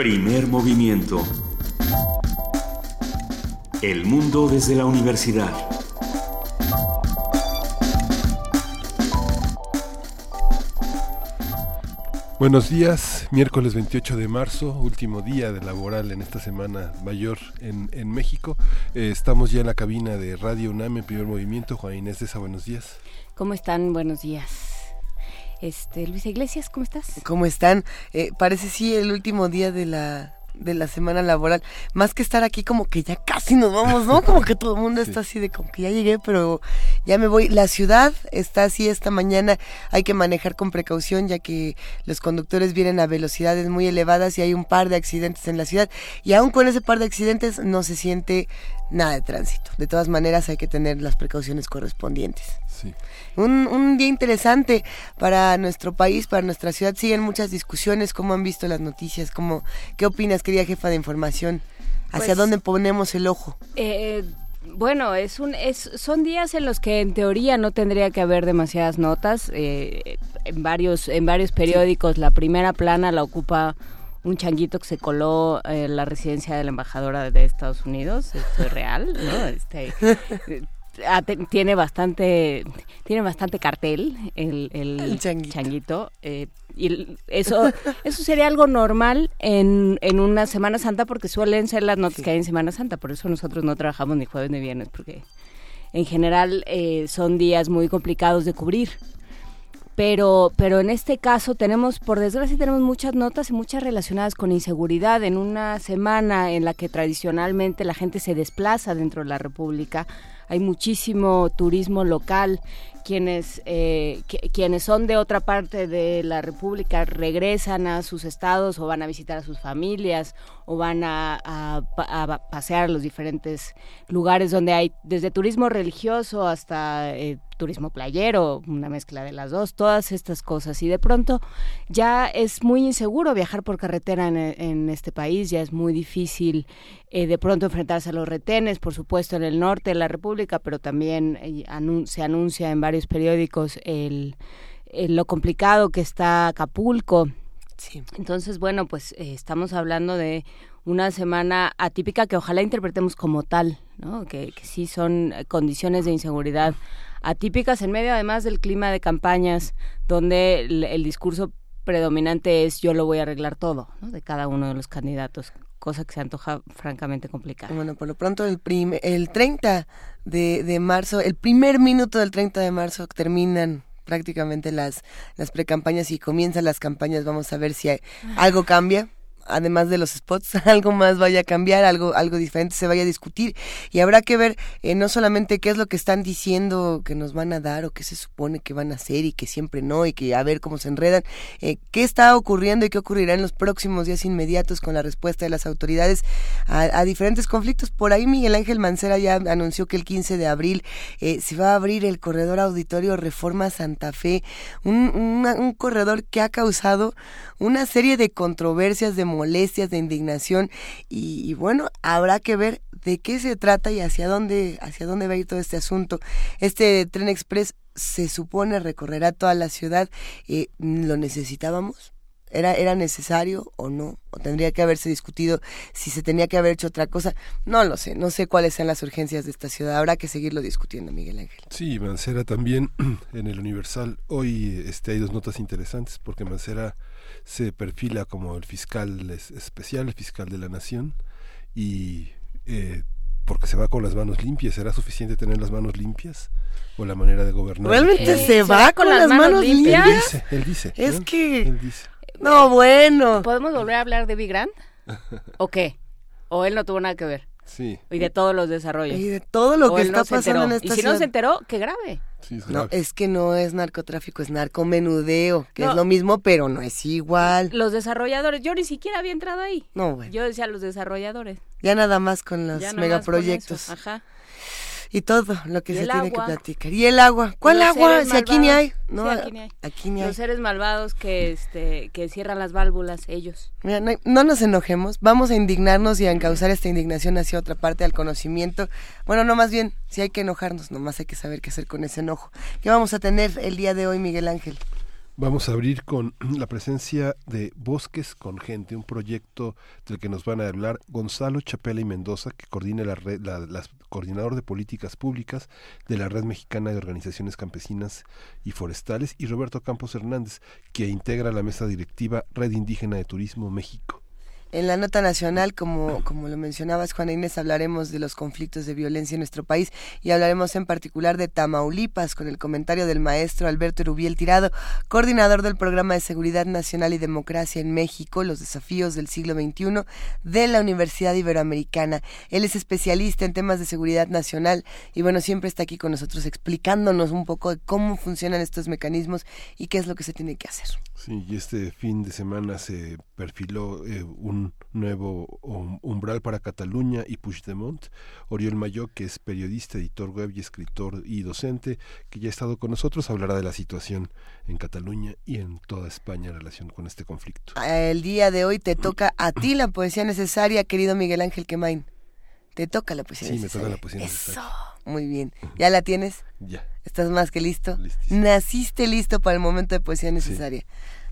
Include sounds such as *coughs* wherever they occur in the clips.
Primer movimiento. El mundo desde la universidad. Buenos días, miércoles 28 de marzo, último día de laboral en esta semana mayor en, en México. Eh, estamos ya en la cabina de Radio UNAM en primer movimiento. Juan Inés de esa, buenos días. ¿Cómo están? Buenos días. Este, Luis Iglesias, ¿cómo estás? ¿Cómo están? Eh, parece sí el último día de la de la semana laboral, más que estar aquí como que ya casi nos vamos, ¿no? Como que todo el mundo *laughs* está así de como que ya llegué, pero ya me voy. La ciudad está así esta mañana, hay que manejar con precaución ya que los conductores vienen a velocidades muy elevadas y hay un par de accidentes en la ciudad y aún con ese par de accidentes no se siente nada de tránsito. De todas maneras hay que tener las precauciones correspondientes. Sí. Un, un día interesante para nuestro país, para nuestra ciudad. Siguen muchas discusiones, cómo han visto las noticias, cómo, qué opinas, querida jefa de información. ¿Hacia Pues- dónde ponemos el ojo? Eh, bueno, es un, es, son días en los que en teoría no tendría que haber demasiadas notas. eh, en varios, en varios periódicos la primera plana la ocupa un changuito que se coló en la residencia de la embajadora de Estados Unidos. Esto es real, ¿no? *laughs* Este, eh, ah, tiene bastante tiene bastante cartel el, el El changuito. changuito, eh, y eso eso sería algo normal en, en una Semana Santa porque suelen ser las notas Sí. que hay en Semana Santa por eso nosotros no trabajamos ni jueves ni viernes porque en general eh, son días muy complicados de cubrir pero pero en este caso tenemos por desgracia tenemos muchas notas y muchas relacionadas con inseguridad. En una semana en la que tradicionalmente la gente se desplaza dentro de la República hay muchísimo turismo local. Quienes eh, qui- quienes son de otra parte de la República regresan a sus estados o van a visitar a sus familias o van a pasear a los diferentes lugares donde hay desde turismo religioso hasta eh, turismo playero, una mezcla de las dos, todas estas cosas. Y de pronto ya es muy inseguro viajar por carretera en, en este país, ya es muy difícil eh, de pronto enfrentarse a los retenes, por supuesto en el norte de la República, pero también eh, anun- se anuncia en varios periódicos el, el- lo complicado que está Acapulco. Sí. Entonces, bueno, pues eh, estamos hablando de una semana atípica que ojalá interpretemos como tal, ¿no? Que, que sí son condiciones de inseguridad atípicas en medio además del clima de campañas donde el, discurso predominante es yo lo voy a arreglar todo. De cada uno de los candidatos, cosa que se antoja francamente complicada. Bueno, por lo pronto el, prim- el 30 de, de marzo, el primer minuto del 30 de marzo terminan prácticamente las, las precampañas y comienzan las campañas. Vamos a ver si hay- algo cambia. Además de los spots, *laughs* algo más vaya a cambiar, algo, algo diferente se vaya a discutir y habrá que ver eh, no solamente qué es lo que están diciendo que nos van a dar o qué se supone que van a hacer y que siempre no y que a ver cómo se enredan, eh, qué está ocurriendo y qué ocurrirá en los próximos días inmediatos con la respuesta de las autoridades a, diferentes conflictos. Por ahí Miguel Ángel Mancera ya anunció que el 15 de abril eh, se va a abrir el corredor auditorio Reforma Santa Fe, un, un corredor que ha causado una serie de controversias, de molestias, de indignación y, bueno, habrá que ver de qué se trata y hacia dónde, hacia dónde va a ir todo este asunto. Este tren express se supone recorrerá toda la ciudad. eh, ¿Lo necesitábamos? ¿Era, ¿Era necesario o no? ¿O tendría que haberse discutido si se tenía que haber hecho otra cosa? No lo sé, no sé cuáles sean las urgencias de esta ciudad. Habrá que seguirlo discutiendo, Miguel Ángel. Sí, Mancera también *clears throat* en el Universal. Hoy este, hay dos notas interesantes porque Mancera se perfila como el fiscal es- especial, el fiscal de la nación y eh, porque se va con las manos limpias. ¿Será suficiente tener las manos limpias o la manera de gobernar? ¿Realmente Eh, se ¿se va con las manos Él limpias? dice, él dice. Es ¿no? que... Él dice. No, bueno. ¿Podemos volver a hablar de Big Grant? *laughs* ¿O qué? ¿O él no tuvo nada que ver? Sí, Y de todos los desarrollos. Y de todo lo O que está no pasando en esta Y si ciudad. no se enteró, qué grave. sí, es No, es que no es narcotráfico, es narcomenudeo, que No. es lo mismo, pero no es igual. Los desarrolladores, yo ni siquiera había entrado ahí. No, bueno. Yo decía los desarrolladores. Ya nada más con los Ya con megaproyectos. Ajá. Y todo lo que se tiene que platicar. ¿Y el agua? ¿Cuál Los agua? Si aquí ni hay. No, Sí, aquí ni hay. aquí ni hay. Los seres malvados que este que cierran las válvulas, ellos. Mira, no nos enojemos, vamos a indignarnos y a encauzar esta indignación hacia otra parte al conocimiento. Bueno, no más bien, si hay que enojarnos, nomás hay que saber qué hacer con ese enojo. ¿Qué vamos a tener el día de hoy, Miguel Ángel? Vamos a abrir con *clears throat* la presencia de Bosques con Gente, un proyecto del que nos van a hablar Gonzalo Chapela y Mendoza, que coordina la red, la, coordinador de políticas públicas de la Red Mexicana de Organizaciones Campesinas y Forestales, y Roberto Campos Hernández, que integra la mesa directiva Red Indígena de Turismo México. En la nota nacional, como, como lo mencionabas, Juana Inés, hablaremos de los conflictos de violencia en nuestro país y hablaremos en particular de Tamaulipas con el comentario del maestro Alberto Rubiel Tirado, coordinador del Programa de Seguridad Nacional y Democracia en México, los desafíos del siglo XXI de la Universidad Iberoamericana. Él es especialista en temas de seguridad nacional y bueno, siempre está aquí con nosotros explicándonos un poco de cómo funcionan estos mecanismos y qué es lo que se tiene que hacer. Sí, y este fin de semana se perfiló eh, un nuevo umbral para Cataluña y Puigdemont. Oriol Mayó, que es periodista, editor web y escritor y docente, que ya ha estado con nosotros, hablará de la situación en Cataluña y en toda España en relación con este conflicto. El día de hoy te toca a ti la poesía necesaria, querido Miguel Ángel Quemain. Te toca la poesía necesaria. Sí, me toca la poesía necesaria. Eso. Muy bien. ¿Ya la tienes? Ya. ¿Estás más que listo? Naciste listo para el momento de poesía necesaria.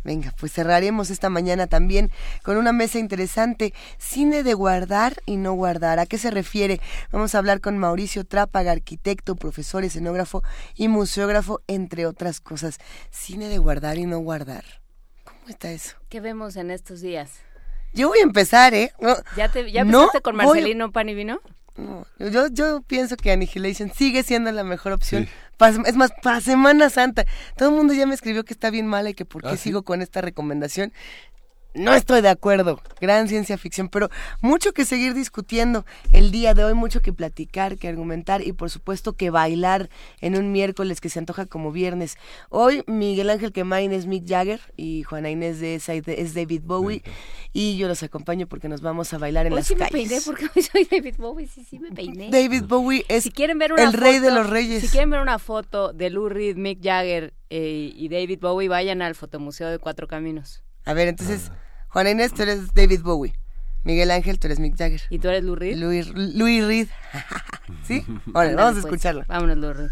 Venga, pues cerraremos esta mañana también con una mesa interesante, cine de guardar y no guardar. ¿A qué se refiere? Vamos a hablar con Mauricio Trápaga, arquitecto, profesor, escenógrafo y museógrafo, entre otras cosas. Cine de guardar y no guardar. ¿Cómo está eso? ¿Qué vemos en estos días? Yo voy a empezar, ¿eh? ¿Ya, te, ya empezaste con Marcelino Pan y Vino? No, yo, yo pienso que Annihilation sigue siendo la mejor opción. Es más, para Semana Santa. Todo el mundo ya me escribió que está bien mala y que por qué ah, sigo con esta recomendación. No estoy de acuerdo, gran ciencia ficción, pero mucho que seguir discutiendo el día de hoy, mucho que platicar, que argumentar y por supuesto que bailar en un miércoles que se antoja como viernes. Hoy Miguel Ángel Quemain es Mick Jagger y Juana Inés de es David Bowie y yo los acompaño porque nos vamos a bailar en las sí calles. me peiné porque hoy soy David Bowie, sí, sí me peiné. David Bowie es si quieren ver una el rey de los reyes. Si quieren ver una foto de Lou Reed, Mick Jagger eh, y David Bowie, vayan al Fotomuseo de Cuatro Caminos. A ver, entonces, Juan Inés, tú eres David Bowie. Miguel Ángel, tú eres Mick Jagger. ¿Y tú eres Lou Reed? Louis, Louis Reed. *laughs* ¿Sí? Ahora, vamos a pues. escucharlo. Vámonos, Lou Reed.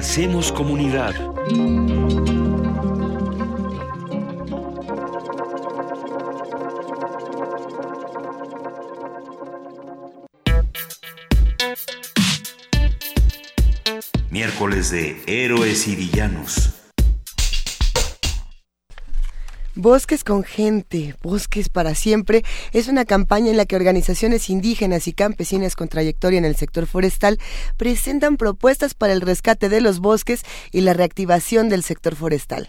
Hacemos comunidad. Miércoles de Héroes y Villanos. Bosques con gente, bosques para siempre, es una campaña en la que organizaciones indígenas y campesinas con trayectoria en el sector forestal presentan propuestas para el rescate de los bosques y la reactivación del sector forestal.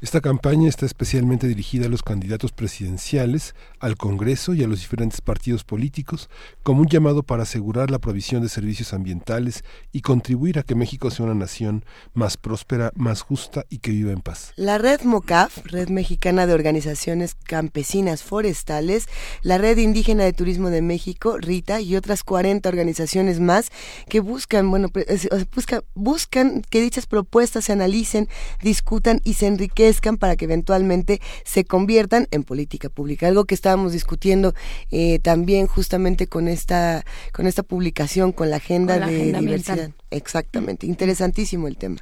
Esta campaña está especialmente dirigida a los candidatos presidenciales, al Congreso y a los diferentes partidos políticos, como un llamado para asegurar la provisión de servicios ambientales y contribuir a que México sea una nación más próspera, más justa y que viva en paz. La red MOCAF, Red Mexicana de Organizaciones Campesinas Forestales, la Red Indígena de Turismo de México, RITA, y otras 40 organizaciones más que buscan, bueno, busca, buscan que dichas propuestas se analicen, discutan y se enriquezcan para que eventualmente se conviertan en política pública. Algo que estábamos discutiendo eh, también justamente con esta, con esta publicación, con la agenda de diversidad. Exactamente, interesantísimo el tema.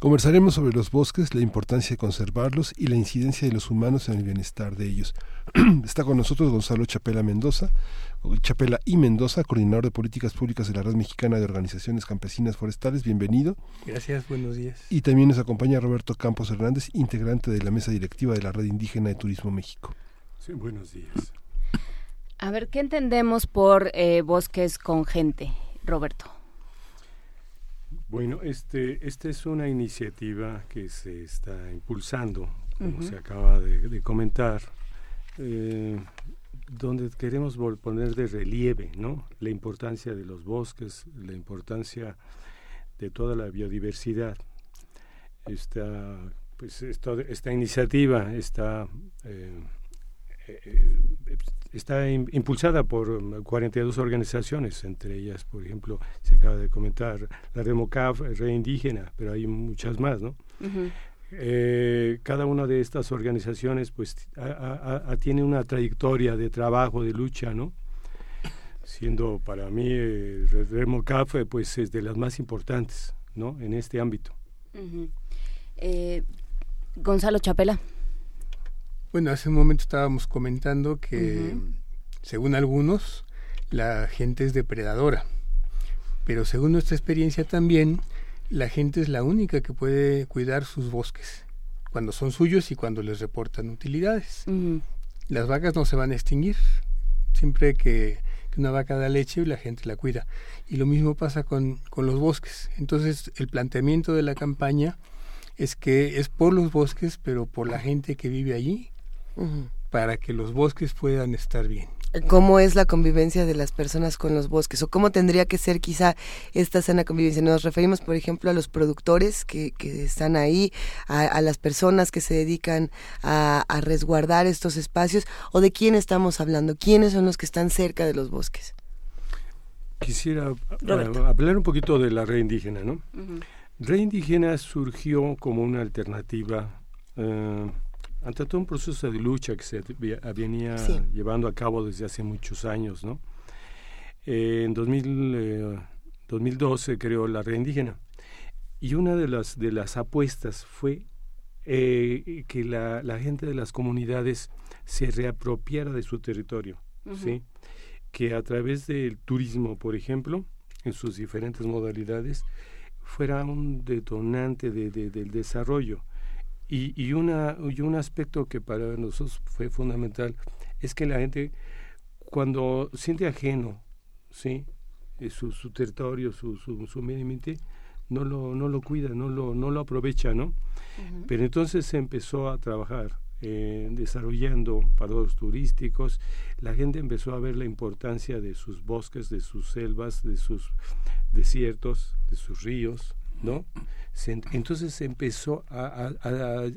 Conversaremos sobre los bosques, la importancia de conservarlos y la incidencia de los humanos en el bienestar de ellos. *clears throat* Está con nosotros Gonzalo Chapela Mendoza, Chapela y Mendoza, coordinador de políticas públicas de la Red Mexicana de Organizaciones Campesinas Forestales. Bienvenido. Gracias, buenos días. Y también nos acompaña Roberto Campos Hernández, integrante de la mesa directiva de la Red Indígena de Turismo México. Sí, buenos días. A ver, ¿qué entendemos por eh, bosques con gente, Roberto? Bueno, este, esta es una iniciativa que se está impulsando, como se acaba de, comentar, eh, donde queremos poner de relieve ¿no? la importancia de los bosques, la importancia de toda la biodiversidad. Esta, pues, esta iniciativa está eh, eh, está impulsada por 42 um, organizaciones, entre ellas, por ejemplo, se acaba de comentar la Remocaf, Red Indígena, pero hay muchas más, ¿no? Eh, cada una de estas organizaciones pues tiene una trayectoria de trabajo, de lucha, ¿no? Siendo para mí eh, Remocaf pues es de las más importantes, ¿no? En este ámbito. Eh, Gonzalo Chapela. Bueno, hace un momento estábamos comentando que, según algunos, la gente es depredadora, pero según nuestra experiencia también, la gente es la única que puede cuidar sus bosques, cuando son suyos y cuando les reportan utilidades. Las vacas no se van a extinguir, siempre que, que, una vaca da leche la gente la cuida. Y lo mismo pasa con, con los bosques. Entonces, el planteamiento de la campaña es que es por los bosques, pero por la gente que vive allí para que los bosques puedan estar bien. ¿Cómo es la convivencia de las personas con los bosques? ¿O cómo tendría que ser quizá esta sana convivencia? Nos referimos, por ejemplo, a los productores que, que están ahí, a, las personas que se dedican a, resguardar estos espacios, o de quién estamos hablando, quiénes son los que están cerca de los bosques. Quisiera eh, hablar un poquito de la red indígena, ¿no? Red indígena surgió como una alternativa. Eh, ante todo un proceso de lucha que se venía llevando a cabo desde hace muchos años, ¿no? Eh, en 2000, 2012 eh, creó la red indígena y una de las de las apuestas fue eh, que la, la, gente de las comunidades se reapropiara de su territorio, ¿sí? Que a través del turismo, por ejemplo, en sus diferentes modalidades, fuera un detonante de, del desarrollo y, y, una, y un aspecto que para nosotros fue fundamental es que la gente, cuando siente ajeno, ¿sí? Eh, su, su territorio, su, su, su medio ambiente, no lo, no lo cuida, no lo, no lo aprovecha, ¿no? Pero entonces se empezó a trabajar eh, desarrollando parados turísticos, la gente empezó a ver la importancia de sus bosques, de sus selvas, de sus desiertos, de sus ríos, ¿no? entonces se empezó a,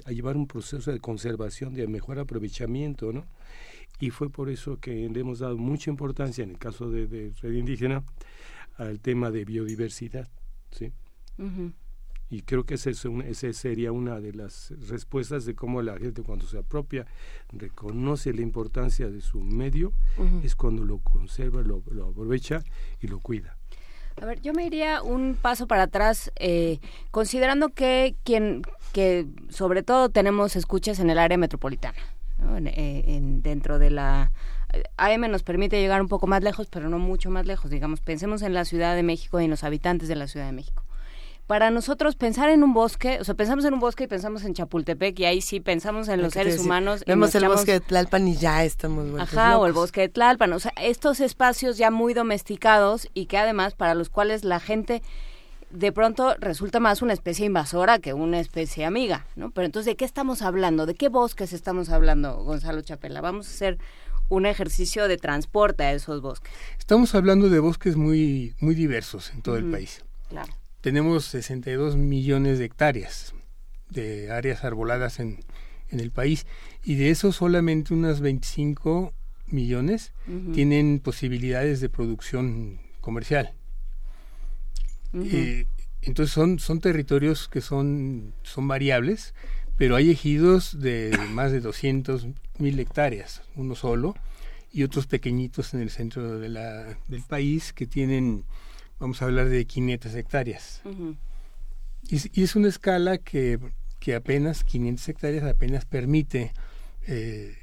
llevar un proceso de conservación, de mejor aprovechamiento, ¿no? Y fue por eso que le hemos dado mucha importancia, en el caso de, Red Indígena, al tema de biodiversidad, ¿sí? Y creo que esa, es sería una de las respuestas de cómo la gente cuando se apropia, reconoce la importancia de su medio, es cuando lo conserva, lo, lo aprovecha y lo cuida. A ver, yo me iría un paso para atrás, eh, considerando que quien, que sobre todo tenemos escuchas en el área metropolitana, eh, en, dentro de la AM nos permite llegar un poco más lejos, pero no mucho más lejos. Digamos, pensemos en la Ciudad de México y en los habitantes de la Ciudad de México. Para nosotros pensar en un bosque, o sea, pensamos en un bosque y pensamos en Chapultepec y ahí sí pensamos en los seres humanos. Vemos el bosque de Tlalpan y ya estamos Ajá, o el bosque de Tlalpan. O sea, estos espacios ya muy domesticados y que además para los cuales la gente de pronto resulta más una especie invasora que una especie amiga, ¿no? Pero entonces, ¿de qué estamos hablando? ¿De qué bosques estamos hablando, Gonzalo Chapela? Vamos a hacer un ejercicio de transporte a esos bosques. Estamos hablando de bosques muy, muy diversos en todo el país. Tenemos 62 millones de hectáreas de áreas arboladas en, en el país y de eso solamente unas 25 millones tienen posibilidades de producción comercial. Eh, entonces son, son territorios que son, son variables, pero hay ejidos de *coughs* más de 200 mil hectáreas, uno solo, y otros pequeñitos en el centro de la, del país que tienen, vamos a hablar de 500 hectáreas. y, es una escala que, que, apenas, 500 hectáreas apenas permite eh,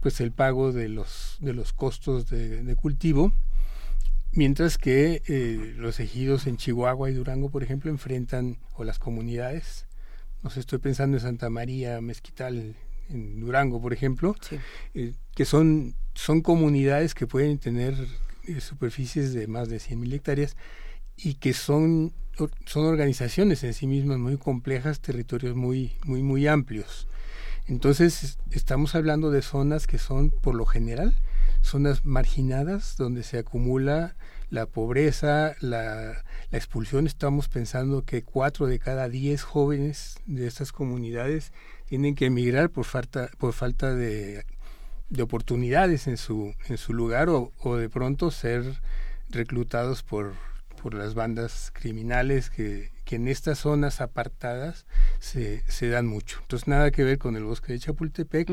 pues el pago de los, de los costos de, cultivo, mientras que eh, los ejidos en Chihuahua y Durango, por ejemplo, enfrentan, o las comunidades, no sé, estoy pensando en Santa María, Mezquital, en Durango, por ejemplo, eh, que son, son comunidades que pueden tener eh, superficies de más de 100.000 hectáreas y que son, son organizaciones en sí mismas muy complejas, territorios muy, muy, muy amplios. Entonces, estamos hablando de zonas que son, por lo general, zonas marginadas donde se acumula la pobreza, la, la, expulsión. Estamos pensando que cuatro de cada diez jóvenes de estas comunidades tienen que emigrar por falta, por falta de, de oportunidades en su, en su lugar o, o de pronto ser reclutados por, por las bandas criminales que, que en estas zonas apartadas se, se, dan mucho. Entonces nada que ver con el bosque de Chapultepec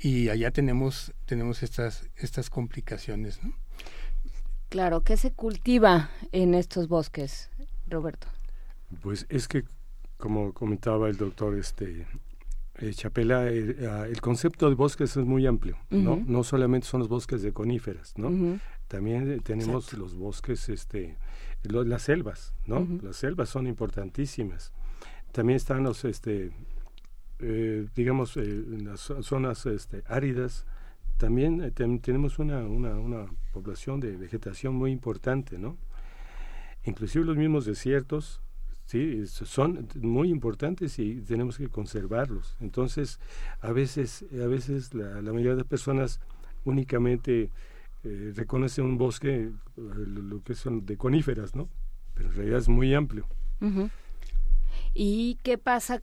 y allá tenemos, tenemos estas, estas complicaciones. ¿no? Claro, ¿qué se cultiva en estos bosques, Roberto? Pues es que como comentaba el doctor este eh, Chapela, eh, ah, el concepto de bosques es muy amplio, ¿no? No solamente son los bosques de coníferas, ¿no? También eh, tenemos los bosques, este, las selvas, ¿no? Las selvas son importantísimas. También están los, este, digamos, las zonas este, áridas. También tenemos una, una, una población de vegetación muy importante, ¿no? Inclusive los mismos desiertos, Sí, son muy importantes y tenemos que conservarlos. Entonces, a veces, a veces la, mayoría de personas únicamente eh, reconocen un bosque, eh, lo, que son de coníferas, ¿no? Pero en realidad es muy amplio. ¿Y qué pasa?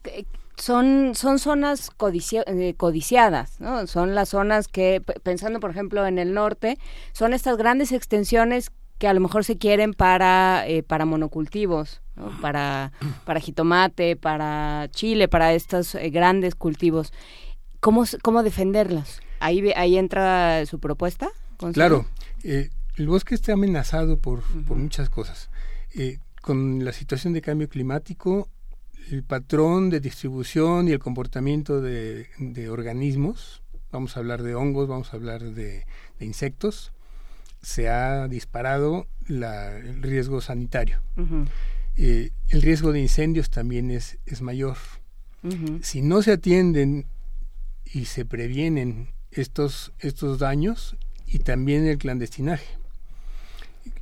Son, son zonas eh, codiciadas, ¿no? Son las zonas que, pensando por ejemplo en el norte, son estas grandes extensiones que a lo mejor se quieren para, eh, para monocultivos, para, para jitomate, para chile, para estos eh, grandes cultivos. ¿Cómo, ¿Cómo defenderlas? ¿Ahí, ahí entra su propuesta? Claro, eh, el bosque está amenazado por, por muchas cosas. con la situación de cambio climático, el patrón de distribución y el comportamiento de, de organismos, vamos a hablar de hongos, vamos a hablar de, de insectos, se ha disparado la, el riesgo sanitario. Eh, el riesgo de incendios también es, es mayor. Si no se atienden y se previenen estos, estos daños y también el clandestinaje.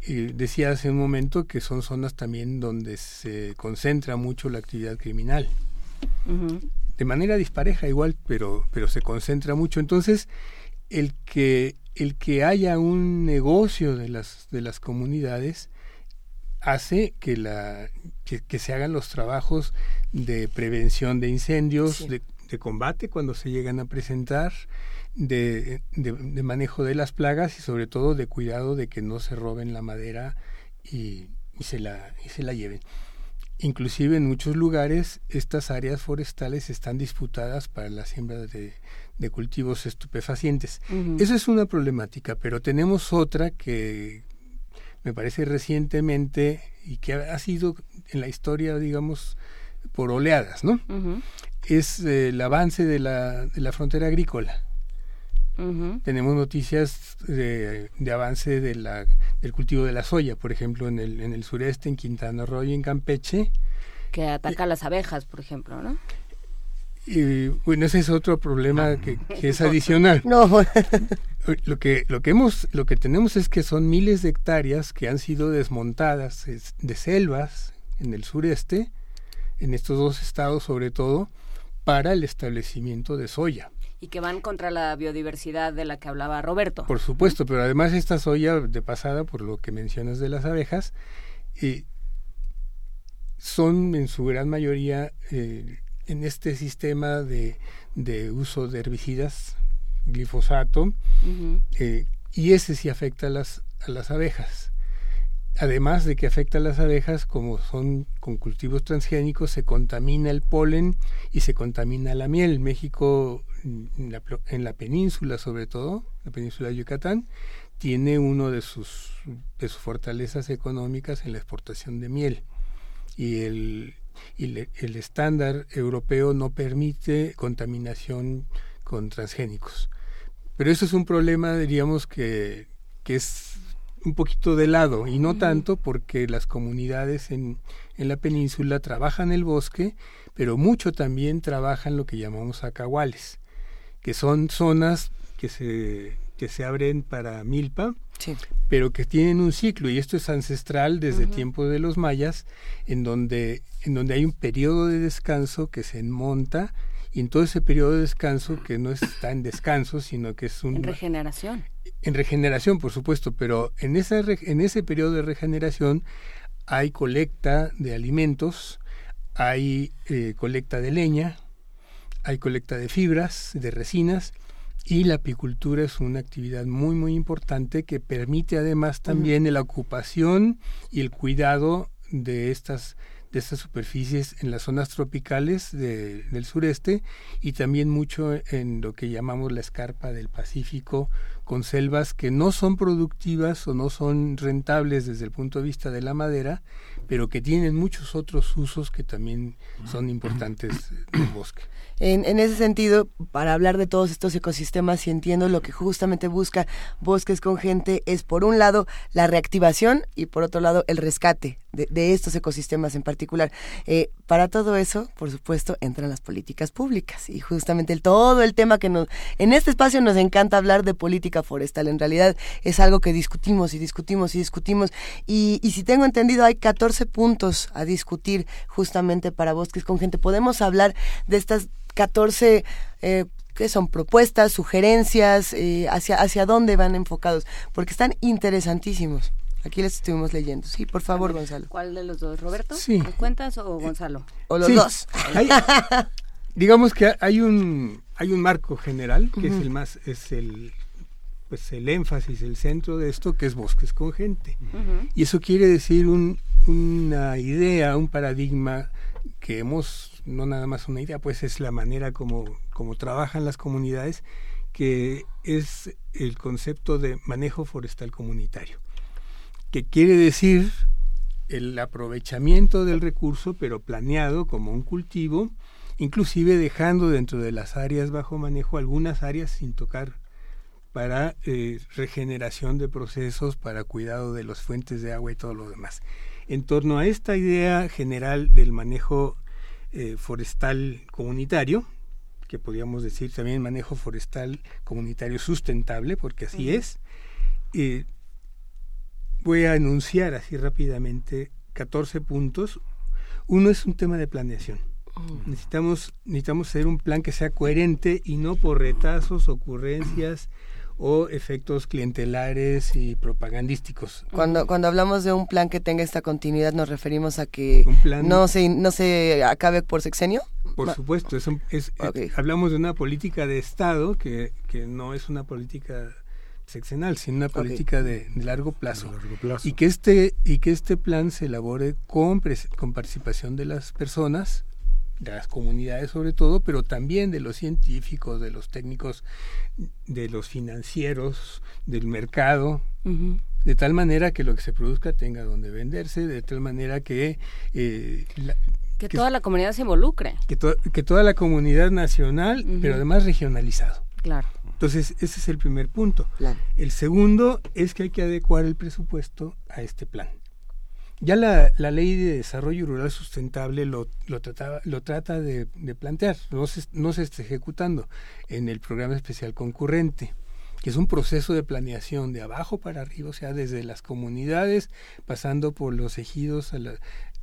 Eh, decía hace un momento que son zonas también donde se concentra mucho la actividad criminal. De manera dispareja igual, pero, pero se concentra mucho. Entonces, el que el que haya un negocio de las, de las comunidades hace que, la, que, se hagan los trabajos de prevención de incendios, de, combate cuando se llegan a presentar, de, de, manejo de las plagas y sobre todo de cuidado de que no se roben la madera y, y, se, la, y se la lleven. Inclusive en muchos lugares estas áreas forestales están disputadas para la siembra de, de cultivos estupefacientes. Esa es una problemática, pero tenemos otra que me parece recientemente y que ha, sido en la historia, digamos, por oleadas, ¿no? Es eh, el avance de la, de la frontera agrícola. Tenemos noticias de, de, avance de la, del cultivo de la soya, por ejemplo, en el, en el sureste, en Quintana Roo y en Campeche. Que ataca a las abejas, por ejemplo, ¿no? Y bueno, ese es otro problema que, *laughs* es adicional. No. *laughs* lo que lo que hemos lo que tenemos es que son miles de hectáreas que han sido desmontadas de selvas en el sureste, en estos dos estados sobre todo, para el establecimiento de soya. Y que van contra la biodiversidad de la que hablaba Roberto. Por supuesto, pero además esta soya de pasada, por lo que mencionas de las abejas, eh, son en su gran mayoría eh, en este sistema de, de uso de herbicidas, glifosato, eh, y ese sí afecta a las, a las abejas. Además de que afecta a las abejas, como son con cultivos transgénicos, se contamina el polen y se contamina la miel. México, en la, en la península sobre todo, la península de Yucatán, tiene uno de sus, de sus fortalezas económicas en la exportación de miel. Y el, y el estándar europeo no permite contaminación con transgénicos. Pero eso es un problema, diríamos, que, que es un poquito de lado y no tanto porque las comunidades en, en la península trabajan el bosque, pero mucho también trabajan lo que llamamos acahuales, que son zonas que se, que se abren para milpa, pero que tienen un ciclo, y esto es ancestral desde tiempo de los mayas, en donde, en donde hay un periodo de descanso que se monta, y en todo ese periodo de descanso, que no está en descanso, sino que es un... En regeneración. En regeneración, por supuesto, pero en, esa, en ese periodo de regeneración hay colecta de alimentos, hay eh, colecta de leña, hay colecta de fibras, de resinas, y la apicultura es una actividad muy muy importante que permite además también la ocupación y el cuidado de estas de estas superficies en las zonas tropicales del sureste y también mucho en lo que llamamos la escarpa del Pacífico con selvas que no son productivas o no son rentables desde el punto de vista de la madera, pero que tienen muchos otros usos que también son importantes del bosque. En, ese sentido, para hablar de todos estos ecosistemas y entiendo lo que justamente busca Bosques con Gente es, por un lado, la reactivación y, por otro lado, el rescate de, de estos ecosistemas en particular. Eh, para todo eso, por supuesto, entran las políticas públicas y justamente el, todo el tema que nos... En este espacio nos encanta hablar de política forestal. En realidad es algo que discutimos y discutimos y discutimos. Y, y si tengo entendido, hay 14 puntos a discutir justamente para Bosques con Gente. Podemos hablar de estas 14 eh, que son propuestas, sugerencias, eh, hacia, hacia dónde van enfocados, porque están interesantísimos. Aquí les estuvimos leyendo. Sí, por favor, Gonzalo. ¿Cuál de los dos? ¿Roberto? Sí. cuentas o Gonzalo? O los dos. *laughs* digamos que hay un hay un marco general que es el más es el pues el énfasis, el centro de esto que es bosques con gente. Y eso quiere decir un, una idea, un paradigma que hemos no nada más una idea, pues es la manera como, como trabajan las comunidades, que es el concepto de manejo forestal comunitario, que quiere decir el aprovechamiento del recurso, pero planeado como un cultivo, inclusive dejando dentro de las áreas bajo manejo algunas áreas sin tocar para eh, regeneración de procesos, para cuidado de las fuentes de agua y todo lo demás. En torno a esta idea general del manejo eh, forestal comunitario, que podríamos decir también manejo forestal comunitario sustentable, porque así es. Eh, voy a enunciar así rápidamente 14 puntos. Uno es un tema de planeación. Necesitamos, necesitamos hacer un plan que sea coherente y no por retazos, ocurrencias o efectos clientelares y propagandísticos. Cuando, cuando hablamos de un plan que tenga esta continuidad, nos referimos a que no, se, no se acabe por sexenio. Por supuesto, es, es eh, hablamos de una política de Estado que, que no es una política sexenal, sino una política de, largo plazo. Y que este y que este plan se elabore con, con participación de las personas de las comunidades sobre todo, pero también de los científicos, de los técnicos, de los financieros, del mercado, de tal manera que lo que se produzca tenga donde venderse, de tal manera que... Eh, que, toda la comunidad se involucre. Que, que toda la comunidad nacional, pero además regionalizado. Claro. Entonces, ese es el primer punto. El segundo es que hay que adecuar el presupuesto a este plan. Ya la, ley de desarrollo rural sustentable lo, lo, lo trata de, plantear, no se, no se está ejecutando en el programa especial concurrente que es un proceso de planeación de abajo para arriba, o sea, desde las comunidades, pasando por los ejidos,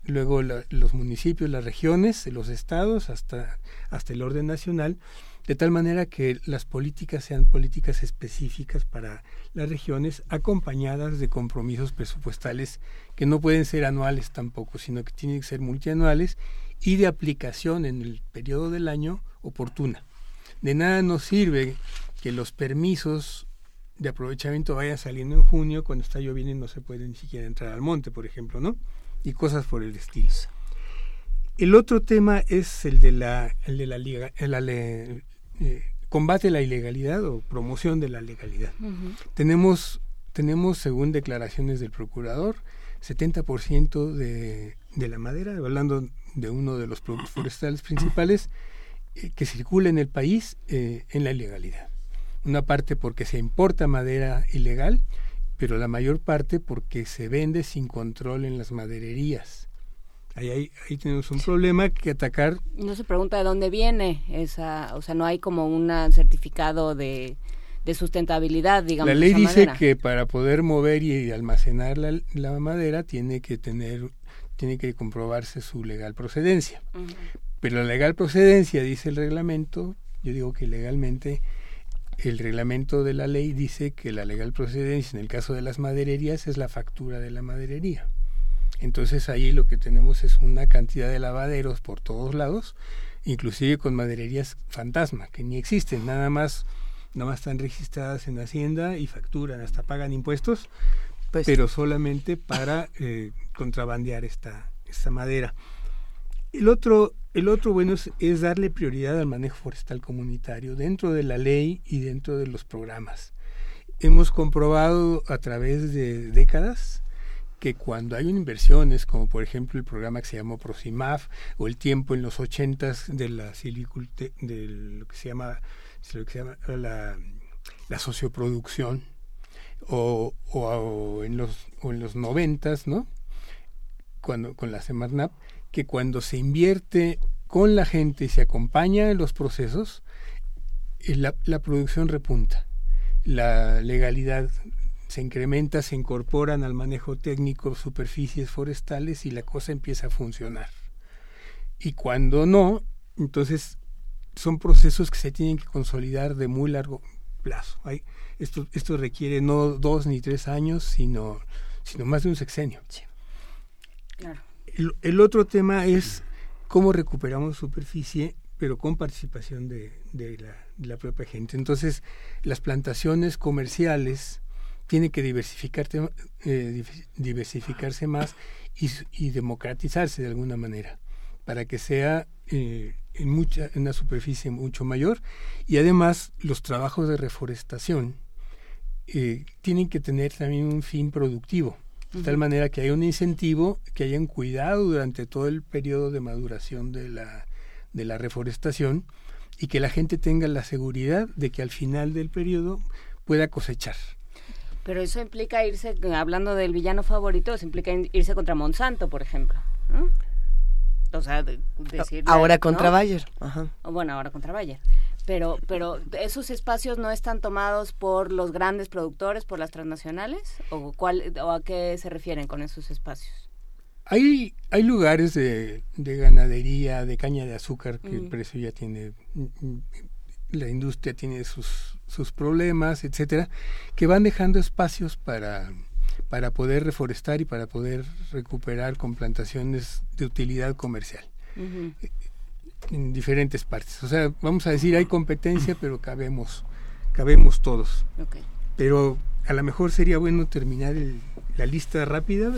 luego los municipios, las regiones, los estados, hasta, hasta el orden nacional, de tal manera que las políticas sean políticas específicas para las regiones, acompañadas de compromisos presupuestales que no pueden ser anuales tampoco, sino que tienen que ser multianuales y de aplicación en el periodo del año oportuna. De nada nos sirve que los permisos de aprovechamiento vayan saliendo en junio cuando está lloviendo y no se puede ni siquiera entrar al monte, por ejemplo, ¿no? Y cosas por el estilo. El otro tema es el de la, el de la, liga, eh, combate a la ilegalidad o promoción de la legalidad. Tenemos, tenemos, según declaraciones del procurador, 70% de, de la madera, hablando de uno de los productos forestales principales, eh, que circula en el país eh, en la ilegalidad una parte porque se importa madera ilegal, pero la mayor parte porque se vende sin control en las madererías. Ahí, ahí, tenemos un problema que atacar. No se pregunta de dónde viene esa, o sea, no hay como un certificado de, de sustentabilidad, digamos. La ley dice que para poder mover y almacenar la, la, madera tiene que tener, tiene que comprobarse su legal procedencia. Pero la legal procedencia, dice el reglamento, yo digo que legalmente el reglamento de la ley dice que la legal procedencia en el caso de las madererías es la factura de la maderería. Entonces ahí lo que tenemos es una cantidad de lavaderos por todos lados, inclusive con madererías fantasma, que ni existen, nada más, nada más están registradas en Hacienda y facturan, hasta pagan impuestos, pues pero solamente para eh, contrabandear esta, esta madera. El otro, el otro bueno es, darle prioridad al manejo forestal comunitario dentro de la ley y dentro de los programas. Hemos comprobado a través de décadas que cuando hay inversiones, como por ejemplo el programa que se llamó Prosimaf o el tiempo en los ochentas de la de lo que se llama, lo que se llama la, socioproducción, o, o, en los o en los noventas, ¿no? Cuando con la Semarnap, que cuando se invierte con la gente y se acompaña en los procesos, eh, la, la producción repunta, la legalidad se incrementa, se incorporan al manejo técnico superficies forestales y la cosa empieza a funcionar. Y cuando no, entonces son procesos que se tienen que consolidar de muy largo plazo. Hay, esto, esto requiere no dos ni tres años, sino, sino más de un sexenio. Claro. El, otro tema es cómo recuperamos superficie, pero con participación de, la, propia gente. Entonces, las plantaciones comerciales tienen que diversificarse, eh, diversificarse más y, democratizarse de alguna manera, para que sea eh, en, mucha, en una superficie mucho mayor. Y además, los trabajos de reforestación eh, tienen que tener también un fin productivo de tal manera que haya un incentivo, que hayan cuidado durante todo el periodo de maduración de la, de la reforestación y que la gente tenga la seguridad de que al final del periodo pueda cosechar. Pero eso implica irse, hablando del villano favorito, eso implica irse contra Monsanto, por ejemplo. O sea, decir, ahora contra Bayer. Bueno, ahora contra Bayer pero, pero esos espacios no están tomados por los grandes productores, por las transnacionales, o cuál, o a qué se refieren con esos espacios. Hay, hay lugares de, de ganadería, de caña de azúcar, que el mm. precio ya tiene, la industria tiene sus, sus problemas, etcétera, que van dejando espacios para, para poder reforestar y para poder recuperar con plantaciones de utilidad comercial en diferentes partes. O sea, vamos a decir, hay competencia, pero cabemos, cabemos todos. Pero a lo mejor sería bueno terminar la lista rápida.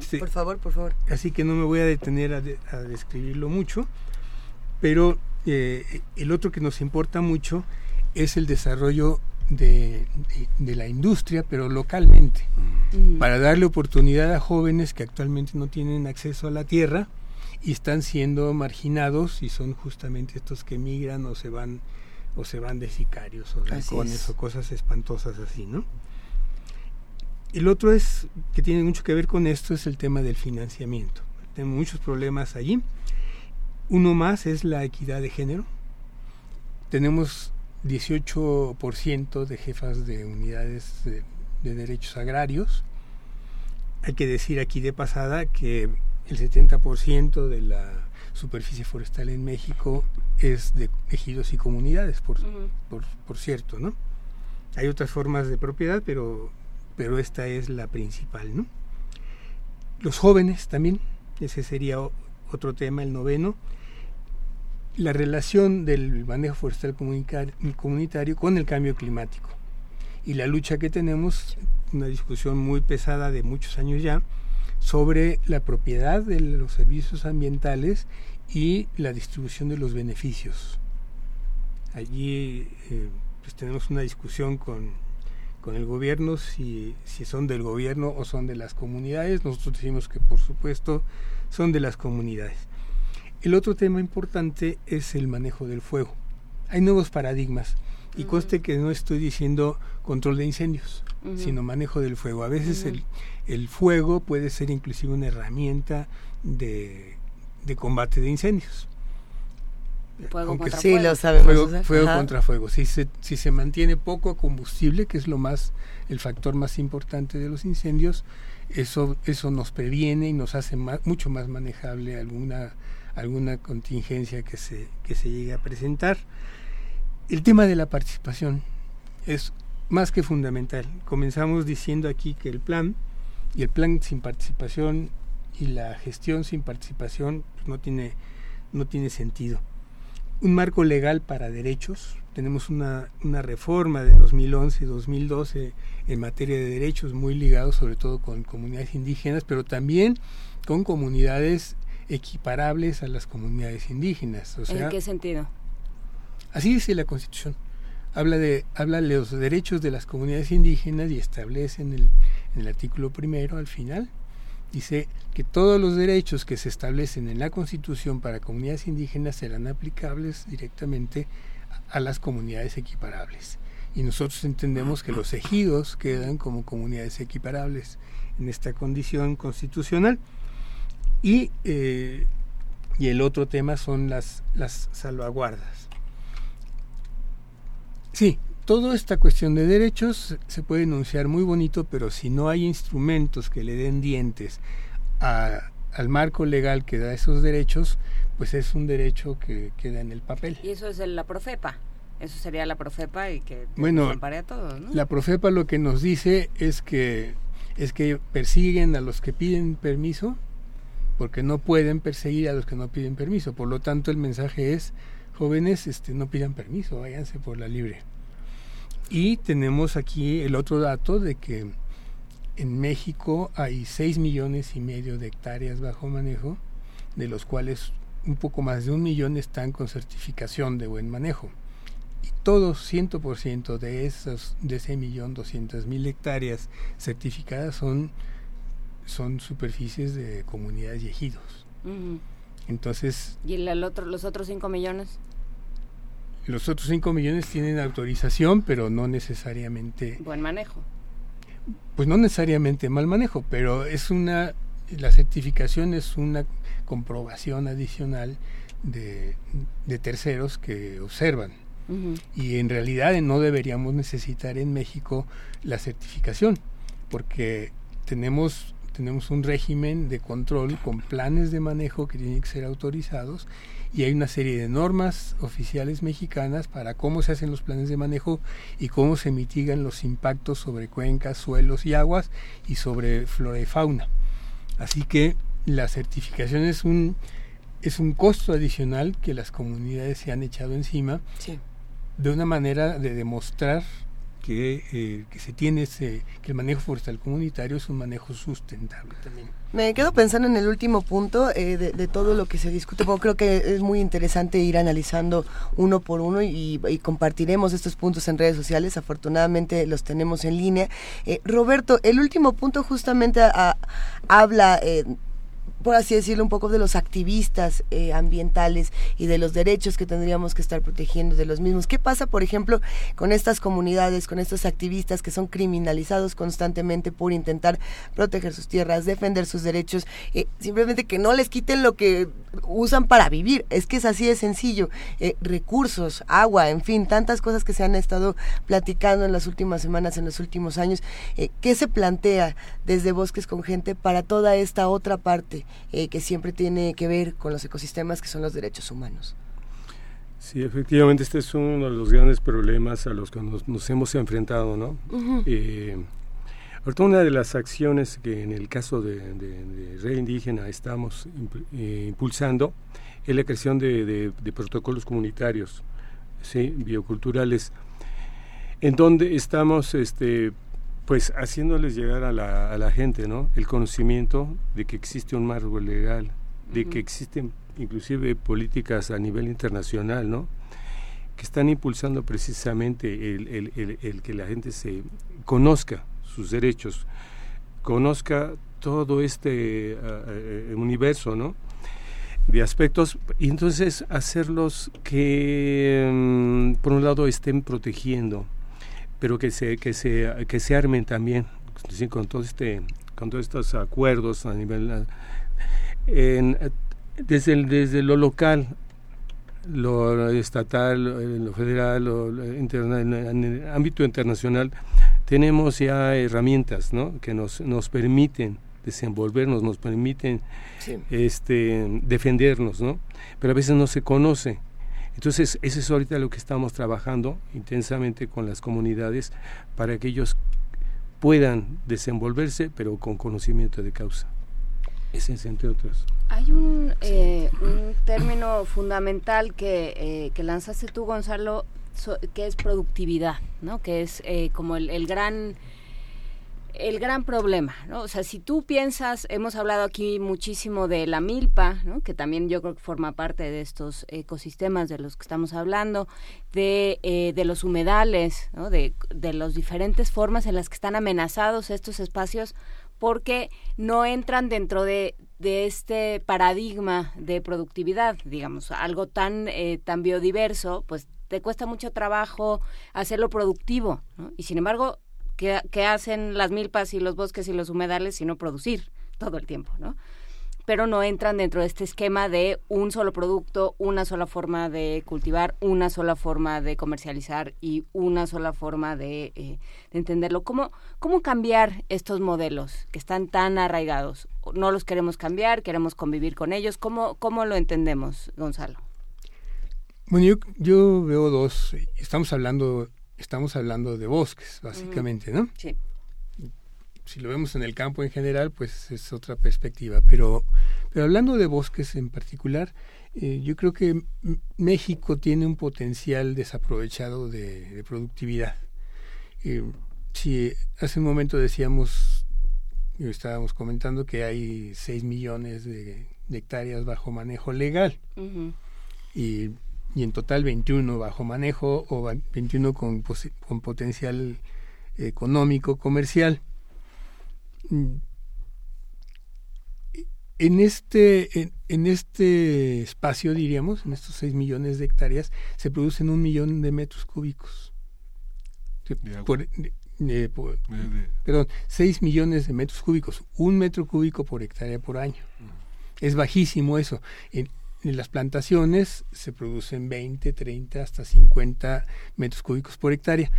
Sí, Por favor, por favor. Así que no me voy a detener a, describirlo mucho, pero eh, el otro que nos importa mucho es el desarrollo de, la industria, pero localmente, para darle oportunidad a jóvenes que actualmente no tienen acceso a la tierra y están siendo marginados y son justamente estos que migran o se van o se van de sicarios o halcones o cosas espantosas así, ¿no? El otro es que tiene mucho que ver con esto es el tema del financiamiento. Tenemos muchos problemas allí. Uno más es la equidad de género. Tenemos 18% de jefas de unidades de, derechos agrarios. Hay que decir aquí de pasada que el 70% de la superficie forestal en México es de ejidos y comunidades, por, por, cierto, ¿no? Hay otras formas de propiedad, pero, pero esta es la principal, ¿no? Los jóvenes también, ese sería otro tema, el noveno la relación del manejo forestal comunitario con el cambio climático y la lucha que tenemos, una discusión muy pesada de muchos años ya, sobre la propiedad de los servicios ambientales y la distribución de los beneficios. Allí eh, pues tenemos una discusión con, con el gobierno, si, si son del gobierno o son de las comunidades. Nosotros decimos que por supuesto son de las comunidades. El otro tema importante es el manejo del fuego. Hay nuevos paradigmas y conste que no estoy diciendo control de incendios, sino manejo del fuego. A veces el, el, fuego puede ser inclusive una herramienta de, de combate de incendios. Fuego contra sí, fuego. lo sabemos. Fuego, contra fuego. Si se, si se mantiene poco combustible, que es lo más, el factor más importante de los incendios, eso, eso nos previene y nos hace mucho más manejable alguna alguna contingencia que se, que se llegue a presentar. El tema de la participación es más que fundamental. Comenzamos diciendo aquí que el plan y el plan sin participación y la gestión sin participación pues, no, tiene, no tiene sentido. Un marco legal para derechos. Tenemos una, una reforma de 2011 y 2012 en materia de derechos muy ligado sobre todo con comunidades indígenas, pero también con comunidades equiparables a las comunidades indígenas. ¿En qué sentido? Así dice la Constitución. Habla de, habla de los derechos de las comunidades indígenas y establece en el, en el artículo primero, al final, dice que todos los derechos que se establecen en la Constitución para comunidades indígenas serán aplicables directamente a las comunidades equiparables. Y nosotros entendemos que los ejidos quedan como comunidades equiparables en esta condición constitucional. Y, eh, y el otro tema son las, las salvaguardas. Sí, toda esta cuestión de derechos se puede enunciar muy bonito, pero si no hay instrumentos que le den dientes al marco legal que da esos derechos, pues es un derecho que queda en el papel. Y eso es la Profepa. Eso sería la Profepa y que bueno, a todos, La Profepa lo que nos dice es que es que persiguen a los que piden permiso porque no pueden perseguir a los que no piden permiso. Por lo tanto, el mensaje es, jóvenes, este, no pidan permiso, váyanse por la libre. Y tenemos aquí el otro dato de que en México hay 6 millones y medio de hectáreas bajo manejo, de los cuales un poco más de un millón están con certificación de buen manejo. Y todos, 100% de, esos, de ese millón doscientas mil hectáreas certificadas son son superficies de comunidades y ejidos. Entonces... ¿Y el, otro, los otros 5 millones? Los otros 5 millones tienen autorización, pero no necesariamente... Buen manejo. Pues no necesariamente mal manejo, pero es una... La certificación es una comprobación adicional de, de terceros que observan. Y en realidad no deberíamos necesitar en México la certificación, porque tenemos tenemos un régimen de control con planes de manejo que tienen que ser autorizados y hay una serie de normas oficiales mexicanas para cómo se hacen los planes de manejo y cómo se mitigan los impactos sobre cuencas, suelos y aguas y sobre flora y fauna. Así que la certificación es un es un costo adicional que las comunidades se han echado encima de una manera de demostrar que, eh, que se tiene ese, que el manejo forestal comunitario es un manejo sustentable también. Me quedo pensando en el último punto eh, de, todo lo que se discute, porque creo que es muy interesante ir analizando uno por uno y, compartiremos estos puntos en redes sociales. Afortunadamente los tenemos en línea. Eh, Roberto, el último punto justamente habla por así decirlo, un poco de los activistas eh, ambientales y de los derechos que tendríamos que estar protegiendo de los mismos. ¿Qué pasa, por ejemplo, con estas comunidades, con estos activistas que son criminalizados constantemente por intentar proteger sus tierras, defender sus derechos, eh, simplemente que no les quiten lo que usan para vivir? Es que es así de sencillo. Eh, recursos, agua, en fin, tantas cosas que se han estado platicando en las últimas semanas, en los últimos años. ¿Qué se plantea desde Bosques con Gente para toda esta otra parte? Eh, que siempre tiene que ver con los ecosistemas que son los derechos humanos. Sí, efectivamente, este es uno de los grandes problemas a los que nos, hemos enfrentado, ¿no? Eh, ahorita una de las acciones que en el caso de, de, Indígena estamos eh, impulsando es la creación de, protocolos comunitarios, ¿sí? bioculturales, en donde estamos este, pues haciéndoles llegar a la, a la gente ¿no? el conocimiento de que existe un marco legal, de que existen inclusive políticas a nivel internacional, ¿no? que están impulsando precisamente el, el, el, que la gente se conozca sus derechos, conozca todo este ah, eh, universo, ¿no? de aspectos y entonces hacerlos que mm, por un lado estén protegiendo pero que se, que se, que se armen también con todo este con todos estos acuerdos a nivel en, desde el, desde lo local lo estatal lo federal lo, en el ámbito internacional tenemos ya herramientas ¿no? que nos, nos permiten desenvolvernos nos permiten este defendernos no pero a veces no se conoce entonces, eso es ahorita lo que estamos trabajando intensamente con las comunidades para que ellos puedan desenvolverse, pero con conocimiento de causa. Ese es entre otros. Hay un, eh, un término fundamental que, eh, que lanzaste tú, Gonzalo, que es productividad, ¿no? que es eh, como el, el gran el gran problema, ¿no? O sea, si tú piensas, hemos hablado aquí muchísimo de la milpa, ¿no? Que también yo creo que forma parte de estos ecosistemas de los que estamos hablando, de, eh, de los humedales, ¿no? De, de las diferentes formas en las que están amenazados estos espacios porque no entran dentro de, de este paradigma de productividad, digamos, algo tan, eh, tan biodiverso, pues te cuesta mucho trabajo hacerlo productivo, ¿no? Y sin embargo, que, hacen las milpas y los bosques y los humedales, sino producir todo el tiempo, ¿no? pero no entran dentro de este esquema de un solo producto, una sola forma de cultivar, una sola forma de comercializar y una sola forma de, eh, entenderlo. ¿Cómo, ¿Cómo cambiar estos modelos que están tan arraigados? No los queremos cambiar, queremos convivir con ellos. ¿Cómo, cómo lo entendemos, Gonzalo? Bueno, yo, yo veo dos. Estamos hablando estamos hablando de bosques, básicamente, ¿no? Sí. Si lo vemos en el campo en general, pues es otra perspectiva. Pero, pero hablando de bosques en particular, eh, yo creo que México tiene un potencial desaprovechado de, productividad. Eh, si hace un momento decíamos, estábamos comentando que hay 6 millones de, hectáreas bajo manejo legal. Y y en total 21 bajo manejo o 21 con, con potencial económico, comercial. Mm. En este, en, este espacio, diríamos, en estos 6 millones de hectáreas, se producen un millón de metros cúbicos. perdón, 6 millones de metros cúbicos, un metro cúbico por hectárea por año. Es bajísimo eso. En, en las plantaciones se producen 20, 30, hasta 50 metros cúbicos por hectárea.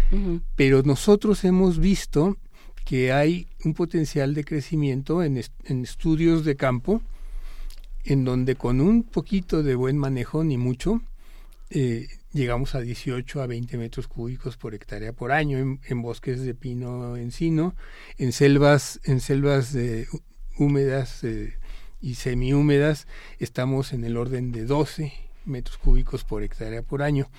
Pero nosotros hemos visto que hay un potencial de crecimiento en, estudios de campo, en donde con un poquito de buen manejo, ni mucho, eh, llegamos a 18 a 20 metros cúbicos por hectárea por año en, bosques de pino encino, en selvas, en selvas húmedas eh, y semihúmedas estamos en el orden de 12 metros cúbicos por hectárea por año.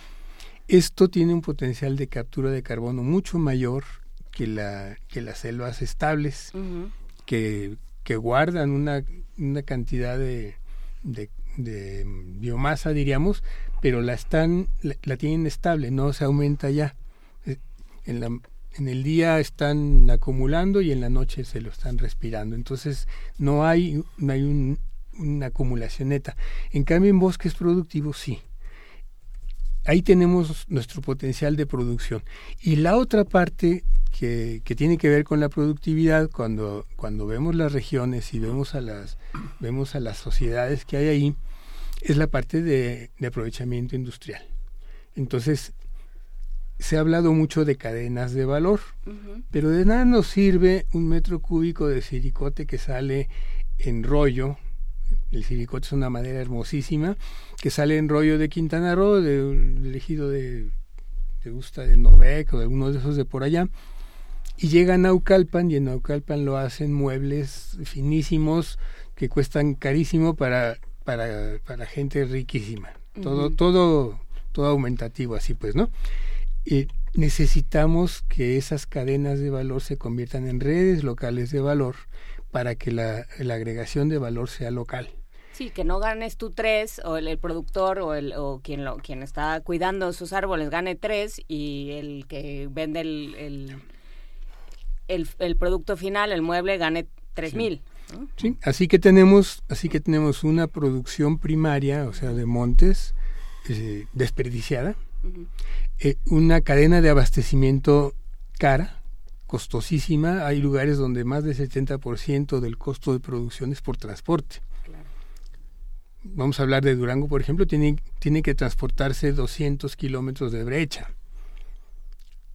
Esto tiene un potencial de captura de carbono mucho mayor que, la, que las selvas estables, que, que, guardan una, una cantidad de, de, biomasa, diríamos, pero la, están, la, tienen estable, no se aumenta ya. Eh, en, la, en el día están acumulando y en la noche se lo están respirando. Entonces no hay, no hay un, una acumulación neta. En cambio, en bosques productivos sí ahí tenemos nuestro potencial de producción. Y la otra parte que, tiene que ver con la productividad, cuando, cuando vemos las regiones y vemos a las, vemos a las sociedades que hay ahí, es la parte de aprovechamiento industrial. Entonces, se ha hablado mucho de cadenas de valor, pero de nada nos sirve un metro cúbico de silicote que sale en rollo el silicote es una madera hermosísima que sale en rollo de Quintana Roo, del de ejido de, de gusta de Novec o de alguno de esos de por allá, y llega a Naucalpan y en Naucalpan lo hacen muebles finísimos que cuestan carísimo para, para, para gente riquísima. Todo, todo, todo aumentativo así pues, ¿no? Y necesitamos que esas cadenas de valor se conviertan en redes locales de valor para que la, la agregación de valor sea local. Sí, que no ganes tú tres, o el, productor o, el, o quien, lo, quien está cuidando sus árboles gane tres y el que vende el, el, el, producto final, el mueble, gane tres mil. Sí, así que tenemos, así que tenemos una producción primaria, o sea, de montes eh, desperdiciada, eh, una cadena de abastecimiento cara, costosísima. Hay lugares donde más del 70% del costo de producción es por transporte vamos a hablar de Durango, por ejemplo, tiene, tiene que transportarse 200 kilómetros de brecha.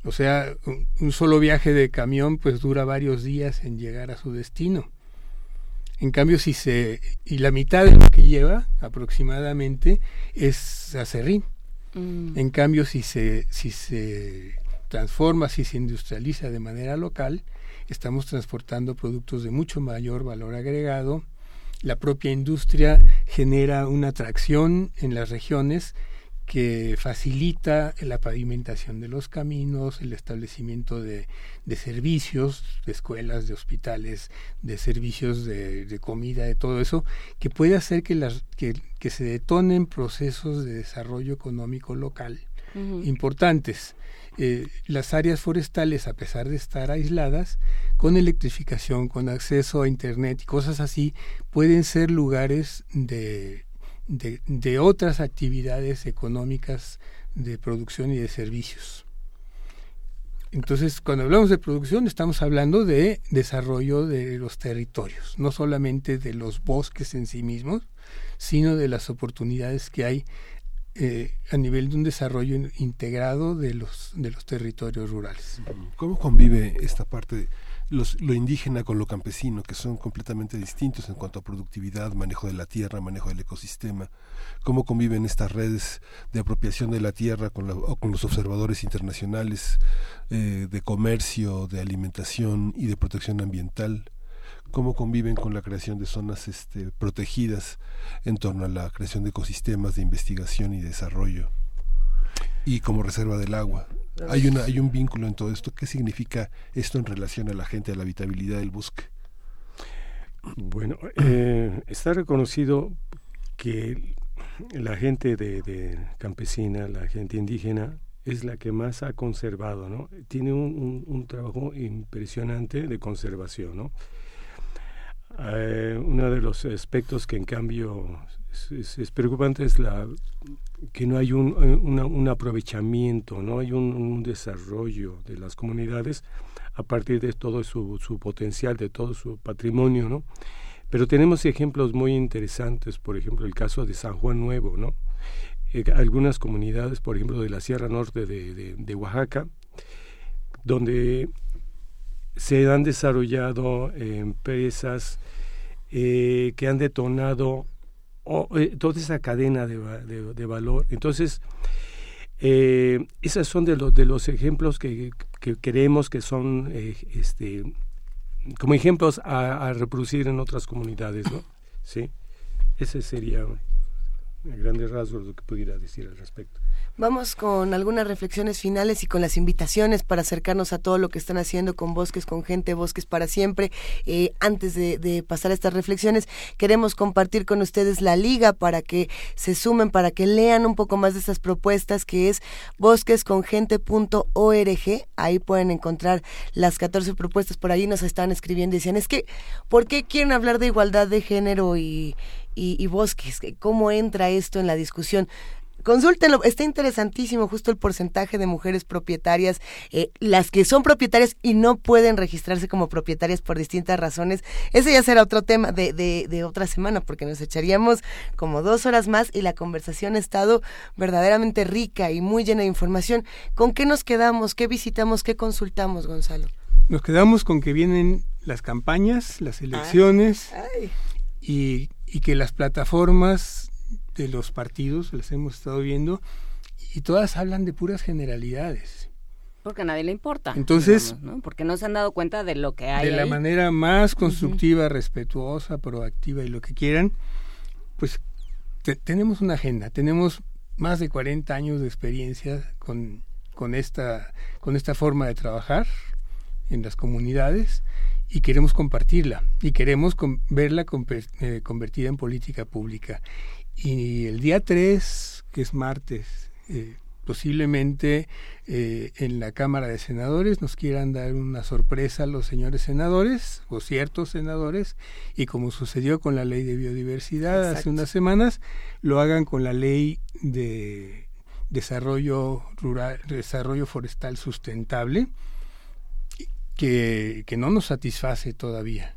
O sea, un, solo viaje de camión pues dura varios días en llegar a su destino. En cambio, si se... y la mitad de lo que lleva aproximadamente es acerrín. Mm. En cambio, si se, si se transforma, si se industrializa de manera local, estamos transportando productos de mucho mayor valor agregado, la propia industria genera una atracción en las regiones que facilita la pavimentación de los caminos, el establecimiento de, servicios, de escuelas, de hospitales, de servicios de, comida, de todo eso, que puede hacer que, las, que, que se detonen procesos de desarrollo económico local importantes. Eh, las áreas forestales, a pesar de estar aisladas, con electrificación, con acceso a Internet y cosas así, pueden ser lugares de, de, otras actividades económicas de producción y de servicios. Entonces, cuando hablamos de producción, estamos hablando de desarrollo de los territorios, no solamente de los bosques en sí mismos, sino de las oportunidades que hay eh, a nivel de un desarrollo integrado de los, de los territorios rurales. ¿Cómo convive esta parte los, lo indígena con lo campesino, que son completamente distintos en cuanto a productividad, manejo de la tierra, manejo del ecosistema? ¿Cómo conviven estas redes de apropiación de la tierra con, con los observadores internacionales eh, de comercio, de alimentación y de protección ambiental? cómo conviven con la creación de zonas este, protegidas en torno a la creación de ecosistemas de investigación y desarrollo y como reserva del agua. Hay, una, hay un vínculo en todo esto. ¿Qué significa esto en relación a la gente, a la habitabilidad del bosque? Bueno, eh, está reconocido que la gente de, campesina, la gente indígena, es la que más ha conservado, ¿no? Tiene un, un trabajo impresionante de conservación, ¿no? Eh, uno de los aspectos que en cambio es, preocupante es la que no hay un, un aprovechamiento, no hay un, desarrollo de las comunidades a partir de todo su, su potencial, de todo su patrimonio, ¿no? Pero tenemos ejemplos muy interesantes, por ejemplo, el caso de San Juan Nuevo, ¿no? Eh, algunas comunidades, por ejemplo, de la Sierra Norte de, de Oaxaca, donde se han desarrollado empresas eh, que han detonado eh, toda esa cadena de, valor. Entonces, eh, esos son de los, de los ejemplos que, que creemos que son este, como ejemplos a, reproducir en otras comunidades, ¿no? Sí, ese sería grandes rasgos lo que pudiera decir al respecto. Vamos con algunas reflexiones finales y con las invitaciones para acercarnos a todo lo que están haciendo con Bosques, con gente, Bosques para siempre. Eh, antes de, pasar a estas reflexiones, queremos compartir con ustedes la liga para que se sumen, para que lean un poco más de estas propuestas, que es bosquescongente.org. Ahí pueden encontrar las 14 propuestas. Por ahí nos están escribiendo y decían, es que, ¿por qué quieren hablar de igualdad de género y, y, bosques, cómo entra esto en la discusión. Consúltenlo, está interesantísimo justo el porcentaje de mujeres propietarias, eh, las que son propietarias y no pueden registrarse como propietarias por distintas razones. Ese ya será otro tema de, de, de otra semana, porque nos echaríamos como dos horas más y la conversación ha estado verdaderamente rica y muy llena de información. ¿Con qué nos quedamos? ¿Qué visitamos? ¿Qué consultamos, Gonzalo? Nos quedamos con que vienen las campañas, las elecciones y y que las plataformas de los partidos, las hemos estado viendo, y todas hablan de puras generalidades. Porque a nadie le importa. Entonces, porque no se han dado cuenta de lo que hay. De la manera más constructiva, respetuosa, proactiva y lo que quieran, pues tenemos una agenda, tenemos más de 40 años de experiencia con, con, esta, con esta forma de trabajar en las comunidades y queremos compartirla y queremos verla eh, convertida en política pública. Y el día 3, que es martes, eh, posiblemente eh, en la Cámara de Senadores nos quieran dar una sorpresa a los señores senadores o ciertos senadores y como sucedió con la ley de biodiversidad hace unas semanas, lo hagan con la ley de desarrollo rural, desarrollo forestal sustentable que, que no nos satisface todavía.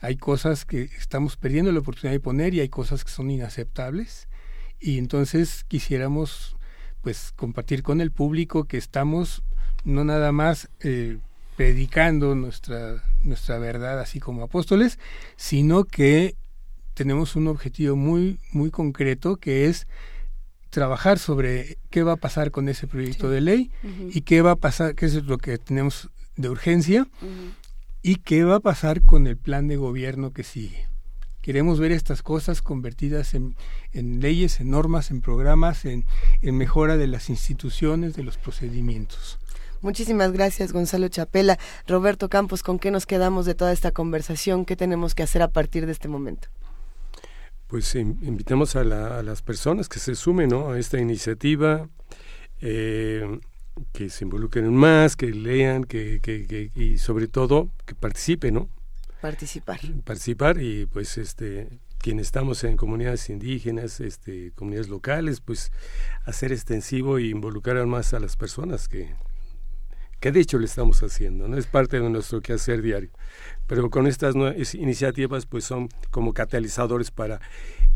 Hay cosas que estamos perdiendo la oportunidad de poner y hay cosas que son inaceptables. Y entonces quisiéramos pues compartir con el público que estamos no nada más eh, predicando nuestra, nuestra verdad así como apóstoles, sino que tenemos un objetivo muy, muy concreto que es trabajar sobre qué va a pasar con ese proyecto de ley y qué va a pasar, qué es lo que tenemos de urgencia y qué va a pasar con el plan de gobierno que sigue. Queremos ver estas cosas convertidas en, leyes, en normas, en programas, en, en mejora de las instituciones, de los procedimientos. Muchísimas gracias, Gonzalo Chapela. Roberto Campos, ¿con qué nos quedamos de toda esta conversación? ¿Qué tenemos que hacer a partir de este momento? Pues invitamos a, las personas que se sumen a esta iniciativa. Eh, que se involucren más, que lean, que, que, y sobre todo que participen, ¿no? Participar. Participar y pues este quienes estamos en comunidades indígenas, este, comunidades locales, pues hacer extensivo e involucrar más a las personas que, que de hecho le estamos haciendo, ¿no? Es parte de nuestro quehacer diario. Pero con estas iniciativas pues son como catalizadores para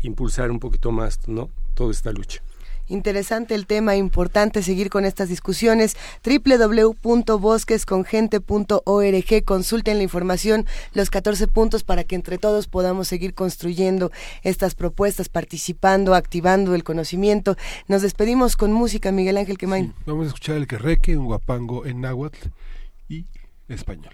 impulsar un poquito más, ¿no? Toda esta lucha. Interesante el tema, importante seguir con estas discusiones. www.bosquescongente.org. Consulten la información, los 14 puntos para que entre todos podamos seguir construyendo estas propuestas, participando, activando el conocimiento. Nos despedimos con música, Miguel Ángel Quemain. vamos a escuchar el querreque, un guapango en náhuatl y español.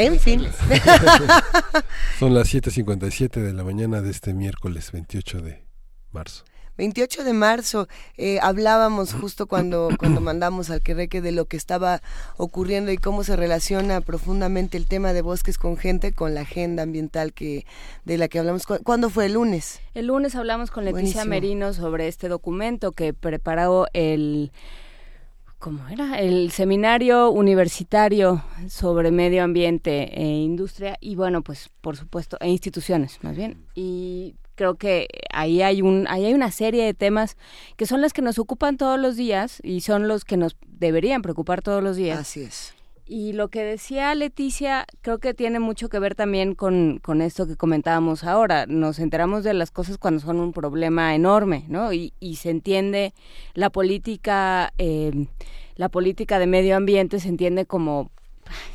En fin. Son las *laughs* 7.57 de la mañana de este miércoles 28 de marzo. 28 de marzo eh, hablábamos justo cuando, cuando mandamos al Querreque de lo que estaba ocurriendo y cómo se relaciona profundamente el tema de bosques con gente con la agenda ambiental que de la que hablamos. ¿Cu- ¿Cuándo fue el lunes? El lunes hablamos con Leticia Buenísimo. Merino sobre este documento que preparó el ¿cómo era? El seminario universitario sobre medio ambiente e industria y bueno, pues por supuesto, e instituciones más bien. Y creo que ahí hay un ahí hay una serie de temas que son las que nos ocupan todos los días y son los que nos deberían preocupar todos los días. Así es. Y lo que decía Leticia creo que tiene mucho que ver también con, con esto que comentábamos ahora. Nos enteramos de las cosas cuando son un problema enorme, ¿no? Y, y se entiende la política, eh, la política de medio ambiente se entiende como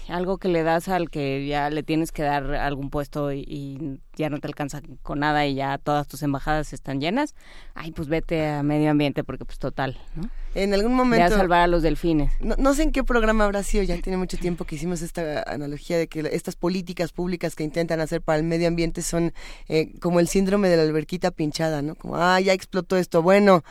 algo que le das al que ya le tienes que dar algún puesto y, y ya no te alcanza con nada y ya todas tus embajadas están llenas. Ay, pues vete a medio ambiente porque pues total, ¿no? En algún momento... salvar a los delfines. No, no sé en qué programa habrá sido, ya tiene mucho tiempo que hicimos esta analogía de que estas políticas públicas que intentan hacer para el medio ambiente son eh, como el síndrome de la alberquita pinchada, ¿no? Como, ah, ya explotó esto, bueno,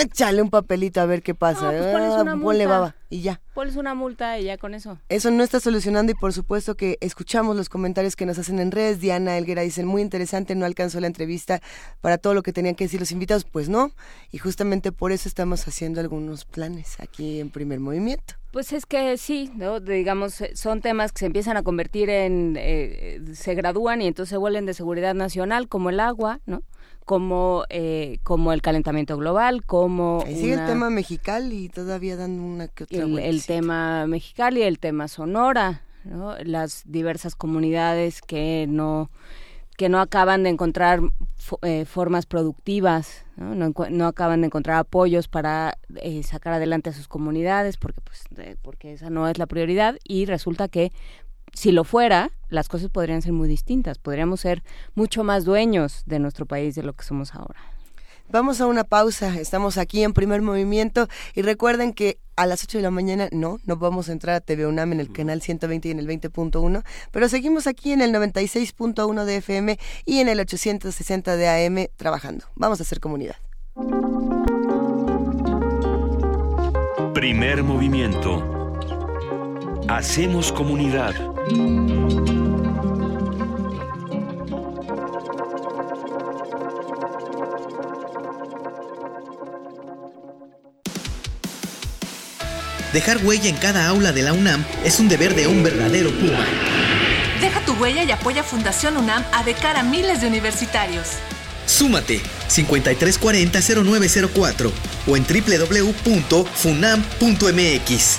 échale un papelito a ver qué pasa, No, pues ah, una ponle multa. baba y ya. Pones una multa y ya con eso. Eso no está solucionando y por supuesto que escuchamos los comentarios que nos hacen en redes. Diana Elguera dice, muy interesante, no alcanzó la entrevista para todo lo que tenían que decir los invitados. Pues no, y justamente por eso estamos haciendo algunos planes aquí en primer movimiento. Pues es que sí, ¿no? Digamos, eh, son temas que se empiezan a convertir en, eh, se gradúan y entonces se vuelven de seguridad nacional, como el agua, ¿no? Como, eh, como el calentamiento global, como Ahí sigue el tema Mexicali y todavía dando una que otra el, el tema Mexicali, el tema Sonora, ¿no? Las diversas comunidades que no que no acaban de encontrar eh, formas productivas, ¿no? No, acaban de encontrar apoyos para eh, sacar adelante a sus comunidades, porque pues eh, porque esa no es la prioridad y resulta que si lo fuera, las cosas podrían ser muy distintas, podríamos ser mucho más dueños de nuestro país de lo que somos ahora. Vamos a una pausa, estamos aquí en primer movimiento y recuerden que a las 8 de la mañana no, no vamos a entrar a TV UNAM en el canal 120 y en el 20.1, pero seguimos aquí en el 96.1 de FM y en el 860 de AM trabajando. Vamos a hacer comunidad. Primer movimiento. Hacemos comunidad. Dejar huella en cada aula de la UNAM es un deber de un verdadero Puma. Deja tu huella y apoya Fundación UNAM a de cara a miles de universitarios. Súmate 5340-0904 o en www.funam.mx.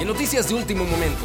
Y noticias de último momento,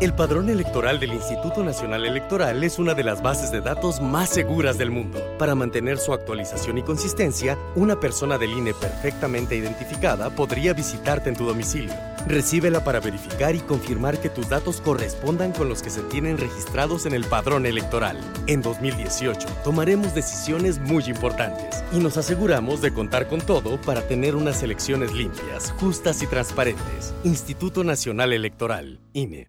El padrón electoral del Instituto Nacional Electoral es una de las bases de datos más seguras del mundo. Para mantener su actualización y consistencia, una persona del INE perfectamente identificada podría visitarte en tu domicilio. Recíbela para verificar y confirmar que tus datos correspondan con los que se tienen registrados en el padrón electoral. En 2018 tomaremos decisiones muy importantes y nos aseguramos de contar con todo para tener unas elecciones limpias, justas y transparentes. Instituto Nacional Electoral, INE.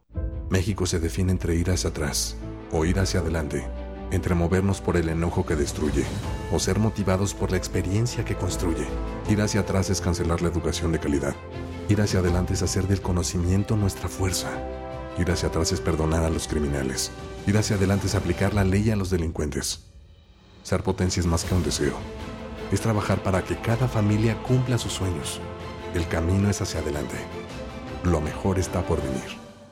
México se define entre ir hacia atrás o ir hacia adelante, entre movernos por el enojo que destruye o ser motivados por la experiencia que construye. Ir hacia atrás es cancelar la educación de calidad. Ir hacia adelante es hacer del conocimiento nuestra fuerza. Ir hacia atrás es perdonar a los criminales. Ir hacia adelante es aplicar la ley a los delincuentes. Ser potencia es más que un deseo. Es trabajar para que cada familia cumpla sus sueños. El camino es hacia adelante. Lo mejor está por venir.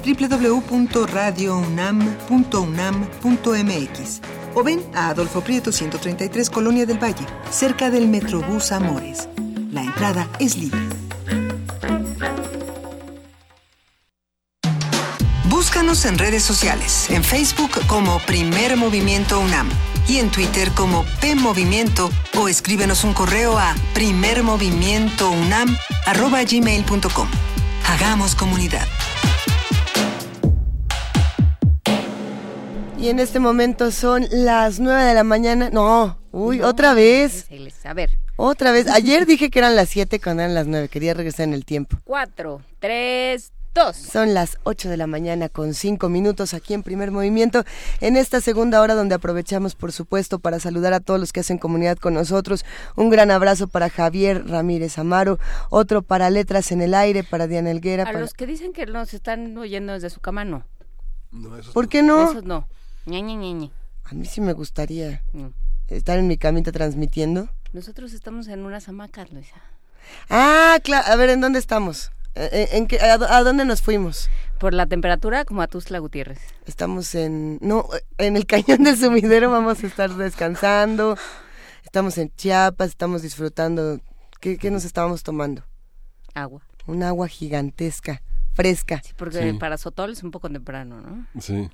www.radiounam.unam.mx o ven a Adolfo Prieto 133 Colonia del Valle, cerca del Metrobús Amores. La entrada es libre. Búscanos en redes sociales, en Facebook como Primer Movimiento UNAM y en Twitter como P Movimiento o escríbenos un correo a primermovimientounam@gmail.com. Hagamos comunidad. Y en este momento son las 9 de la mañana. No, uy, otra vez. A ver. Otra vez. Ayer *laughs* dije que eran las 7 cuando eran las 9. Quería regresar en el tiempo. 4, 3, 2. Son las 8 de la mañana con 5 minutos aquí en primer movimiento. En esta segunda hora donde aprovechamos, por supuesto, para saludar a todos los que hacen comunidad con nosotros. Un gran abrazo para Javier Ramírez Amaro. Otro para Letras en el Aire, para Diana Elguera. A para... los que dicen que nos están oyendo desde su cama, no. no ¿Por qué no? Esos no. A mí sí me gustaría Mm. estar en mi camita transmitiendo. Nosotros estamos en unas hamacas, Luisa. Ah, claro. A ver, ¿en dónde estamos? ¿En, en qué, a, a, dónde nos fuimos? Por la temperatura, como a Tuzla Gutiérrez. Estamos en... No, en el cañón del sumidero vamos a estar descansando. Estamos en Chiapas, estamos disfrutando. ¿Qué, qué nos estábamos tomando? Agua. Un agua gigantesca, fresca. Sí, porque sí. para Sotol es un poco temprano, ¿no? Sí.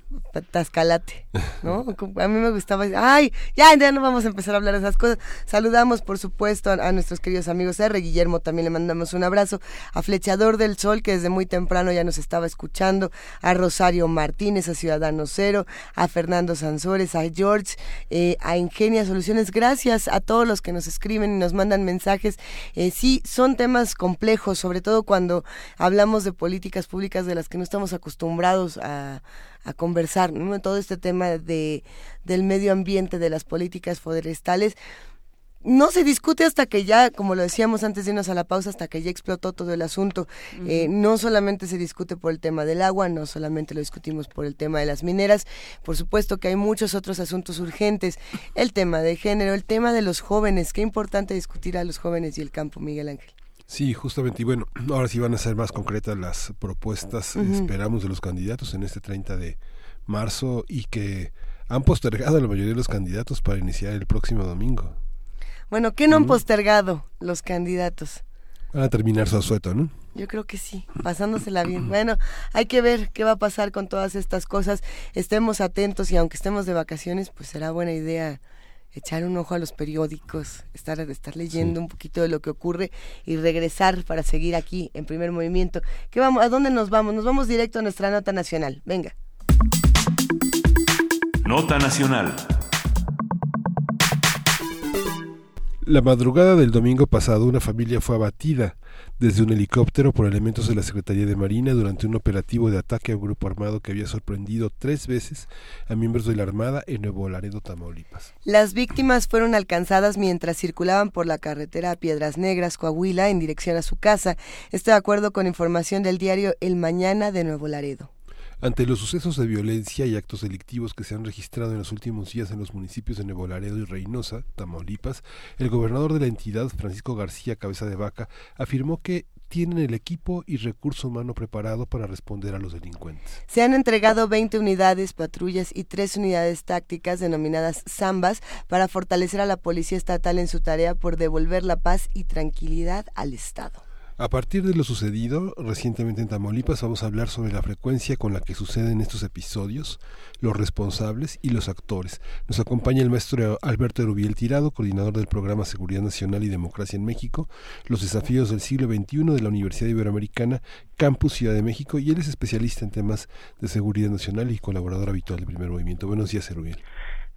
Tascalate, ¿no? *laughs* a mí me gustaba. Ay, ya, ya no vamos a empezar a hablar de esas cosas. Saludamos, por supuesto, a, a nuestros queridos amigos R. Guillermo también le mandamos un abrazo. A Flechador del Sol, que desde muy temprano ya nos estaba escuchando. A Rosario Martínez, a Ciudadano Cero. A Fernando Sansores, a George, eh, a Ingenia Soluciones. Gracias a todos los que nos escriben y nos mandan mensajes. Eh, sí, son temas complejos, sobre todo cuando hablamos de políticas públicas de las que no estamos acostumbrados a, a conversar, ¿no? Todo este tema de, del medio ambiente, de las políticas forestales. no se discute hasta que ya, como lo decíamos antes de irnos a la pausa, hasta que ya explotó todo el asunto. Eh, no solamente se discute por el tema del agua, no solamente lo discutimos por el tema de las mineras, por supuesto que hay muchos otros asuntos urgentes, el tema de género, el tema de los jóvenes, qué importante discutir a los jóvenes y el campo, Miguel Ángel. Sí, justamente, y bueno, *clears throat* ahora sí van a ser más concretas las propuestas, esperamos, de los candidatos en este 30 de marzo y que han postergado a la mayoría de los candidatos para iniciar el próximo domingo. Bueno, ¿qué no han postergado los candidatos? Van a terminar su asueto, ¿no? Yo creo que sí, pasándosela bien. *clears throat* Bueno, hay que ver qué va a pasar con todas estas cosas. Estemos atentos y aunque estemos de vacaciones, pues será buena idea echar un ojo a los periódicos, estar, estar leyendo un poquito de lo que ocurre y regresar para seguir aquí en primer movimiento. ¿Qué vamos, ¿A dónde nos vamos? Nos vamos directo a nuestra nota nacional. Venga. Nota nacional. La madrugada del domingo pasado una familia fue abatida desde un helicóptero por elementos de la Secretaría de Marina durante un operativo de ataque a un grupo armado que había sorprendido tres veces a miembros de la Armada en Nuevo Laredo, Tamaulipas. Las víctimas fueron alcanzadas mientras circulaban por la carretera a Piedras Negras, Coahuila, en dirección a su casa. Esto de acuerdo con información del diario El Mañana de Nuevo Laredo. Ante los sucesos de violencia y actos delictivos que se han registrado en los últimos días en los municipios de Nuevo Laredo y Reynosa, Tamaulipas, el gobernador de la entidad, Francisco García Cabeza de Vaca, afirmó que tienen el equipo y recurso humano preparado para responder a los delincuentes. Se han entregado 20 unidades, patrullas y tres unidades tácticas denominadas Zambas para fortalecer a la Policía Estatal en su tarea por devolver la paz y tranquilidad al Estado. A partir de lo sucedido recientemente en Tamaulipas vamos a hablar sobre la frecuencia con la que suceden estos episodios, los responsables y los actores. Nos acompaña el maestro Alberto Erubiel Tirado, coordinador del programa Seguridad Nacional y Democracia en México, los desafíos del siglo XXI de la Universidad Iberoamericana, Campus Ciudad de México, y él es especialista en temas de seguridad nacional y colaborador habitual del primer movimiento. Buenos días, Erubiel.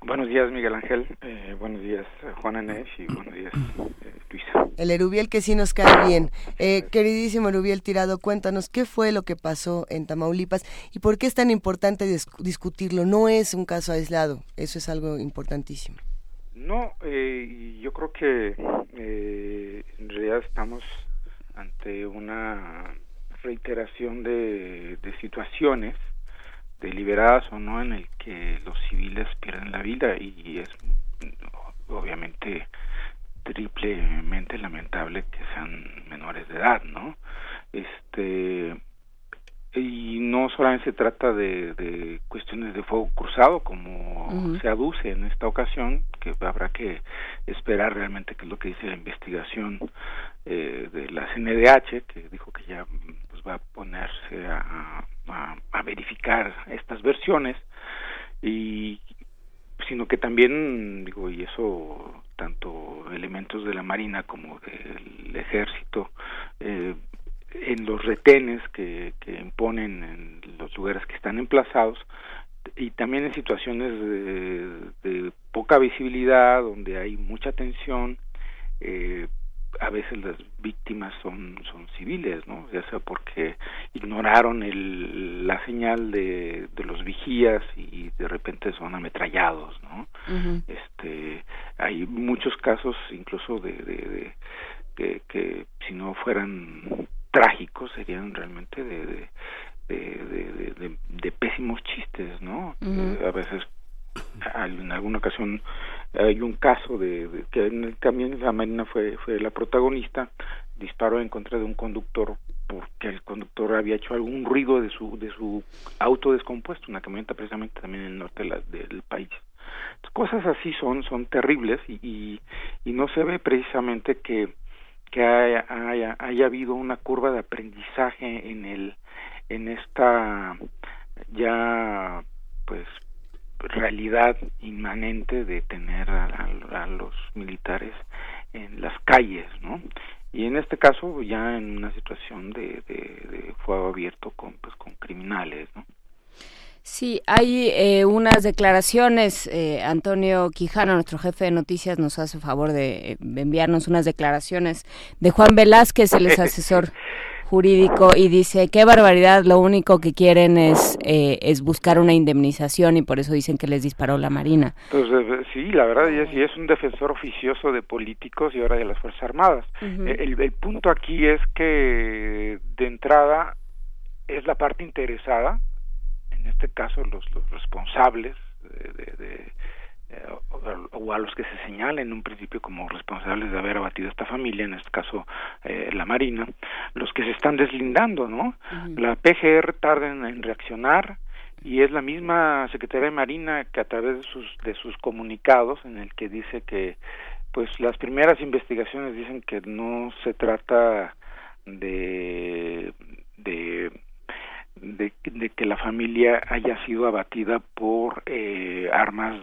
Buenos días, Miguel Ángel. Eh, buenos días, Juana Inés. Y buenos días, eh, Luisa. El Erubiel que sí nos cae bien. Eh, queridísimo Erubiel Tirado, cuéntanos qué fue lo que pasó en Tamaulipas y por qué es tan importante discutirlo. No es un caso aislado, eso es algo importantísimo. No, yo creo que en realidad estamos ante una reiteración de, de situaciones deliberadas o no en el que los civiles pierden la vida y es obviamente triplemente lamentable que sean menores de edad, ¿no? Este y no solamente se trata de, de cuestiones de fuego cruzado como se aduce en esta ocasión que habrá que esperar realmente qué es lo que dice la investigación eh, de la CNDH que dijo que ya pues, va a ponerse a, a, verificar estas versiones y sino que también digo y eso tanto elementos de la marina como del ejército eh, en los retenes que, que imponen en los lugares que están emplazados y también en situaciones de, de poca visibilidad donde hay mucha tensión eh, a veces las víctimas son son civiles no ya sea porque ignoraron el, la señal de, de los vigías y de repente son ametrallados no este hay muchos casos incluso de, de, de que, si no fueran trágicos serían realmente de de, pésimos chistes no a veces en alguna ocasión hay un caso de, que también la Marina fue fue la protagonista disparó en contra de un conductor porque el conductor había hecho algún ruido de su de su auto descompuesto una camioneta precisamente también en el norte del país. Cosas así son son terribles y, y, no se ve precisamente que que haya, haya, haya habido una curva de aprendizaje en el en esta ya pues realidad inmanente de tener a, los militares en las calles, ¿no? Y en este caso ya en una situación de, de, fuego abierto con, pues, con criminales, ¿no? Sí, hay eh, unas declaraciones. Eh, Antonio Quijano, nuestro jefe de noticias, nos hace favor de, enviarnos unas declaraciones de Juan Velázquez, el *laughs* asesor jurídico y dice, qué barbaridad, lo único que quieren es, eh, es buscar una indemnización y por eso dicen que les disparó la Marina. Pues eh, sí, la verdad, es, y es un defensor oficioso de políticos y ahora de las Fuerzas Armadas. el, el punto aquí es que de entrada es la parte interesada, en este caso los, los responsables de, eh, o a los que se señala en un principio como responsables de haber abatido esta familia, en este caso eh, la Marina, los que se están deslindando, ¿no? La PGR tarda en, reaccionar y es la misma Secretaría de Marina que a través de sus, de sus comunicados en el que dice que pues las primeras investigaciones dicen que no se trata de de de, que la familia haya sido abatida por eh, armas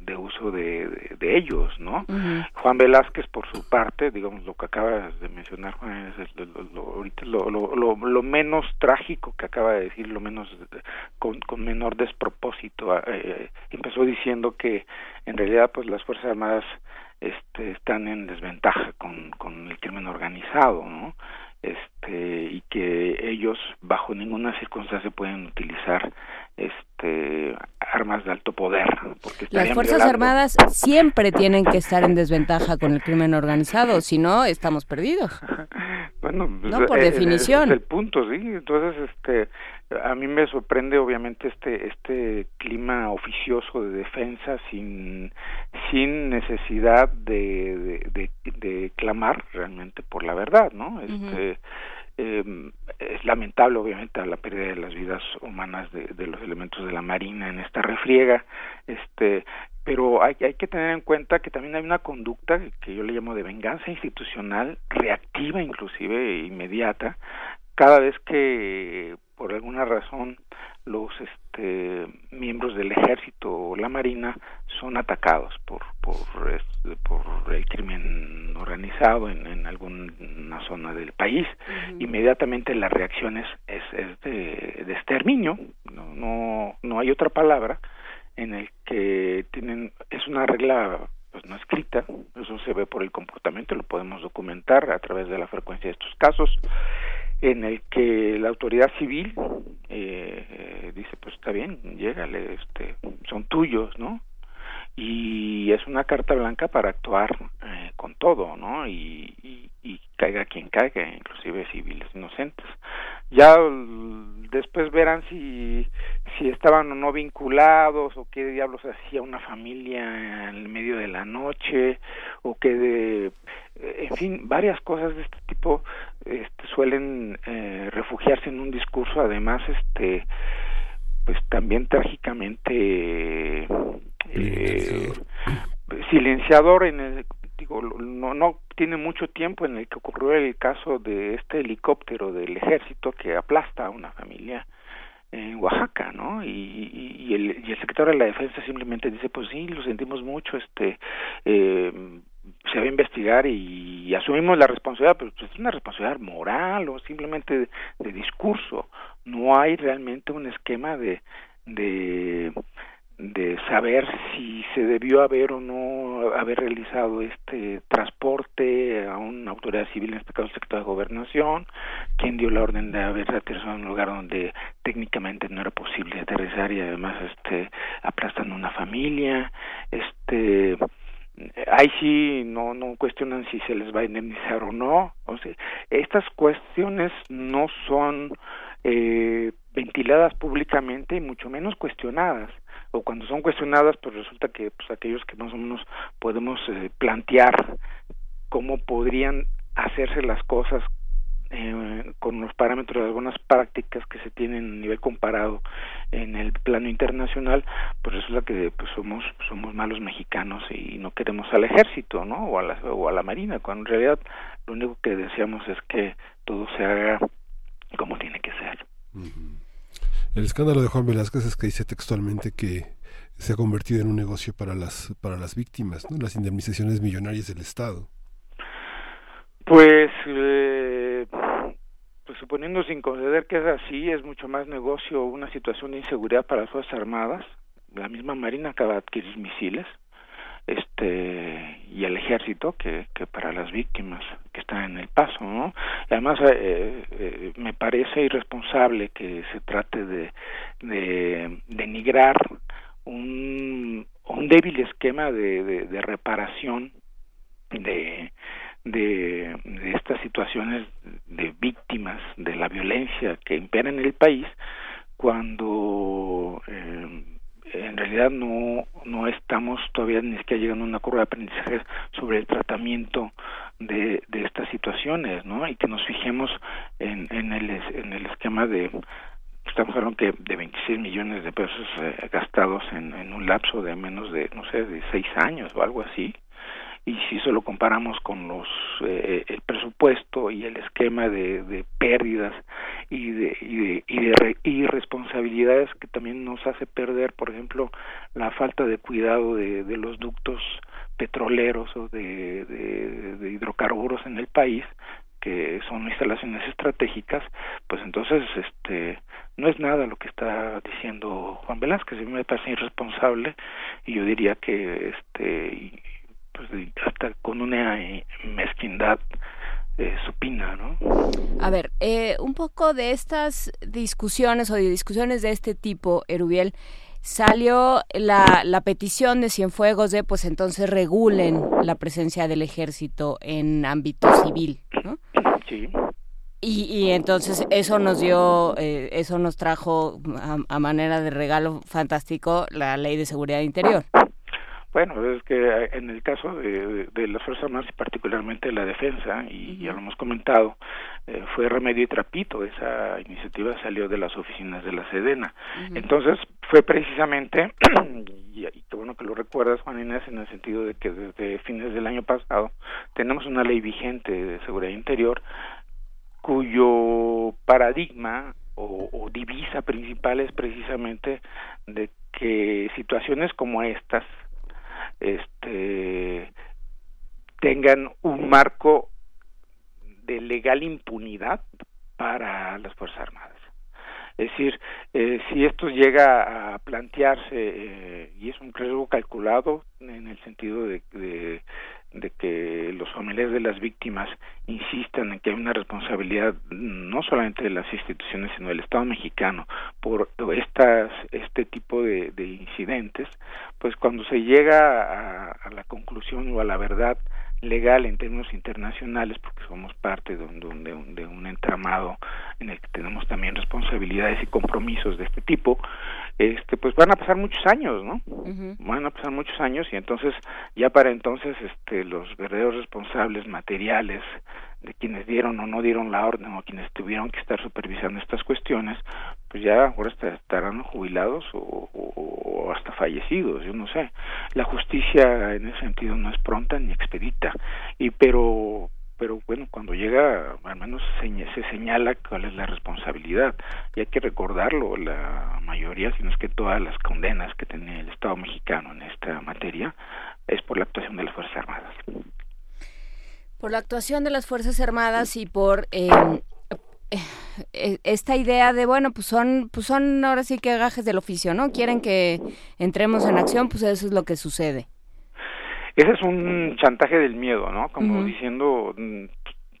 de uso de, de, ellos, ¿no? Juan Velázquez, por su parte, digamos, lo que acaba de mencionar Juan, es lo, lo, lo, menos trágico que acaba de decir, lo menos, con, con menor despropósito, eh, empezó diciendo que en realidad, pues las Fuerzas Armadas este, están en desventaja con, con el crimen organizado, ¿no? este y que ellos bajo ninguna circunstancia pueden utilizar este armas de alto poder porque las fuerzas armadas siempre tienen que estar en desventaja con el crimen organizado si no estamos perdidos. *laughs* Bueno no por eh, definición. es el punto sí. Entonces este a mí me sorprende obviamente este este clima oficioso de defensa sin sin necesidad de, de, de, clamar realmente por la verdad no este eh, es lamentable obviamente la pérdida de las vidas humanas de, de los elementos de la marina en esta refriega este pero hay, hay que tener en cuenta que también hay una conducta que yo le llamo de venganza institucional reactiva inclusive inmediata. Cada vez que por alguna razón los este, miembros del ejército o la marina son atacados por por, por el crimen organizado en, en alguna zona del país. Inmediatamente la reacción es, es, de, de, exterminio. No, no no hay otra palabra en el que tienen es una regla pues no escrita. Eso se ve por el comportamiento lo podemos documentar a través de la frecuencia de estos casos en el que la autoridad civil eh, dice pues está bien llégale este son tuyos no y es una carta blanca para actuar eh, con todo no y, y, caiga quien caiga inclusive civiles inocentes. Ya después verán si si estaban o no vinculados o qué diablos hacía una familia en el medio de la noche o que de en fin varias cosas de este tipo este, suelen eh, refugiarse en un discurso además este pues también trágicamente eh, silenciador en el digo no no tiene mucho tiempo en el que ocurrió el caso de este helicóptero del ejército que aplasta a una familia en Oaxaca, ¿no? Y, y, el, y el secretario de la defensa simplemente dice, pues sí, lo sentimos mucho, este, eh, se va a investigar y, asumimos la responsabilidad, pero pues, es una responsabilidad moral o simplemente de, discurso. No hay realmente un esquema de, de, de saber si se debió haber o no haber realizado este transporte a una autoridad civil, en este caso el secretario de Gobernación, quien dio la orden de haber aterrizado en un lugar donde técnicamente no era posible aterrizar y además este aplastando una familia, este ahí sí no no cuestionan si se les va a indemnizar o no. O sea estas cuestiones no son eh, ventiladas públicamente y mucho menos cuestionadas. O cuando son cuestionadas pues resulta que pues aquellos que más o menos podemos eh, plantear cómo podrían hacerse las cosas eh, con los parámetros de algunas prácticas que se tienen a nivel comparado en el plano internacional, pues resulta que pues somos somos malos mexicanos y no queremos al ejército, ¿no? O a la o a la marina, cuando en realidad lo único que deseamos es que todo se haga como tiene que ser. El escándalo de Juan Velázquez es que dice textualmente que se ha convertido en un negocio para las para las víctimas, ¿no? Las indemnizaciones millonarias del Estado. Pues, eh, pues suponiendo sin conceder que es así, es mucho más negocio una situación de inseguridad para las Fuerzas Armadas. La misma Marina acaba de adquirir misiles. este y el ejército que, para las víctimas que están en el paso no además eh, eh, me parece irresponsable que se trate de, de denigrar un, un débil esquema de, de, reparación de, de, estas situaciones de víctimas de la violencia que impera en el país cuando eh, en realidad no, no estamos todavía ni siquiera llegando a una curva de aprendizaje sobre el tratamiento de, de estas situaciones, ¿no? Y que nos fijemos en, en, el, en el esquema de estamos hablando que de 26 millones de pesos eh, gastados en, en, un lapso de menos de, no sé, de seis años o algo así, y si eso lo comparamos con los eh, el presupuesto y el esquema de, de pérdidas y de, y de, y de irresponsabilidades que también nos hace perder por ejemplo la falta de cuidado de, de los ductos petroleros o de, de, de hidrocarburos en el país que son instalaciones estratégicas, pues entonces este no es nada lo que está diciendo Juan Velázquez, a mí me parece irresponsable y yo diría que este pues hasta con una eh, mezquindad eh, supina, ¿no? A ver, eh, un poco de estas discusiones o de discusiones de este tipo, Erubiel, salió la, la petición de Cienfuegos de, pues entonces regulen la presencia del ejército en ámbito civil, ¿no? Sí. Y, y entonces eso nos dio, eh, eso nos trajo a, a manera de regalo fantástico la ley de seguridad interior. Bueno, es que eh, en el caso de, de, las Fuerzas Armadas y particularmente la defensa, y ya lo hemos comentado, eh, fue remedio y trapito, esa iniciativa salió de las oficinas de la Sedena. Entonces, fue precisamente, *clears throat* y, y qué bueno que lo recuerdas, Juan Inés, en el sentido de que desde fines del año pasado tenemos una ley vigente de seguridad interior cuyo paradigma o, o divisa principal es precisamente de que situaciones como estas, este tengan un marco de legal impunidad para las Fuerzas Armadas. Es decir, eh, si esto llega a plantearse, eh, y es un riesgo calculado en el sentido de, de, de, que los familiares de las víctimas insistan en que hay una responsabilidad no solamente de las instituciones, sino del Estado mexicano por estas, este tipo de, de incidentes, pues cuando se llega a, a la conclusión o a la verdad legal en términos internacionales, porque somos parte de un, de, un, de un, entramado en el que tenemos también responsabilidades y compromisos de este tipo, este, pues van a pasar muchos años, ¿no? Uh -huh. Van a pasar muchos años y entonces ya para entonces este, los verdaderos responsables materiales de quienes dieron o no dieron la orden o quienes tuvieron que estar supervisando estas cuestiones, pues ya ahora estarán jubilados o, hasta fallecidos, yo no sé. La justicia en ese sentido no es pronta ni expedita, y pero pero bueno, cuando llega, al menos se, se señala cuál es la responsabilidad, y hay que recordarlo, la mayoría, si no es que todas las condenas que tiene el Estado mexicano en esta materia, es por la actuación de las Fuerzas Armadas por la actuación de las Fuerzas Armadas y por eh, eh, esta idea de, bueno, pues son, pues son ahora sí que gajes del oficio, ¿no? Quieren que entremos en acción, pues eso es lo que sucede. Ese es un chantaje del miedo, ¿no? Como uh -huh. diciendo,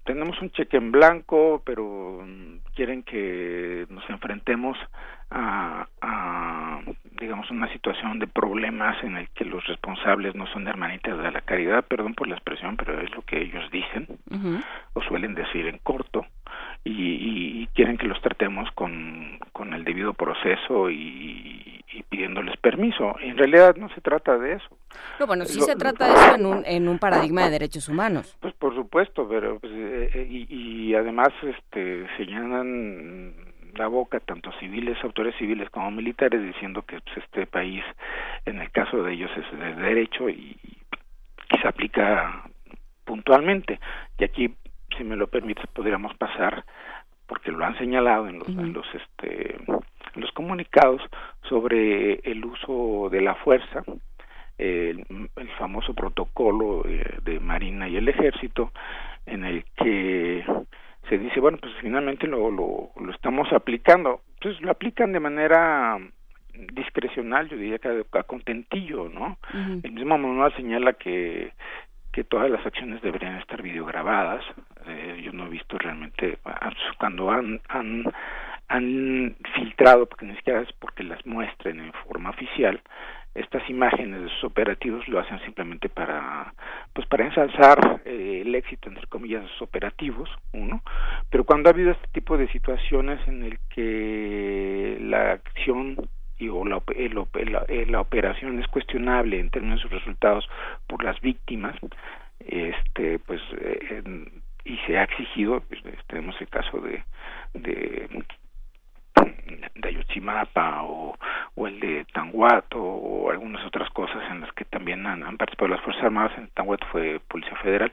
tenemos un cheque en blanco, pero quieren que nos enfrentemos a, a, digamos una situación de problemas en el que los responsables no son hermanitas de la caridad, perdón por la expresión, pero es lo que ellos dicen uh -huh. o suelen decir en corto y, y, quieren que los tratemos con, con el debido proceso y, y, pidiéndoles permiso. En realidad no se trata de eso. No, bueno, sí lo, se trata de eso en un, en un paradigma de derechos humanos. Pues por supuesto, pero pues, eh, y, y además este señalan la boca tanto civiles, autores civiles como militares diciendo que pues, este país en el caso de ellos es de derecho y, y se aplica puntualmente. Y aquí si me lo permites podríamos pasar porque lo han señalado en los, uh -huh. en los este en los comunicados sobre el uso de la fuerza el, el famoso protocolo de, de Marina y el Ejército en el que se dice bueno pues finalmente lo, lo, lo estamos aplicando entonces lo aplican de manera discrecional, yo diría que a, contentillo, ¿no? El mismo manual señala que que todas las acciones deberían estar videograbadas. Eh, yo no he visto realmente cuando han, han han filtrado, porque ni siquiera es porque las muestren en forma oficial, estas imágenes de sus operativos lo hacen simplemente para pues para ensalzar eh, el éxito entre comillas de sus operativos uno. Pero cuando ha habido este tipo de situaciones en el que la acción y o la, la, operación es cuestionable en términos de sus resultados por las víctimas este pues eh, y se ha exigido pues, tenemos el caso de de de Ayotzinapa o, o el de Tanguato o algunas otras cosas en las que también han, participado las Fuerzas Armadas, en Tanguato fue Policía Federal,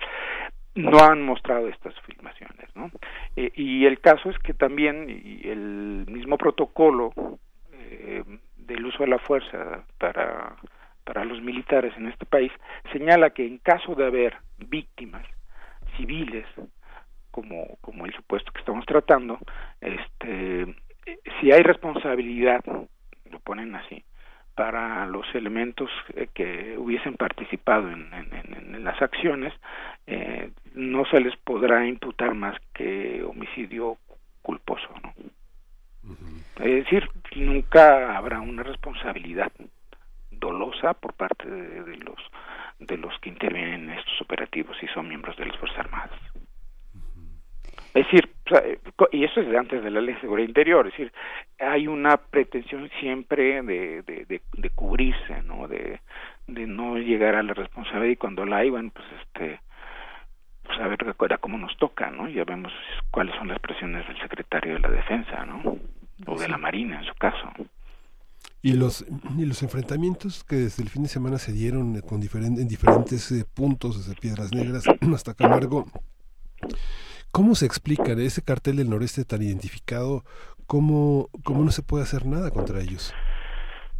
no han mostrado estas filmaciones, ¿no? Eh, y el caso es que también el mismo protocolo eh, del uso de la fuerza para para los militares en este país señala que en caso de haber víctimas civiles como como el supuesto que estamos tratando este si hay responsabilidad, lo ponen así, para los elementos que hubiesen participado en, las acciones, eh, no se les podrá imputar más que homicidio culposo, ¿no? Es decir, nunca habrá una responsabilidad dolosa por parte de, de, los de los que intervienen en estos operativos y son miembros de las Fuerzas Armadas. Es decir, y eso es antes de la ley de seguridad interior, es decir, hay una pretensión siempre de, de, de, cubrirse, ¿no? De, de no llegar a la responsabilidad y cuando la hay, bueno, pues este, pues a ver cómo nos toca, ¿no? Ya vemos cuáles son las presiones del secretario de la Defensa, ¿no? O de la Marina, en su caso. Y los, y los enfrentamientos que desde el fin de semana se dieron con diferentes en diferentes eh, puntos, desde Piedras Negras *clears throat* hasta Camargo, ¿Cómo se explica ese cartel del noreste tan identificado? ¿Cómo, cómo no se puede hacer nada contra ellos?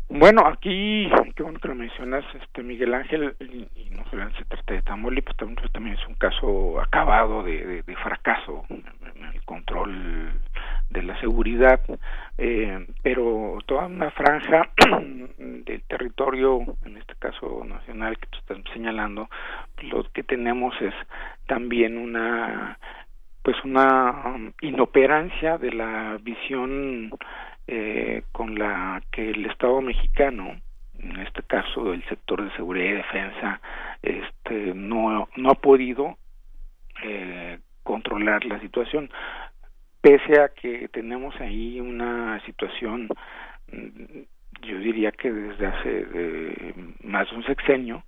Bueno, aquí, qué bueno que lo mencionas, este Miguel Ángel, y, no solamente se trata de Tamaulipas, pues, también es un caso acabado de, de, fracaso en el control de la seguridad, eh, pero toda una franja *clears throat* del territorio, en este caso nacional que tú estás señalando, lo que tenemos es también una pues una um, inoperancia de la visión eh, con la que el Estado mexicano en este caso el sector de seguridad y defensa este no no ha podido eh, controlar la situación. Pese a que tenemos ahí una situación mm, yo diría que desde hace eh, más de un sexenio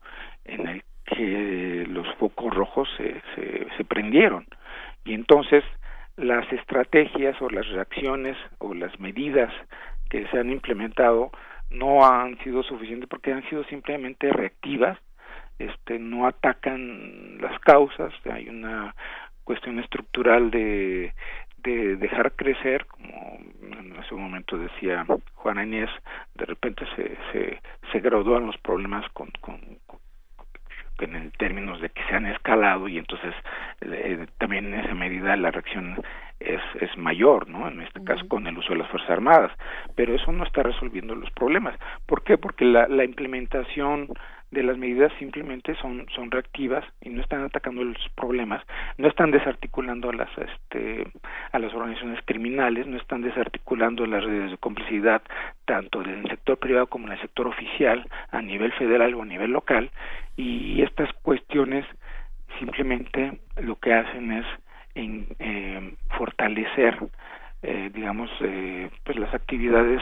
en el que los focos rojos se, se prendieron y entonces las estrategias o las reacciones o las medidas que se han implementado no han sido suficientes porque han sido simplemente reactivas, este no atacan las causas, hay una cuestión estructural de, de dejar crecer, como en ese momento decía Juana Inés, de repente se, se, se los problemas con, con, en términos de que se han escalado y entonces eh, también en esa medida la reacción es, es mayor, ¿no? En este caso con el uso de las Fuerzas Armadas, pero eso no está resolviendo los problemas. ¿Por qué? Porque la, la implementación de las medidas simplemente son son reactivas y no están atacando los problemas, no están desarticulando a las este a las organizaciones criminales, no están desarticulando las redes de complicidad tanto en el sector privado como en el sector oficial a nivel federal o a nivel local. Y estas cuestiones simplemente lo que hacen es en, eh, fortalecer eh, digamos eh, pues las actividades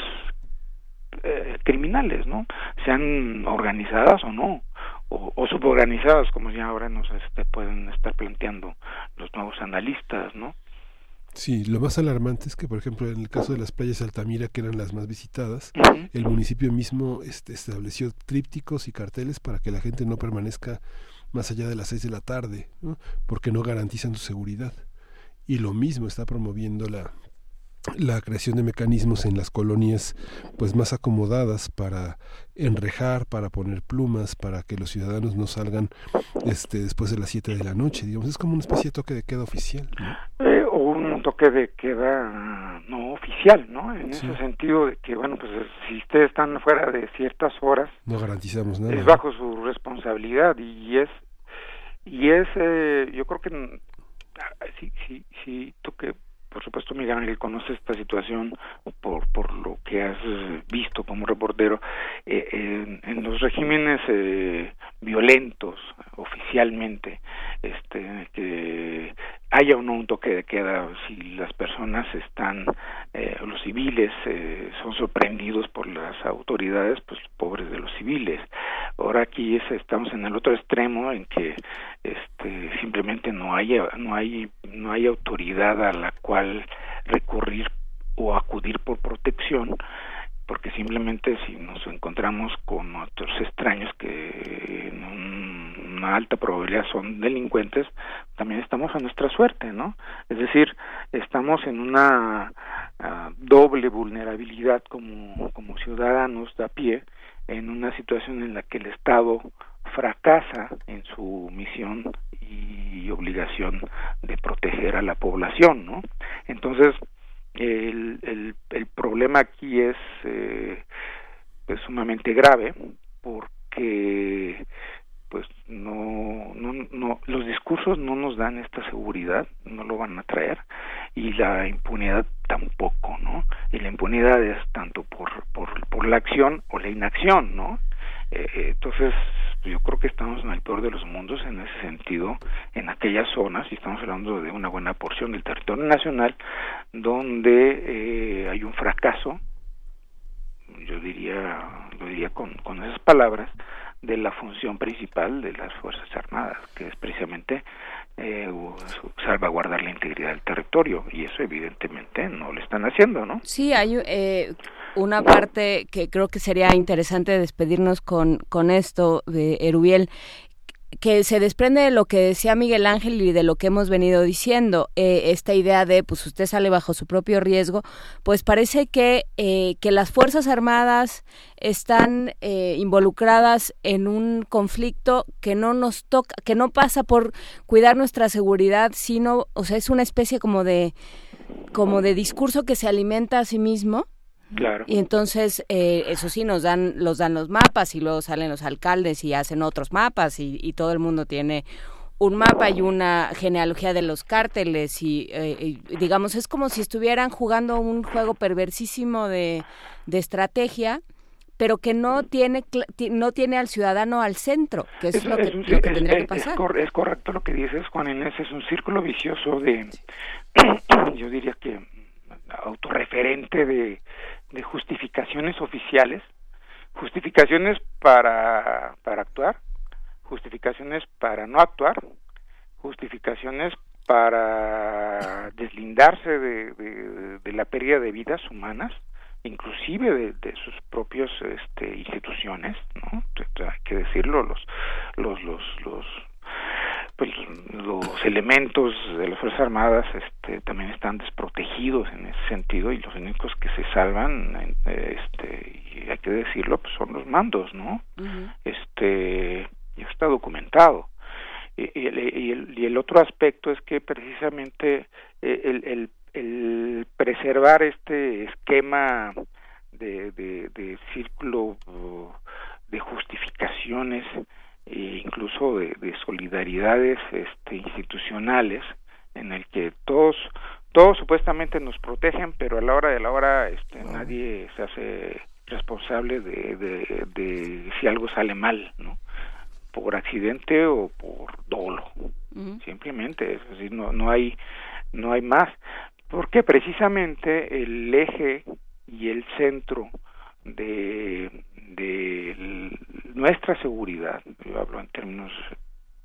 eh, criminales, ¿no? Sean organizadas o no, o, suborganizadas, como ya ahora nos este, pueden estar planteando los nuevos analistas, ¿no? Sí, lo más alarmante es que, por ejemplo, en el caso de las playas de Altamira, que eran las más visitadas, el municipio mismo este, estableció trípticos y carteles para que la gente no permanezca más allá de las seis de la tarde, porque no garantizan su seguridad. Y lo mismo está promoviendo la, la creación de mecanismos en las colonias pues más acomodadas para enrejar, para poner plumas, para que los ciudadanos no salgan este después de las 7 de la noche, digamos, es como una especie de toque de queda oficial. Eh, o un toque de queda no oficial, ¿no? En ese sentido de que, bueno, pues si ustedes están fuera de ciertas horas, no garantizamos nada. Es bajo su responsabilidad y es, y es, eh, yo creo que sí, sí, sí, toque por supuesto Miguel Ángel conoce esta situación por, por lo que has visto como reportero eh, en, los regímenes eh, violentos oficialmente este que haya o no un toque de queda si las personas están eh, los civiles eh, son sorprendidos por las autoridades pues pobres de los civiles. Ahora aquí estamos en el otro extremo en que este simplemente no hay no hay no hay autoridad a la cual recurrir o acudir por protección porque simplemente si nos encontramos con otros extraños que en una alta probabilidad son delincuentes, también estamos a nuestra suerte, ¿no? Es decir, estamos en una ah, doble vulnerabilidad como, como ciudadanos de a pie, en una situación en la que el Estado fracasa en su misión y obligación de proteger a la población, ¿no? Entonces, el, el, el problema aquí es eh, pues sumamente grave porque pues no, no, no, los discursos no nos dan esta seguridad, no lo van a traer y la impunidad tampoco, ¿no? Y la impunidad es tanto por, por, por la acción o la inacción, ¿no? Eh, eh, entonces yo creo que estamos en el peor de los mundos en ese sentido, en aquellas zonas, y estamos hablando de una buena porción del territorio nacional, donde eh, hay un fracaso, yo diría, lo diría con, con esas palabras, de la función principal de las Fuerzas Armadas, que es precisamente eh, salvaguardar la integridad del territorio, y eso evidentemente no lo están haciendo, ¿no? Sí, hay eh, una parte que creo que sería interesante despedirnos con, con esto de Erubiel, que se desprende de lo que decía Miguel Ángel y de lo que hemos venido diciendo, eh, esta idea de, pues usted sale bajo su propio riesgo, pues parece que, eh, que las Fuerzas Armadas están eh, involucradas en un conflicto que no nos toca, que no pasa por cuidar nuestra seguridad, sino, o sea, es una especie como de, como de discurso que se alimenta a sí mismo y entonces, eh, eso sí, nos dan, los dan los mapas y luego salen los alcaldes y hacen otros mapas y, todo el mundo tiene un mapa y una genealogía de los cárteles y, eh, digamos, es como si estuvieran jugando un juego perversísimo de, estrategia pero que no tiene no tiene al ciudadano al centro, que es, lo, que, tendría que pasar. Es, correcto lo que dices, Juan Inés, es un círculo vicioso de, *clears throat* yo diría que autorreferente de, de justificaciones oficiales, justificaciones para, para actuar, justificaciones para no actuar, justificaciones para deslindarse de, de, la pérdida de vidas humanas, inclusive de, de sus propios este, instituciones, ¿no? Hay que decirlo, los, los, los, los pues los elementos de las fuerzas armadas este también están desprotegidos en ese sentido y los únicos que se salvan este y hay que decirlo pues son los mandos no este ya está documentado. Y, el, y, el, otro aspecto es que precisamente eh, el, el, el preservar este esquema de, de, de círculo de justificaciones e incluso de, de, solidaridades este, institucionales en el que todos todos supuestamente nos protegen pero a la hora de la hora este, nadie se hace responsable de, de, de, si algo sale mal no por accidente o por dolo. Simplemente es decir no no hay no hay más. Porque precisamente el eje y el centro de de nuestra seguridad, yo hablo en términos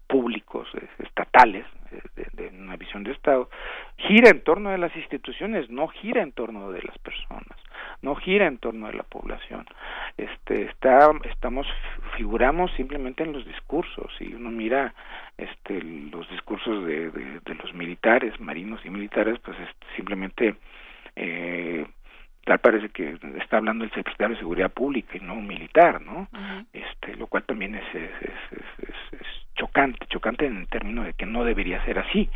públicos, estatales, de, una visión de Estado, gira en torno de las instituciones, no gira en torno de las personas, no gira en torno de la población. Este, está, estamos, figuramos simplemente en los discursos, y uno mira este, los discursos de, de, los militares, marinos y militares, pues simplemente eh, tal parece que está hablando el secretario de seguridad pública y no un militar no este lo cual también es es, es, es, chocante chocante en el término de que no debería ser así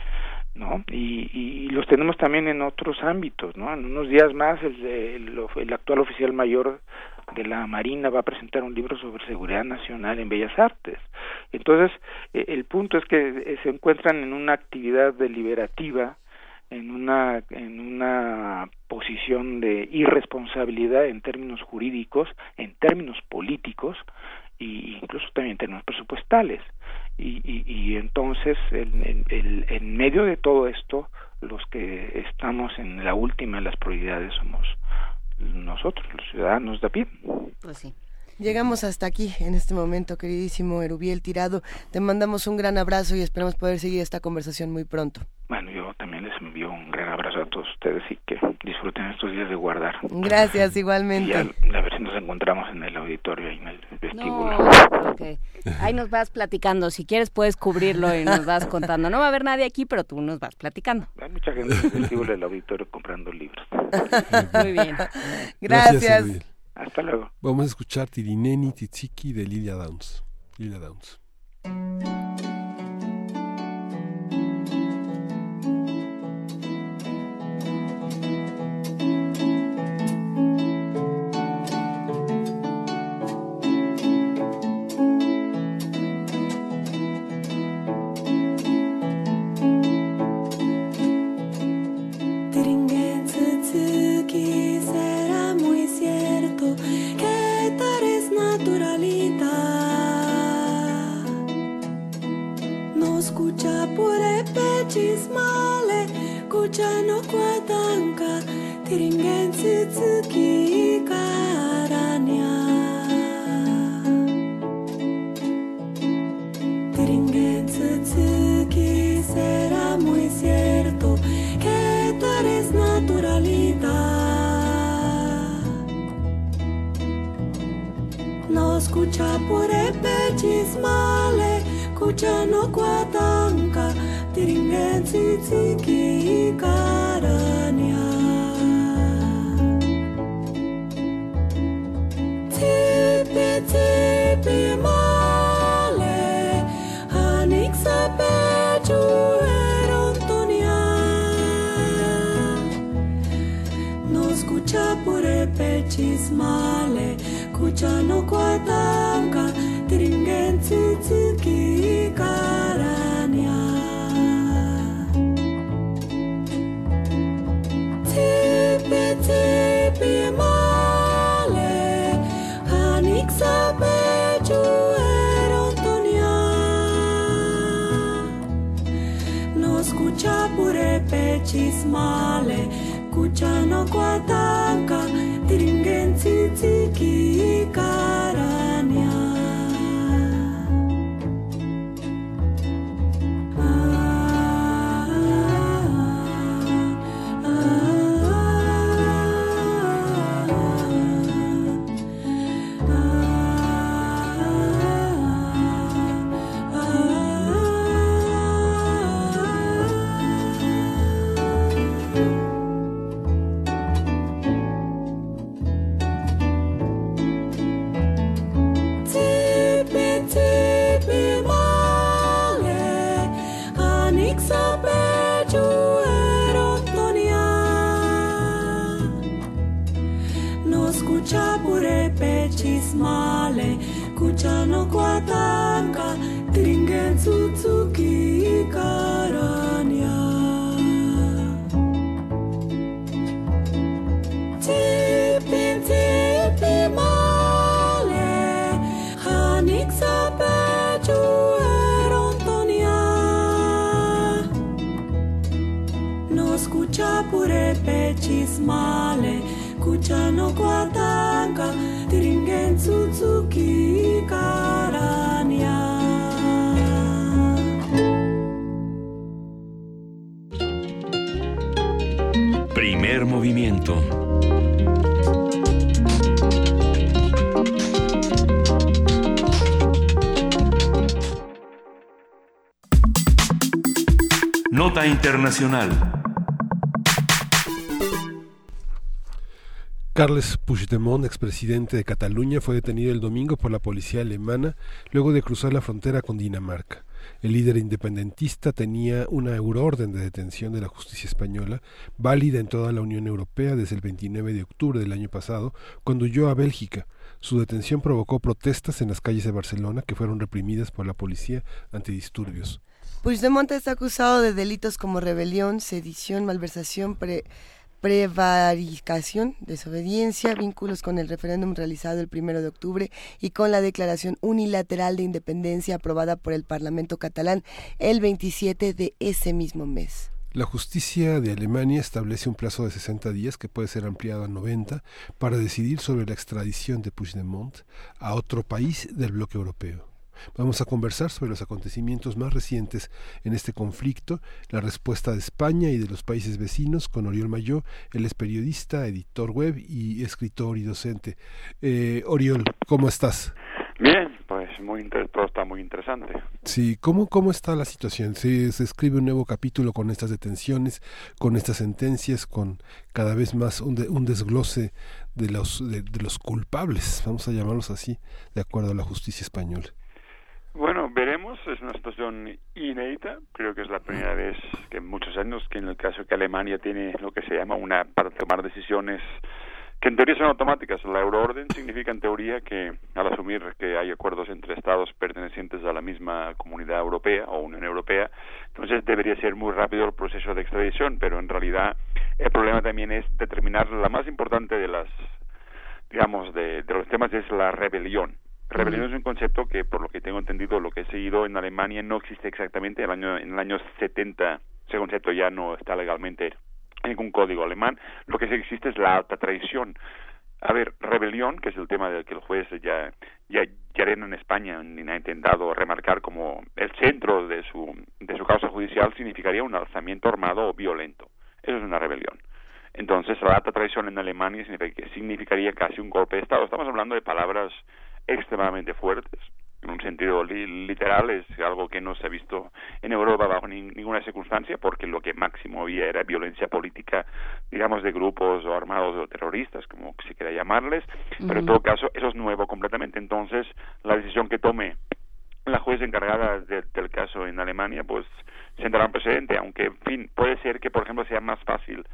¿no? Y, y, los tenemos también en otros ámbitos, ¿no? En unos días más el, el, el, actual oficial mayor de la Marina va a presentar un libro sobre seguridad nacional en Bellas Artes. Entonces, e, el punto es que eh, se encuentran en una actividad deliberativa, en una, en una posición de irresponsabilidad en términos jurídicos, en términos políticos, e incluso también en términos presupuestales. Y, y, y entonces, en, en, en, medio de todo esto, los que estamos en la última de las prioridades somos nosotros, los ciudadanos de a pie. Pues sí. Llegamos hasta aquí en este momento, queridísimo Erubiel Tirado. Te mandamos un gran abrazo y esperamos poder seguir esta conversación muy pronto. Bueno, yo también les envío un gran abrazo a todos ustedes y que disfruten estos días de guardar. Gracias, igualmente. Y a, ver si nos encontramos en el auditorio y en el vestíbulo. Ahí nos vas platicando. Si quieres, puedes cubrirlo y nos vas contando. No va a haber nadie aquí, pero tú nos vas platicando. Hay mucha gente en el vestíbulo del auditorio comprando libros. *laughs* Muy bien. Gracias. Hasta luego. Vamos a escuchar Tirineni Titsiki de Lilia Downs. Lilia Downs. Tiringensi tsuki karania tiringensi tsuki será muy cierto que tú eres naturalidad no escucha por el chismale kuchano kwatanka tiringen tsitsiki karanya male kuchano kwatanka tiringen tsitsiki karanya tipi male hanik sapechu erontonia no escucha pure pechis male kuchano kwatanka tiringen tzitziki God. Carles Puigdemont, expresidente de Cataluña, fue detenido el domingo por la policía alemana luego de cruzar la frontera con Dinamarca. El líder independentista tenía una euroorden de detención de la justicia española, válida en toda la Unión Europea desde el 29 de octubre del año pasado, cuando huyó a Bélgica. Su detención provocó protestas en las calles de Barcelona que fueron reprimidas por la policía antidisturbios. Puigdemont está acusado de delitos como rebelión, sedición, malversación, pre prevaricación, desobediencia, vínculos con el referéndum realizado el primero de octubre y con la declaración unilateral de independencia aprobada por el Parlamento catalán el 27 de ese mismo mes. La justicia de Alemania establece un plazo de 60 días que puede ser ampliado a 90 para decidir sobre la extradición de Puigdemont a otro país del bloque europeo. Vamos a conversar sobre los acontecimientos más recientes en este conflicto, la respuesta de España y de los países vecinos con Oriol Mayó. Él es periodista, editor web y escritor y docente. Eh, Oriol, ¿cómo estás? Bien, pues muy todo está muy interesante. Sí, ¿cómo, cómo está la situación? Se, se escribe un nuevo capítulo con estas detenciones, con estas sentencias, con cada vez más un, un desglose de los, de los culpables, vamos a llamarlos así, de acuerdo a la justicia española. Bueno, veremos, es una situación inédita, creo que es la primera vez que en muchos años que en el caso que Alemania tiene lo que se llama una para tomar decisiones que en teoría son automáticas. La euroorden significa en teoría que al asumir que hay acuerdos entre estados pertenecientes a la misma comunidad europea o Unión Europea, entonces debería ser muy rápido el proceso de extradición, pero en realidad el problema también es determinar la más importante de las digamos de, de los temas es la rebelión Rebelión es un concepto que, por lo que tengo entendido, lo que he seguido en Alemania no existe exactamente. En el año, en el año 70 ese concepto ya no está legalmente en ningún código alemán. Lo que sí existe es la alta traición. A ver, rebelión, que es el tema del que el juez ya, ya, ya en España y ha intentado remarcar como el centro de su, de su causa judicial, significaría un alzamiento armado o violento. Eso es una rebelión. Entonces, la alta traición en Alemania significaría casi un golpe de Estado. Estamos hablando de palabras extremadamente fuertes. En un sentido literal es algo que no se ha visto en Europa bajo ninguna circunstancia porque lo que máximo había era violencia política, digamos, de grupos o armados o terroristas, como se quiera llamarles, pero en todo caso eso es nuevo completamente. Entonces, la decisión que tome la juez encargada del caso en Alemania, pues sentará un precedente, aunque, en fin, puede ser que, por ejemplo, sea más fácil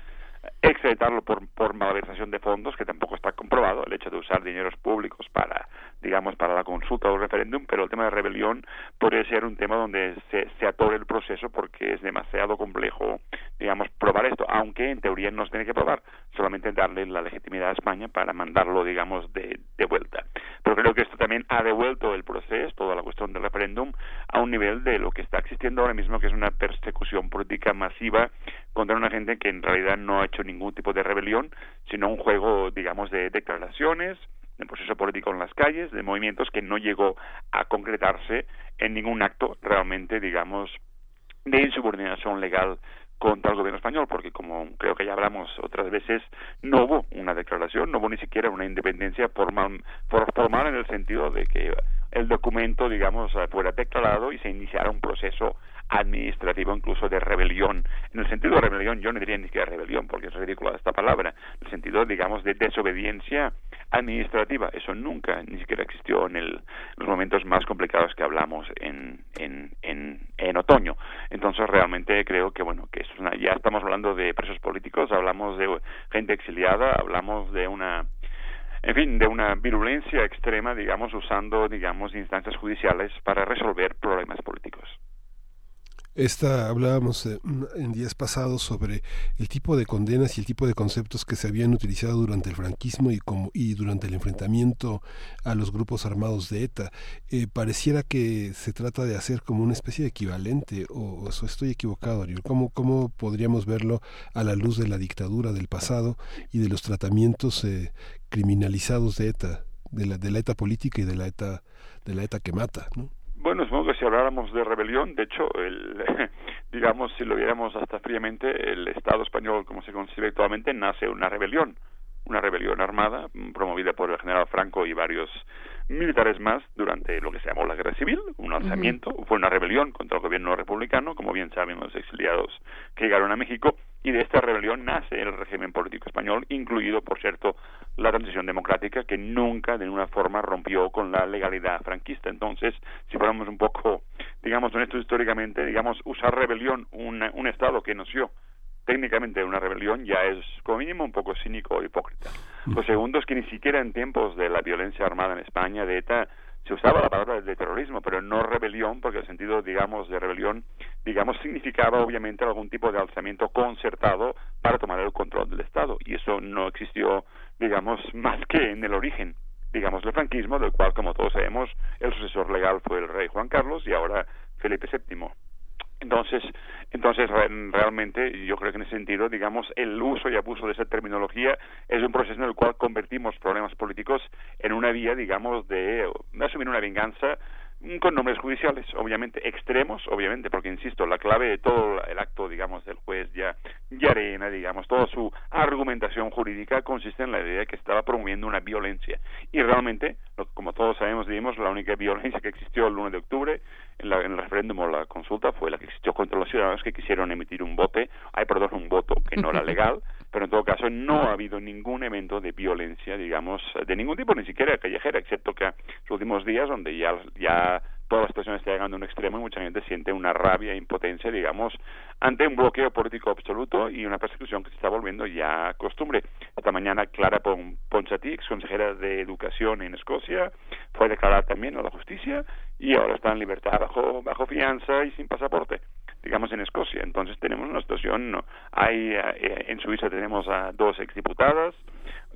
extraditarlo por, por malversación de fondos, que tampoco está comprobado, el hecho de usar dineros públicos para, digamos, para la consulta o referéndum, pero el tema de rebelión podría ser un tema donde se, se atore el proceso porque es demasiado complejo, digamos, probar esto, aunque en teoría no se tiene que probar, solamente darle la legitimidad a España para mandarlo, digamos, de, de vuelta. Pero creo que esto también ha devuelto el proceso, toda la cuestión del referéndum, a un nivel de lo que está existiendo ahora mismo, que es una persecución política masiva contra una gente que en realidad no ha hecho ningún tipo de rebelión, sino un juego, digamos, de declaraciones, de proceso político en las calles, de movimientos que no llegó a concretarse en ningún acto realmente, digamos, de insubordinación legal contra el gobierno español, porque como creo que ya hablamos otras veces, no hubo una declaración, no hubo ni siquiera una independencia formal, formal en el sentido de que el documento, digamos, fuera declarado y se iniciara un proceso administrativo incluso de rebelión. En el sentido de rebelión yo no diría ni siquiera rebelión porque es ridícula esta palabra, en el sentido digamos de desobediencia administrativa. Eso nunca ni siquiera existió en, el, los momentos más complicados que hablamos en, en, en, en otoño. Entonces realmente creo que bueno que ya estamos hablando de presos políticos, hablamos de gente exiliada, hablamos de una en fin, de una virulencia extrema, digamos, usando, digamos, instancias judiciales para resolver problemas políticos. Esta, hablábamos eh, en días pasados sobre el tipo de condenas y el tipo de conceptos que se habían utilizado durante el franquismo y, como, y durante el enfrentamiento a los grupos armados de ETA. Eh, pareciera que se trata de hacer como una especie de equivalente, o, o estoy equivocado, Ariel. ¿Cómo, ¿Cómo podríamos verlo a la luz de la dictadura del pasado y de los tratamientos eh, criminalizados de ETA, de la, de la ETA política y de la ETA, de la ETA que mata? ¿no? Bueno, supongo que si habláramos de rebelión, de hecho, el, *laughs* digamos, si lo viéramos hasta fríamente, el Estado español, como se concibe actualmente, nace una rebelión, una rebelión armada mm, promovida por el general Franco y varios militares más durante lo que se llamó la guerra civil, un alzamiento, fue una rebelión contra el gobierno republicano, como bien saben los exiliados que llegaron a México, y de esta rebelión nace el régimen político español, incluido, por cierto, la transición democrática, que nunca de ninguna forma rompió con la legalidad franquista. Entonces, si fuéramos un poco, digamos, honestos históricamente, digamos, usar rebelión, un Estado que nació técnicamente una rebelión ya es como mínimo un poco cínico o hipócrita. Lo segundo es que ni siquiera en tiempos de la violencia armada en España, de ETA, se usaba la palabra de terrorismo, pero no rebelión, porque el sentido, digamos, de rebelión, digamos, significaba obviamente algún tipo de alzamiento concertado para tomar el control del Estado, y eso no existió, digamos, más que en el origen, digamos, del franquismo, del cual, como todos sabemos, el sucesor legal fue el rey Juan Carlos y ahora Felipe VII. Entonces, entonces realmente yo creo que en ese sentido, digamos, el uso y abuso de esa terminología es un proceso en el cual convertimos problemas políticos en una vía, digamos, de asumir una venganza con nombres judiciales, obviamente extremos, obviamente, porque insisto, la clave de todo el acto, digamos, del juez ya, ya arena, digamos, toda su argumentación jurídica consiste en la idea de que estaba promoviendo una violencia. Y realmente, como todos sabemos, digamos, la única violencia que existió el 1 de octubre en, la, en el referéndum o la consulta fue la que existió contra los ciudadanos que quisieron emitir un voto, hay perdón, un voto que no era *laughs* legal, pero en todo caso no ha habido ningún evento de violencia, digamos, de ningún tipo, ni siquiera callejera, excepto que los últimos días donde ya, ya toda la situación está llegando a un extremo y mucha gente siente una rabia e impotencia, digamos, ante un bloqueo político absoluto y una persecución que se está volviendo ya costumbre. Esta mañana Clara Ponsatí, ex consejera de Educación en Escocia, fue declarada también a la justicia y ahora está en libertad bajo, bajo fianza y sin pasaporte digamos en Escocia. Entonces tenemos una situación, hay eh, en Suiza tenemos a dos exdiputadas,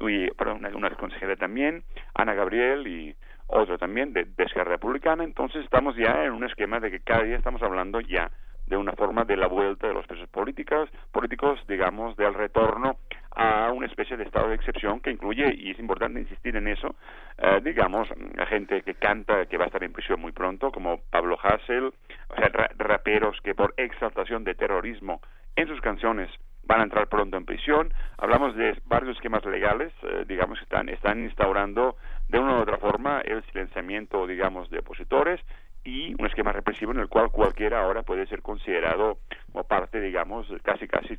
y, perdón, una, una consejera también, Ana Gabriel y otro también de, de Esquerra Republicana, entonces estamos ya en un esquema de que cada día estamos hablando ya de una forma de la vuelta de los presos políticos, políticos, digamos, del retorno a una especie de estado de excepción que incluye, y es importante insistir en eso, eh, digamos, gente que canta que va a estar en prisión muy pronto, como Pablo Hassel, o sea, raperos que por exaltación de terrorismo en sus canciones van a entrar pronto en prisión. Hablamos de varios esquemas legales, eh, digamos, que están, están instaurando de una u otra forma el silenciamiento, digamos, de opositores y un esquema represivo en el cual cualquiera ahora puede ser considerado como parte, digamos, casi casi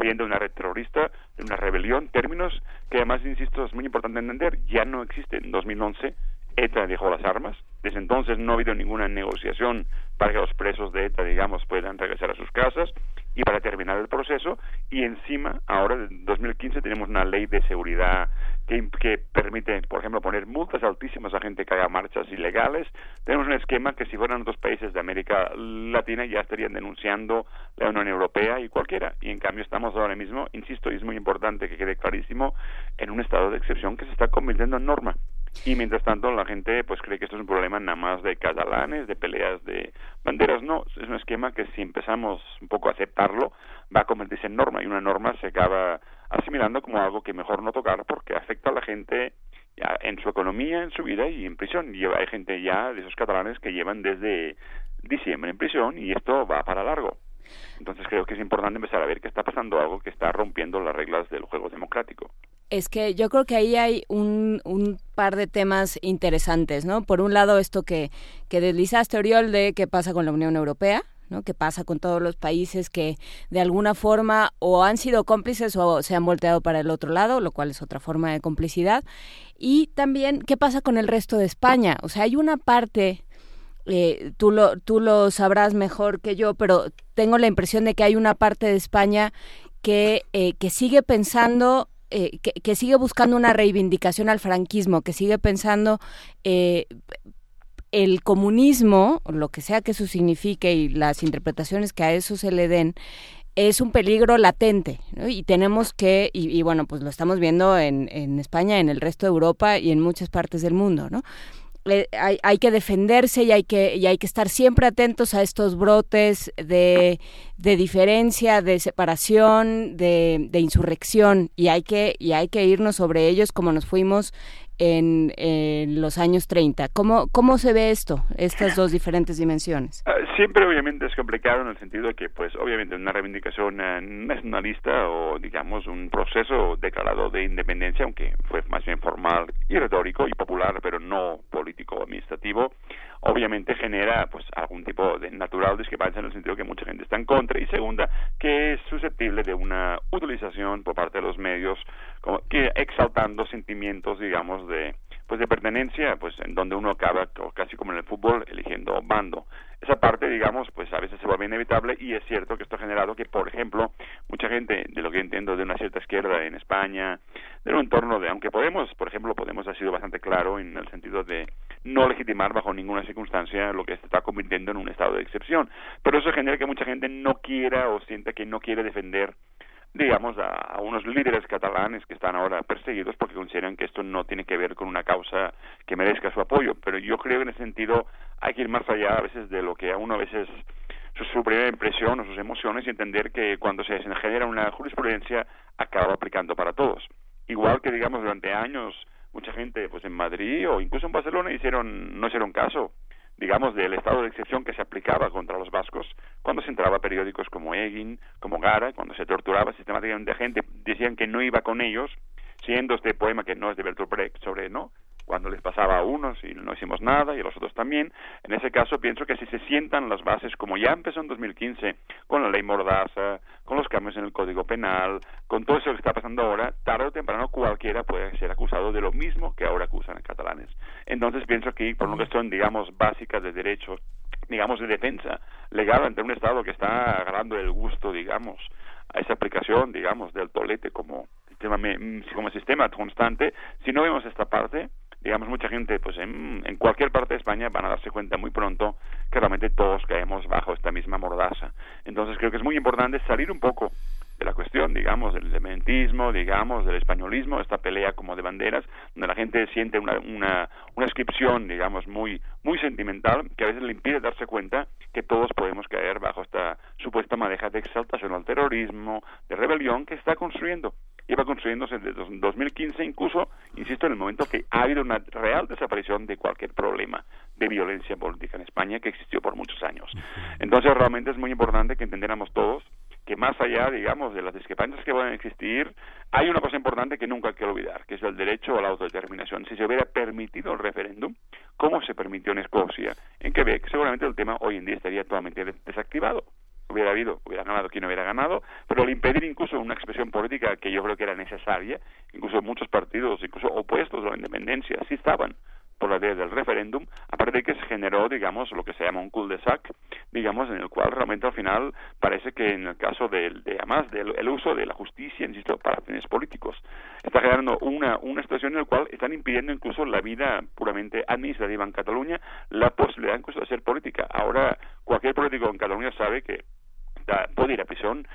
bien de una red terrorista, de una rebelión, términos que además, insisto, es muy importante entender, ya no existen. En 2011 ETA dejó las armas, desde entonces no ha habido ninguna negociación para que los presos de ETA, digamos, puedan regresar a sus casas y para terminar el proceso. Y encima, ahora, en 2015, tenemos una ley de seguridad que, que permite, por ejemplo, poner multas altísimas a gente que haga marchas ilegales. Tenemos un esquema que si fueran otros países de América Latina ya estarían denunciando la Unión Europea y cualquiera. Y en cambio estamos ahora mismo, insisto, y es muy importante que quede clarísimo, en un estado de excepción que se está convirtiendo en norma. Y mientras tanto la gente pues cree que esto es un problema nada más de catalanes, de peleas de banderas. No, es un esquema que si empezamos un poco a aceptarlo va a convertirse en norma y una norma se acaba asimilando como algo que mejor no tocar porque afecta a la gente ya en su economía, en su vida y en prisión. Y hay gente ya de esos catalanes que llevan desde diciembre en prisión y esto va para largo. Entonces creo que es importante empezar a ver que está pasando algo que está rompiendo las reglas del juego democrático. Es que yo creo que ahí hay un, un par de temas interesantes, ¿no? Por un lado, esto que, que deslizaste, Oriol, de qué pasa con la Unión Europea, ¿no? ¿Qué pasa con todos los países que de alguna forma o han sido cómplices o se han volteado para el otro lado, lo cual es otra forma de complicidad? Y también, ¿qué pasa con el resto de España? O sea, hay una parte eh, tú, lo, tú lo sabrás mejor que yo, pero tengo la impresión de que hay una parte de España que, eh, que sigue pensando eh, que, que, sigue buscando una reivindicación al franquismo, que sigue pensando eh, el comunismo, lo que sea que eso signifique y las interpretaciones que a eso se le den, es un peligro latente ¿no? y tenemos que, y, bueno, pues lo estamos viendo en, en España, en el resto de Europa y en muchas partes del mundo, ¿no? hay, hay, que defenderse y hay que, y hay que estar siempre atentos a estos brotes de, de diferencia, de separación, de, de, insurrección y hay que, y hay que irnos sobre ellos como nos fuimos en, los años 30. ¿Cómo, ¿Cómo se ve esto, estas dos diferentes dimensiones? Uh, siempre obviamente es complicado en el sentido de que, pues, obviamente una reivindicación uh, nacionalista o, digamos, un proceso declarado de independencia, aunque fue más bien formal y retórico y popular, pero no político o administrativo, obviamente genera, pues, algún tipo de natural discrepancia en el sentido que mucha gente está en contra y segunda, que es susceptible de una utilización por parte de los medios como que exaltando sentimientos, digamos, de pues de pertenencia, pues en donde uno acaba casi como en el fútbol eligiendo bando. Esa parte, digamos, pues a veces se vuelve inevitable y es cierto que esto ha generado que, por ejemplo, mucha gente, de lo que entiendo de una cierta izquierda en España, de un entorno de, aunque Podemos, por ejemplo, Podemos ha sido bastante claro en el sentido de no legitimar bajo ninguna circunstancia lo que se está convirtiendo en un estado de excepción, pero eso genera que mucha gente no quiera o sienta que no quiere defender digamos, a, unos líderes catalanes que están ahora perseguidos porque consideran que esto no tiene que ver con una causa que merezca su apoyo. Pero yo creo que en ese sentido hay que ir más allá a veces de lo que a uno a veces su, su primera impresión o sus emociones y entender que cuando se genera una jurisprudencia acaba aplicando para todos. Igual que, digamos, durante años mucha gente pues en Madrid o incluso en Barcelona hicieron no hicieron caso digamos, del estado de excepción que se aplicaba contra los vascos cuando se entraba a periódicos como Egin, como Gara, cuando se torturaba sistemáticamente a gente, decían que no iba con ellos, siendo este poema que no es de Bertolt Brecht sobre, ¿no?, cuando les pasaba a unos y no hicimos nada y a los otros también. En ese caso pienso que si se sientan las bases, como ya empezó en 2015, con la ley Mordaza, con los cambios en el Código Penal, con todo eso que está pasando ahora, tarde o temprano cualquiera puede ser acusado de lo mismo que ahora acusan a catalanes. Entonces pienso que por una cuestión, digamos, básica de derecho, digamos, de defensa legal ante un Estado que está agarrando el gusto, digamos, a esa aplicación, digamos, del tolete como sistema, como sistema constante, si no vemos esta parte, digamos, mucha gente, pues en, cualquier parte de España van a darse cuenta muy pronto que realmente todos caemos bajo esta misma mordaza. Entonces creo que es muy importante salir un poco de la cuestión, digamos, del elementismo, digamos, del españolismo, esta pelea como de banderas, donde la gente siente una, una, una inscripción, digamos, muy, muy sentimental, que a veces le impide darse cuenta que todos podemos caer bajo esta supuesta madeja de exaltación al terrorismo, de rebelión que está construyendo iba construyéndose desde 2015, incluso, insisto, en el momento que ha habido una real desaparición de cualquier problema de violencia política en España que existió por muchos años. Entonces, realmente es muy importante que entendiéramos todos que más allá, digamos, de las discrepancias que pueden existir, hay una cosa importante que nunca hay que olvidar, que es el derecho a la autodeterminación. Si se hubiera permitido el referéndum, como se permitió en Escocia, en Quebec, seguramente el tema hoy en día estaría totalmente desactivado. Hubiera habido, hubiera ganado quien hubiera ganado, pero al impedir incluso una expresión política que yo creo que era necesaria, incluso muchos partidos, incluso opuestos a la independencia, sí estaban por la idea del referéndum, aparte de que se generó, digamos, lo que se llama un cul-de-sac, digamos, en el cual realmente al final parece que en el caso del, de, además del el uso de la justicia, insisto, para fines políticos, está generando una, una situación en la cual están impidiendo incluso la vida puramente administrativa en Cataluña, la posibilidad incluso de hacer política. Ahora, cualquier político en Cataluña sabe que puede ir a prisión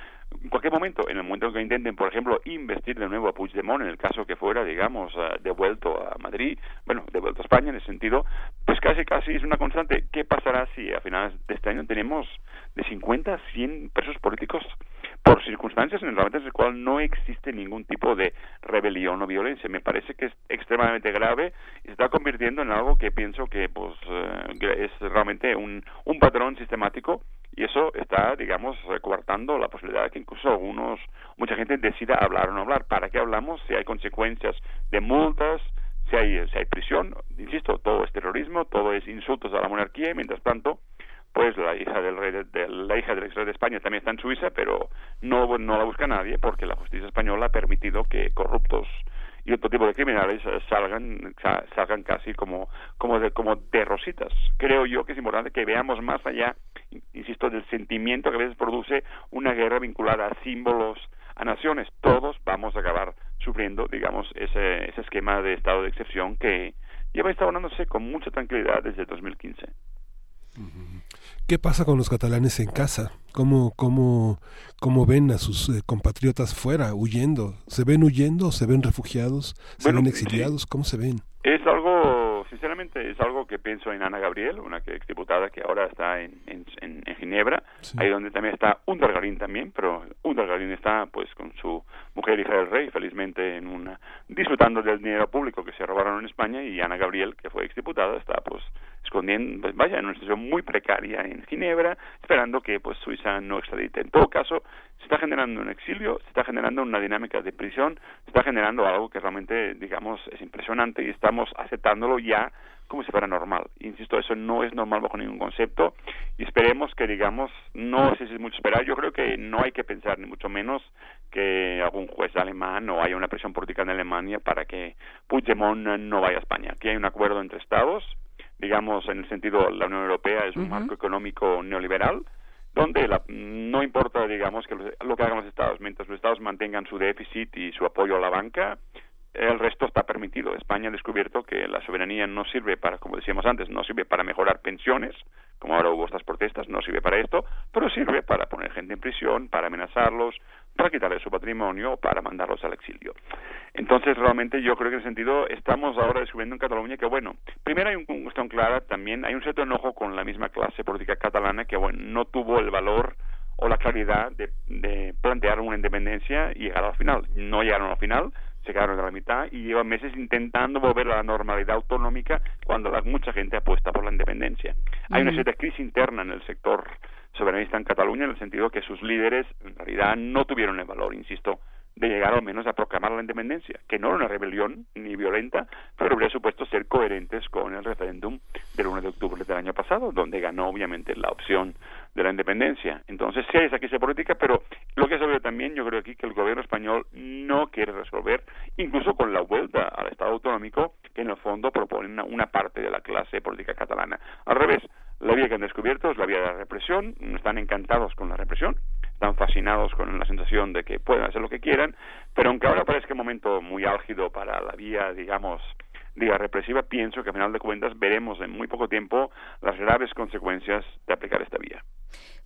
en cualquier momento, en el momento en que intenten, por ejemplo, investir de nuevo a Puigdemont, en el caso que fuera, digamos, eh, devuelto a Madrid, bueno, devuelto a España en ese sentido, pues casi, casi es una constante. ¿Qué pasará si a finales de este año tenemos de 50 a 100 presos políticos por circunstancias en las cuales no existe ningún tipo de rebelión o violencia? Me parece que es extremadamente grave y se está convirtiendo en algo que pienso que pues eh, es realmente un, un patrón sistemático y eso está, digamos, recuartando la posibilidad de que incluso algunos, mucha gente decida hablar o no hablar. ¿Para qué hablamos? Si hay consecuencias de multas, si hay, si hay prisión, insisto, todo es terrorismo, todo es insultos a la monarquía y mientras tanto, pues la hija del rey de, la hija del ex rey de España también está en Suiza, pero no, no la busca nadie porque la justicia española ha permitido que corruptos y otro tipo de criminales salgan salgan casi como como de como de rositas. Creo yo que es importante que veamos más allá insisto del sentimiento que a veces produce una guerra vinculada a símbolos a naciones. Todos vamos a acabar sufriendo digamos ese ese esquema de estado de excepción que lleva instaurándose con mucha tranquilidad desde 2015 ¿Qué pasa con los catalanes en casa? ¿Cómo, cómo, cómo ven a sus eh, compatriotas fuera, huyendo? ¿Se ven huyendo? ¿Se ven refugiados? ¿Se ven exiliados? ¿Cómo se ven? Es algo, sinceramente, es algo que pienso en Ana Gabriel, una que exdiputada que ahora está en, en, en Ginebra, ahí donde también está Undergarín también, pero Undergarín está pues con su mujer hija del rey, felizmente en una disfrutando del dinero público que se robaron en España y Ana Gabriel, que fue exdiputada, está pues escondiendo, pues, vaya, en una situación muy precaria en Ginebra, esperando que pues Suiza no extradite. En todo caso, se está generando un exilio, se está generando una dinámica de prisión, se está generando algo que realmente, digamos, es impresionante y estamos aceptándolo ya como si fuera normal. Insisto, eso no es normal bajo ningún concepto y esperemos que, digamos, no sé si es mucho esperar, yo creo que no hay que pensar ni mucho menos que algún juez alemán o haya una presión política en Alemania para que Puigdemont no vaya a España. Aquí hay un acuerdo entre Estados, digamos, en el sentido la Unión Europea es un marco económico neoliberal, donde la, no importa, digamos, que lo que hagan los Estados, mientras los Estados mantengan su déficit y su apoyo a la banca, el resto está permitido. España ha descubierto que la soberanía no sirve para, como decíamos antes, no sirve para mejorar pensiones, como ahora hubo estas protestas, no sirve para esto, pero sirve para poner gente en prisión, para amenazarlos, para quitarles su patrimonio, para mandarlos al exilio. Entonces, realmente yo creo que en ese sentido estamos ahora descubriendo en Cataluña que, bueno, primero hay una cuestión clara, también hay un cierto enojo con la misma clase política catalana que, bueno, no tuvo el valor o la claridad de, de plantear una independencia y llegar al final. No llegaron al final, se quedaron a la mitad y llevan meses intentando volver a la normalidad autonómica cuando la, mucha gente apuesta por la independencia. Hay una cierta crisis interna en el sector soberanista en Cataluña en el sentido que sus líderes en realidad no tuvieron el valor, insisto, de llegar al menos a proclamar la independencia, que no era una rebelión ni violenta, pero habría supuesto ser coherentes con el referéndum del 1 de octubre del año pasado, donde ganó obviamente la opción de la independencia. Entonces sí hay esa crisis política, pero lo que es obvio también, yo creo aquí que el gobierno español no quiere resolver, incluso con la vuelta al Estado autonómico, que en el fondo propone una, una parte de la clase política catalana. Al revés, la vía que han descubierto es la vía de la represión, están encantados con la represión, están fascinados con la sensación de que pueden hacer lo que quieran, pero aunque ahora parezca un momento muy álgido para la vía, digamos, vía represiva, pienso que a final de cuentas veremos en muy poco tiempo las graves consecuencias de aplicar esta vía.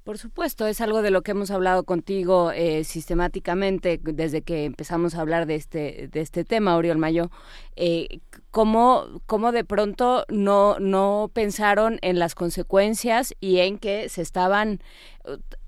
Por supuesto, es algo de lo que hemos hablado contigo eh, sistemáticamente desde que empezamos a hablar de este de este tema, Oriol Mayo. Eh, cómo, cómo de pronto no no pensaron en las consecuencias y en que se estaban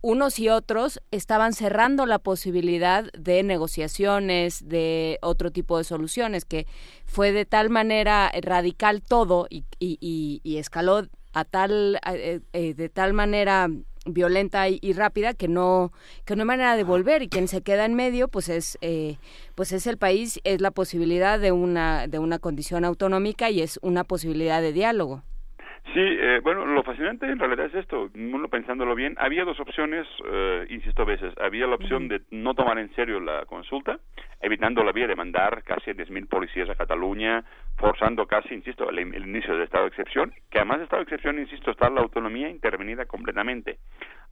unos y otros estaban cerrando la posibilidad de negociaciones, de otro tipo de soluciones, que fue de tal manera radical todo y, escaló a tal eh, eh, de tal manera violenta y, rápida que no que no hay manera de volver y quien se queda en medio pues es eh, pues es el país es la posibilidad de una de una condición autonómica y es una posibilidad de diálogo Sí, eh, bueno, lo fascinante en realidad es esto, uno pensándolo bien, había dos opciones, eh, insisto a veces, había la opción de no tomar en serio la consulta, evitando la vía de mandar casi 10.000 policías a Cataluña, forzando casi, insisto, el, inicio del estado de excepción, que además de estado de excepción, insisto, está la autonomía intervenida completamente.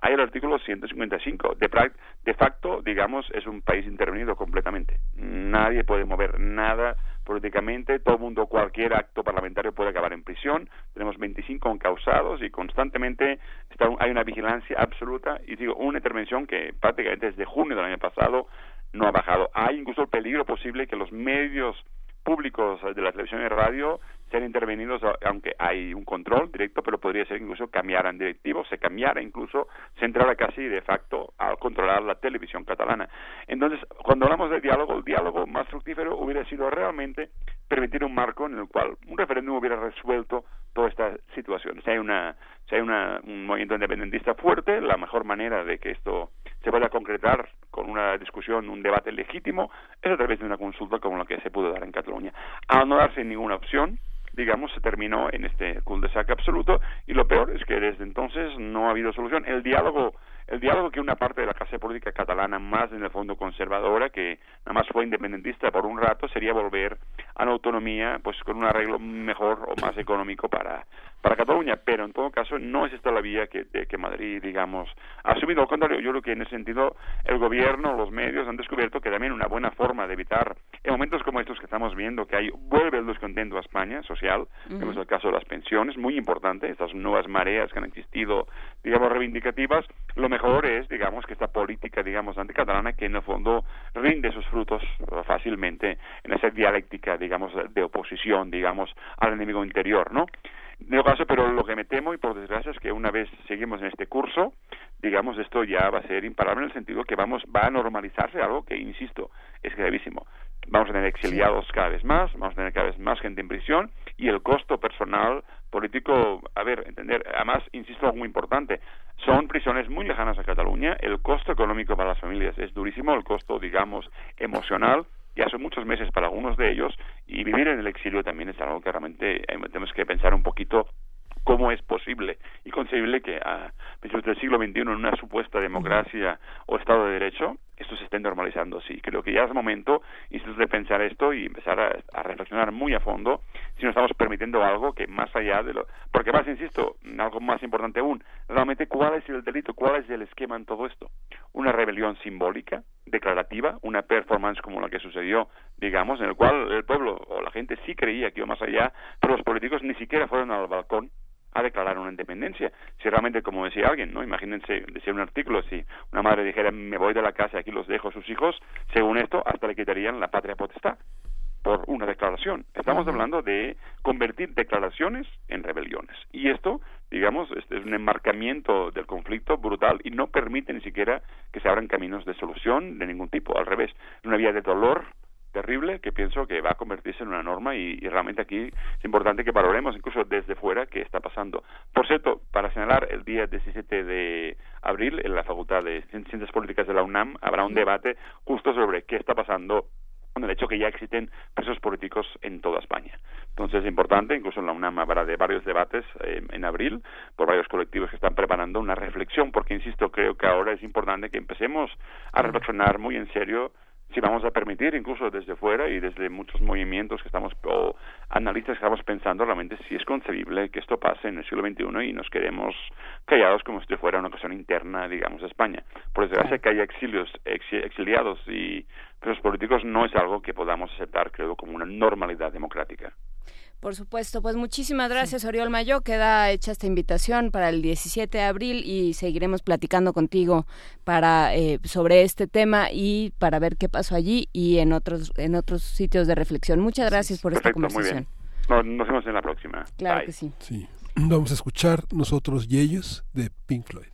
Hay el artículo 155, de, de facto, digamos, es un país intervenido completamente. Nadie puede mover nada políticamente, todo mundo, cualquier acto parlamentario puede acabar en prisión, tenemos 25 encausados y constantemente está, hay una vigilancia absoluta y digo, una intervención que prácticamente desde junio del año pasado no ha bajado. Hay incluso el peligro posible que los medios públicos de la televisión y radio sean intervenidos, aunque hay un control directo, pero podría ser incluso cambiaran directivos, se cambiara incluso, se entrara casi de facto a controlar la televisión catalana. Entonces, cuando hablamos de diálogo, el diálogo más fructífero hubiera sido realmente permitir un marco en el cual un referéndum hubiera resuelto toda esta situación. Si hay, una, si hay una, un movimiento independentista fuerte, la mejor manera de que esto se pueda concretar con una discusión, un debate legítimo, es a través de una consulta como la que se pudo dar en Cataluña. Al no darse ninguna opción, digamos, se terminó en este cul-de-sac absoluto y lo peor es que desde entonces no ha habido solución. El diálogo el diálogo que una parte de la clase política catalana más en el fondo conservadora que nada más fue independentista por un rato sería volver a la autonomía pues con un arreglo mejor o más económico para para Cataluña. Pero en todo caso no es esta la vía que, que Madrid digamos ha asumido. Al contrario yo creo que en ese sentido el gobierno los medios han descubierto que también una buena forma de evitar en momentos como estos que estamos viendo que hay vuelve el descontento a España social como el caso de las pensiones muy importante estas nuevas mareas que han existido digamos reivindicativas lo mejor es, digamos, que esta política, digamos, anticatalana, que en el fondo rinde sus frutos fácilmente en esa dialéctica, digamos, de oposición, digamos, al enemigo interior, ¿no? En caso, pero lo que me temo, y por desgracia, es que una vez seguimos en este curso, digamos, esto ya va a ser imparable en el sentido que vamos, va a normalizarse algo que, insisto, es gravísimo. Vamos a tener exiliados cada vez más, vamos a tener cada vez más gente en prisión, y el costo personal político, a ver, entender, además, insisto, algo muy importante, son prisiones muy lejanas a Cataluña, el costo económico para las familias es durísimo, el costo, digamos, emocional ya son muchos meses para algunos de ellos, y vivir en el exilio también es algo que realmente eh, tenemos que pensar un poquito cómo es posible y concebible que a principios del siglo XXI en una supuesta democracia o Estado de Derecho esto se esté normalizando. Sí, creo que ya es momento de pensar esto y empezar a, reflexionar muy a fondo si no estamos permitiendo algo que más allá de lo... Porque más, insisto, algo más importante aún, realmente cuál es el delito, cuál es el esquema en todo esto. Una rebelión simbólica, declarativa, una performance como la que sucedió, digamos, en el cual el pueblo o la gente sí creía que iba más allá, pero los políticos ni siquiera fueron al balcón a declarar una independencia. Si realmente, como decía alguien, ¿no? Imagínense, decía un artículo, si una madre dijera, me voy de la casa y aquí los dejo a sus hijos, según esto, hasta le quitarían la patria potestad por una declaración. Estamos hablando de convertir declaraciones en rebeliones. Y esto, digamos, es un enmarcamiento del conflicto brutal y no permite ni siquiera que se abran caminos de solución de ningún tipo. Al revés, es una vía de dolor terrible que pienso que va a convertirse en una norma y, realmente aquí es importante que valoremos incluso desde fuera qué está pasando. Por cierto, para señalar, el día 17 de abril en la Facultad de Ciencias Políticas de la UNAM habrá un debate justo sobre qué está pasando con el hecho que ya existen presos políticos en toda España. Entonces es importante, incluso en la UNAM habrá de varios debates eh, en abril por varios colectivos que están preparando una reflexión, porque insisto, creo que ahora es importante que empecemos a reflexionar muy en serio si vamos a permitir incluso desde fuera y desde muchos movimientos que estamos o analistas que estamos pensando realmente si es concebible que esto pase en el siglo XXI y nos quedemos callados como si fuera una cuestión interna digamos de España. Por desgracia que haya exilios exiliados y presos políticos no es algo que podamos aceptar creo como una normalidad democrática por supuesto, pues muchísimas gracias Oriol Mayo. Queda hecha esta invitación para el 17 de abril y seguiremos platicando contigo para eh, sobre este tema y para ver qué pasó allí y en otros en otros sitios de reflexión. Muchas gracias por esta conversación. nos vemos en la próxima. Claro que sí. Sí. *clears throat* Vamos a escuchar nosotros y ellos de Pink Floyd.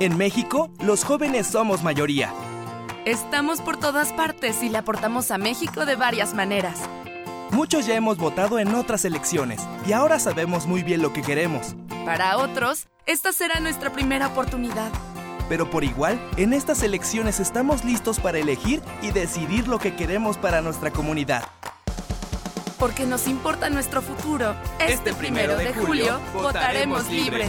En México, los jóvenes somos mayoría. Estamos por todas partes y le aportamos a México de varias maneras. Muchos ya hemos votado en otras elecciones y ahora sabemos muy bien lo que queremos. Para otros, esta será nuestra primera oportunidad. Pero por igual, en estas elecciones estamos listos para elegir y decidir lo que queremos para nuestra comunidad. Porque nos importa nuestro futuro. Este, primero de julio, votaremos libre.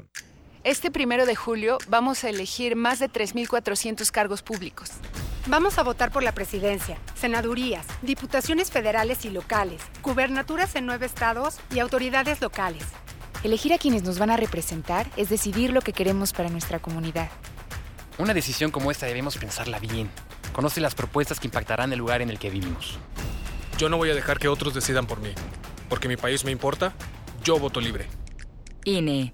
Este primero de julio vamos a elegir más de 3.400 cargos públicos. Vamos a votar por la presidencia, senadurías, diputaciones federales y locales, gubernaturas en nueve estados y autoridades locales. Elegir a quienes nos van a representar es decidir lo que queremos para nuestra comunidad. Una decisión como esta debemos pensarla bien. Conoce las propuestas que impactarán el lugar en el que vivimos. Yo no voy a dejar que otros decidan por mí. Porque mi país me importa, yo voto libre. INE.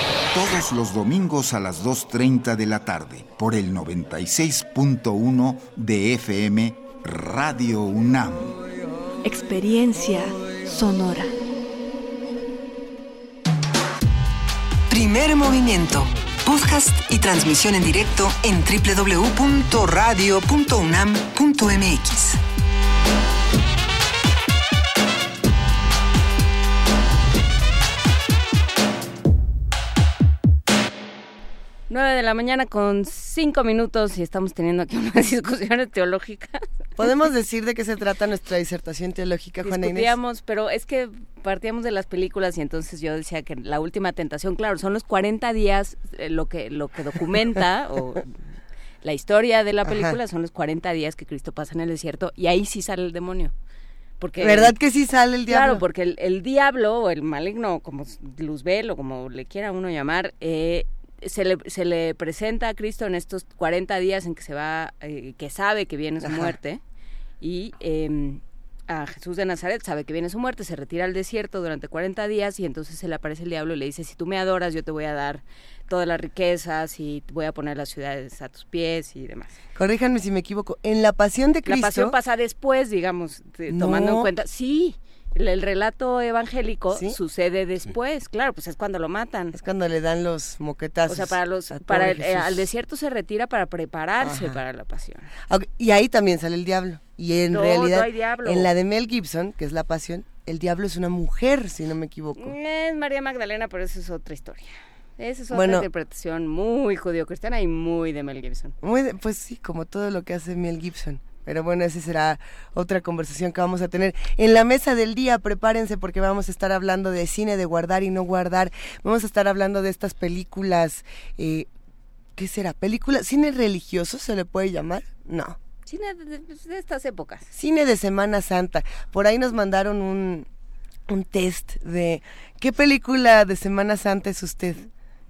Todos los domingos a las 2.30 de la tarde por el 96.1 de FM Radio UNAM. Experiencia sonora. Primer movimiento. Podcast y transmisión en directo en www.radio.unam.mx. 9 de la mañana con cinco minutos y estamos teniendo aquí *laughs* unas discusiones teológicas. ¿Podemos decir de qué se trata nuestra disertación teológica, Juana Inés? pero es que partíamos de las películas y entonces yo decía que la última tentación, claro, son los 40 días eh, lo que lo que documenta *laughs* o la historia de la película son los 40 días que Cristo pasa en el desierto y ahí sí sale el demonio. Porque ¿Verdad que sí sale el diablo? Claro, porque el, diablo o el maligno, como Luzbel o como le quiera uno llamar, eh, se le, se le presenta a Cristo en estos 40 días en que se va, eh, que sabe que viene su muerte y eh, a Jesús de Nazaret, sabe que viene su muerte, se retira al desierto durante 40 días y entonces se le aparece el diablo y le dice, si tú me adoras, yo te voy a dar todas las riquezas y voy a poner las ciudades a tus pies y demás. Corríjanme si me equivoco, en la pasión de Cristo... La pasión pasa después, digamos, tomando en cuenta... Sí, el, relato evangélico sucede después, claro, pues es cuando lo matan. Es cuando le dan los moquetazos. O sea, para los para el, al desierto se retira para prepararse para la pasión. Y ahí también sale el diablo. Y en realidad en la de Mel Gibson, que es La Pasión, el diablo es una mujer, si no me equivoco. Es María Magdalena, pero eso es otra historia. Esa es otra interpretación muy judío-cristiana y muy de Mel Gibson. Muy pues sí, como todo lo que hace Mel Gibson. Pero bueno, esa será otra conversación que vamos a tener. En la mesa del día, prepárense porque vamos a estar hablando de cine, de guardar y no guardar. Vamos a estar hablando de estas películas. Eh, ¿Qué será? ¿Película? ¿Cine religioso se le puede llamar? No. Cine de, estas épocas. Cine de Semana Santa. Por ahí nos mandaron un, un test de ¿qué película de Semana Santa es usted?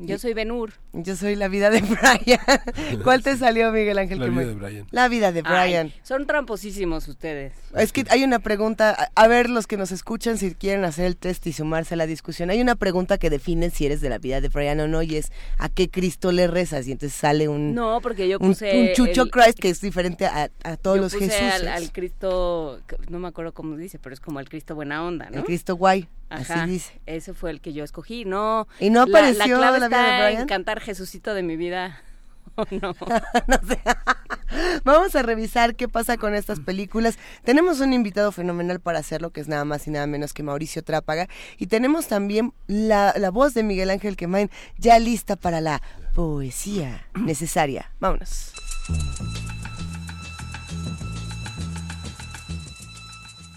Yo soy Benur. Yo soy la vida de *laughs* Brian. ¿Cuál te salió, Miguel Ángel? La vida de Brian. La vida de Brian. son tramposísimos ustedes. Es que hay una pregunta, a ver los que nos escuchan si quieren hacer el test y sumarse a la discusión. Hay una pregunta que define si eres de la vida de Brian o no y es ¿a qué Cristo le rezas? Y entonces sale un... No, porque yo puse... Un, chucho Christ que es diferente a, todos los Jesús. Al, al Cristo, no me acuerdo cómo dice, pero es como el Cristo buena onda, ¿no? El Cristo guay. Ajá, Así dice. Ese fue el que yo escogí, ¿no? Y no apareció la, la, vida de Brian. cantar Jesucito de mi vida. *laughs* Oh, no. *laughs* no sé. *laughs* Vamos a revisar qué pasa con estas películas. Tenemos un invitado fenomenal para hacerlo, que es nada más y nada menos que Mauricio Trápaga. Y tenemos también la, la voz de Miguel Ángel Quemain ya lista para la poesía necesaria. Vámonos.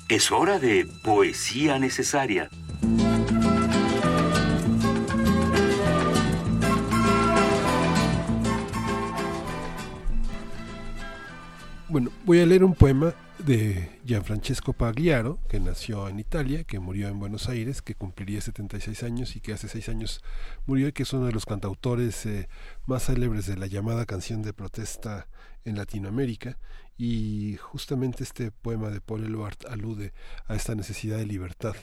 Es hora de poesía necesaria. Bueno, voy a leer un poema de Gianfrancesco Pagliaro, que nació en Italia, que murió en Buenos Aires, que cumpliría 76 años y que hace seis años murió y que es uno de los cantautores eh, más célebres de la llamada canción de protesta en Latinoamérica. Y justamente este poema de Paul Eluard alude a esta necesidad de libertad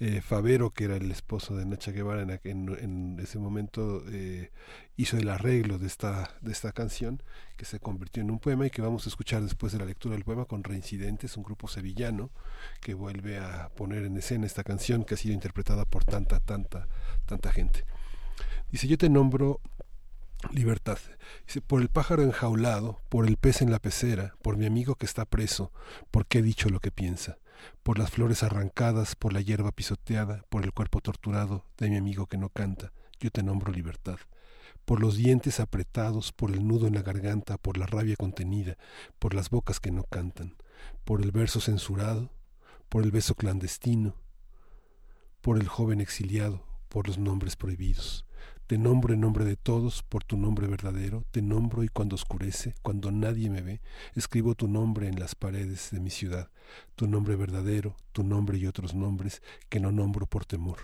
eh, Favero, que era el esposo de Nacha Guevara en, ese momento, eh, hizo el arreglo de esta, de esta canción, que se convirtió en un poema y que vamos a escuchar después de la lectura del poema con Reincidentes, un grupo sevillano que vuelve a poner en escena esta canción que ha sido interpretada por tanta, tanta, tanta gente. Dice, yo te nombro libertad. Dice, por el pájaro enjaulado, por el pez en la pecera, por mi amigo que está preso, porque he dicho lo que piensa por las flores arrancadas, por la hierba pisoteada, por el cuerpo torturado de mi amigo que no canta, yo te nombro libertad. Por los dientes apretados, por el nudo en la garganta, por la rabia contenida, por las bocas que no cantan, por el verso censurado, por el beso clandestino, por el joven exiliado, por los nombres prohibidos. Te nombro en nombre de todos, por tu nombre verdadero, te nombro y cuando oscurece, cuando nadie me ve, escribo tu nombre en las paredes de mi ciudad, tu nombre verdadero, tu nombre y otros nombres que no nombro por temor,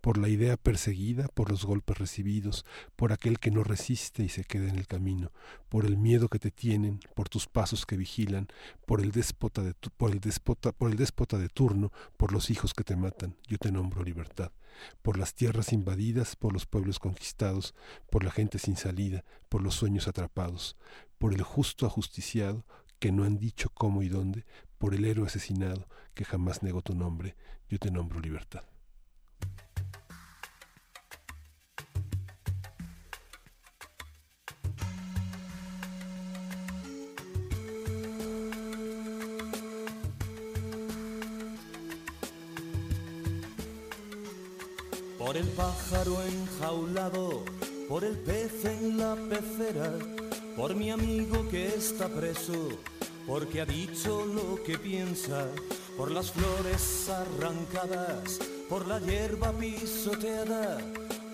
por la idea perseguida, por los golpes recibidos, por aquel que no resiste y se queda en el camino, por el miedo que te tienen, por tus pasos que vigilan, por el déspota de por el déspota, por el déspota de turno, por los hijos que te matan, yo te nombro libertad. Por las tierras invadidas, por los pueblos conquistados, por la gente sin salida, por los sueños atrapados, por el justo ajusticiado, que no han dicho cómo y dónde, por el héroe asesinado, que jamás negó tu nombre, yo te nombro libertad. Por el pájaro enjaulado, por el pez en la pecera, por mi amigo que está preso, porque ha dicho lo que piensa, por las flores arrancadas, por la hierba pisoteada,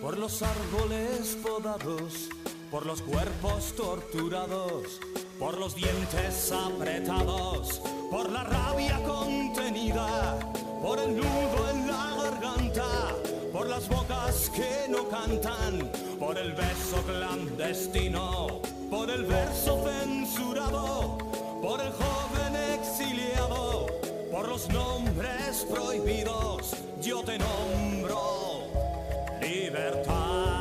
por los árboles podados, por los cuerpos torturados, por los dientes apretados, por la rabia contenida, por el nudo en que no cantan, por el beso clandestino, por el verso censurado, por el joven exiliado, por los nombres prohibidos, yo te nombro libertad.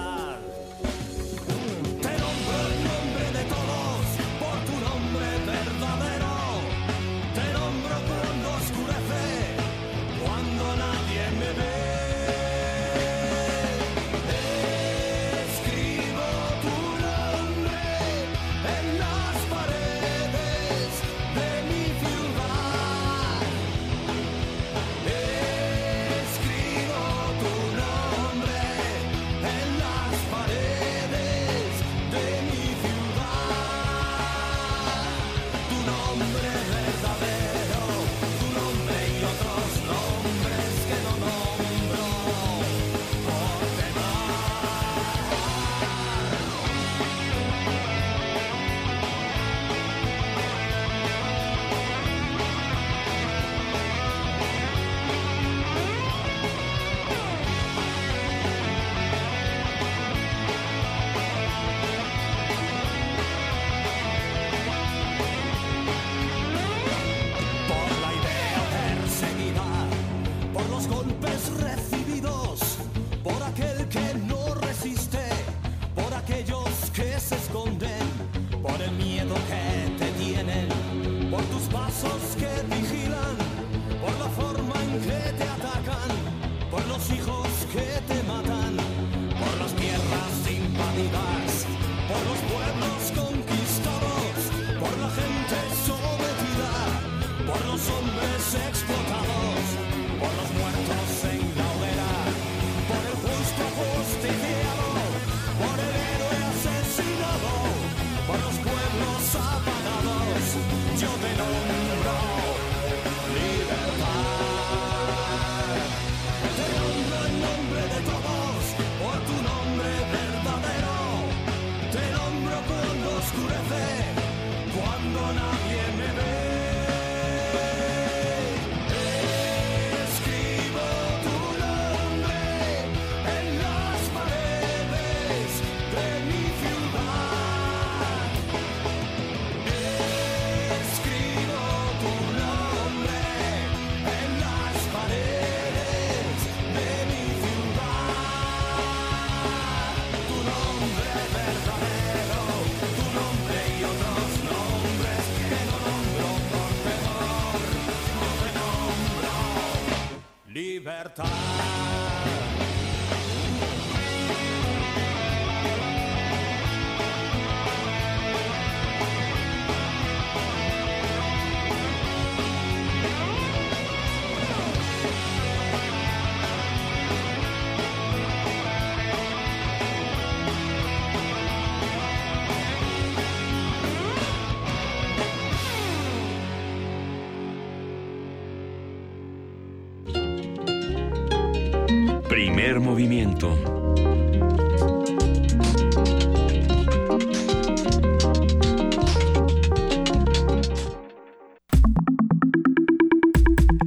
Movimiento.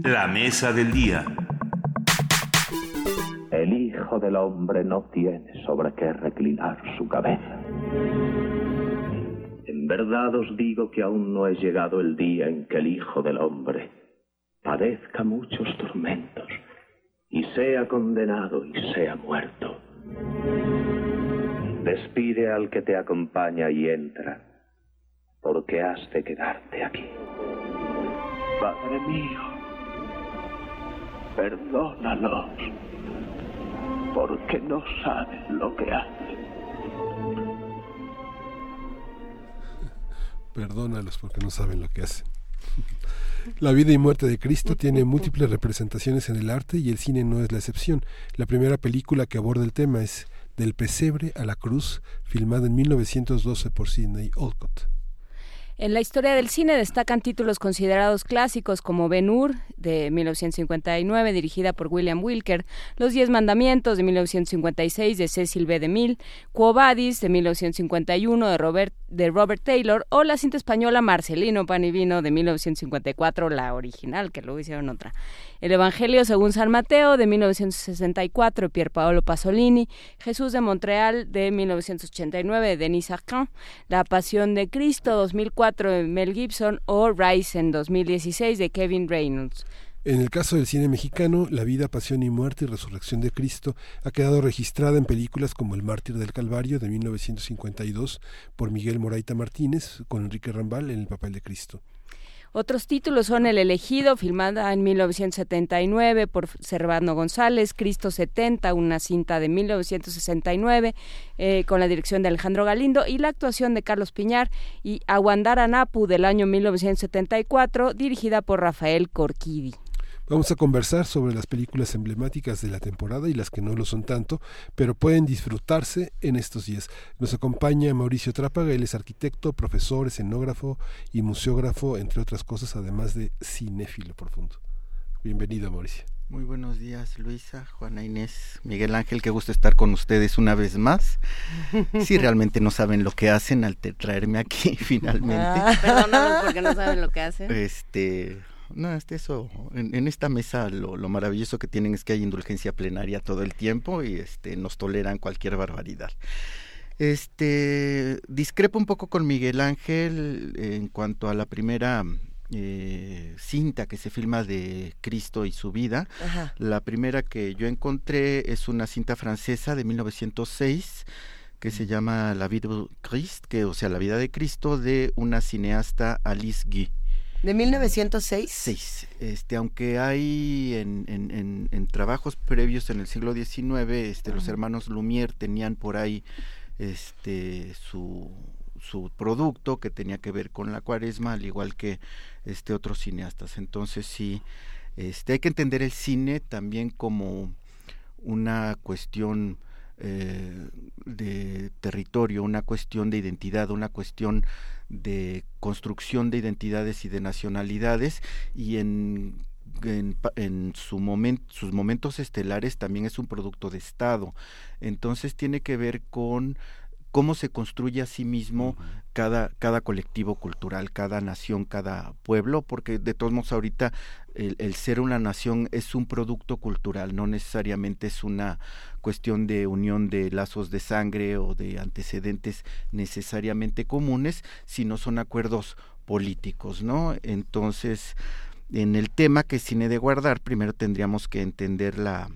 La mesa del día. El Hijo del Hombre no tiene sobre qué reclinar su cabeza. En verdad os digo que aún no es llegado el día en que el Hijo del Hombre padezca muchos tormentos y sea condenado y sea muerto. Despide al que te acompaña y entra, porque has de quedarte aquí. Padre mío, perdónalos, porque no saben lo que hacen. Perdónalos porque no saben lo que hacen. La vida y muerte de Cristo tiene múltiples representaciones en el arte y el cine no es la excepción. La primera película que aborda el tema es Del pesebre a la cruz, filmada en 1912 por Sidney Olcott. En la historia del cine destacan títulos considerados clásicos como Ben Hur de 1959 dirigida por William Wilker, Los Diez Mandamientos de 1956 de Cecil B. DeMille, Quo Vadis de 1951 de Robert, de Robert Taylor o la cinta española Marcelino Pan y Vino de 1954, la original que luego hicieron otra. El Evangelio según San Mateo de 1964 Pier Paolo Pasolini, Jesús de Montreal de 1989 de Denis Arcand, La Pasión de Cristo 2004 de Mel Gibson o Rise en 2016 de Kevin Reynolds. En el caso del cine mexicano, la vida, pasión y muerte y resurrección de Cristo ha quedado registrada en películas como El mártir del Calvario de 1952 por Miguel Moraita Martínez con Enrique Rambal en el papel de Cristo. Otros títulos son El elegido, filmada en 1979 por Servando González, Cristo 70, una cinta de 1969 eh, con la dirección de Alejandro Galindo y la actuación de Carlos Piñar y Aguandara Napu del año 1974, dirigida por Rafael Corquidi. Vamos a conversar sobre las películas emblemáticas de la temporada y las que no lo son tanto, pero pueden disfrutarse en estos días. Nos acompaña Mauricio Trápaga, él es arquitecto, profesor, escenógrafo y museógrafo, entre otras cosas, además de cinéfilo profundo. Bienvenido, Mauricio. Muy buenos días, Luisa, Juana Inés, Miguel Ángel, qué gusto estar con ustedes una vez más. *laughs* Si realmente no saben lo que hacen al traerme aquí *laughs* finalmente. Ah, perdónanos porque no saben lo que hacen. Este, no, este eso, en, esta mesa lo, lo, maravilloso que tienen es que hay indulgencia plenaria todo el tiempo y este nos toleran cualquier barbaridad. Este discrepo un poco con Miguel Ángel en cuanto a la primera eh, cinta que se filma de Cristo y su vida. Ajá. La primera que yo encontré es una cinta francesa de 1906 que se llama La vida de Christ, que o sea, la vida de Cristo de una cineasta Alice Guy. ¿De 1906? Sí, este, aunque hay en, en, en, trabajos previos en el siglo XIX, este, los hermanos Lumière tenían por ahí este, su, su producto que tenía que ver con la cuaresma, al igual que este, otros cineastas. Entonces sí, este, hay que entender el cine también como una cuestión eh, de territorio, una cuestión de identidad, una cuestión de construcción de identidades y de nacionalidades y en en, su sus momentos estelares también es un producto de Estado. Entonces tiene que ver con cómo se construye a sí mismo cada, cada colectivo cultural, cada nación, cada pueblo, porque de todos modos ahorita el, el, ser una nación es un producto cultural, no necesariamente es una cuestión de unión de lazos de sangre o de antecedentes necesariamente comunes, sino son acuerdos políticos, ¿no? Entonces, en el tema que cine de guardar, primero tendríamos que entender la,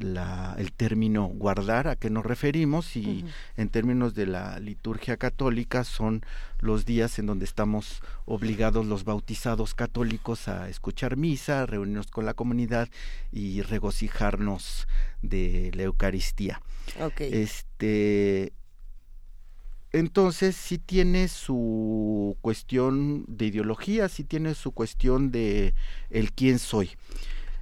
la, el término guardar, a qué nos referimos y uh -huh. en términos de la liturgia católica son los días en donde estamos obligados los bautizados católicos a escuchar misa, reunirnos con la comunidad y regocijarnos de la Eucaristía. Okay. Este entonces sí tiene su cuestión de ideología, sí tiene su cuestión de el quién soy.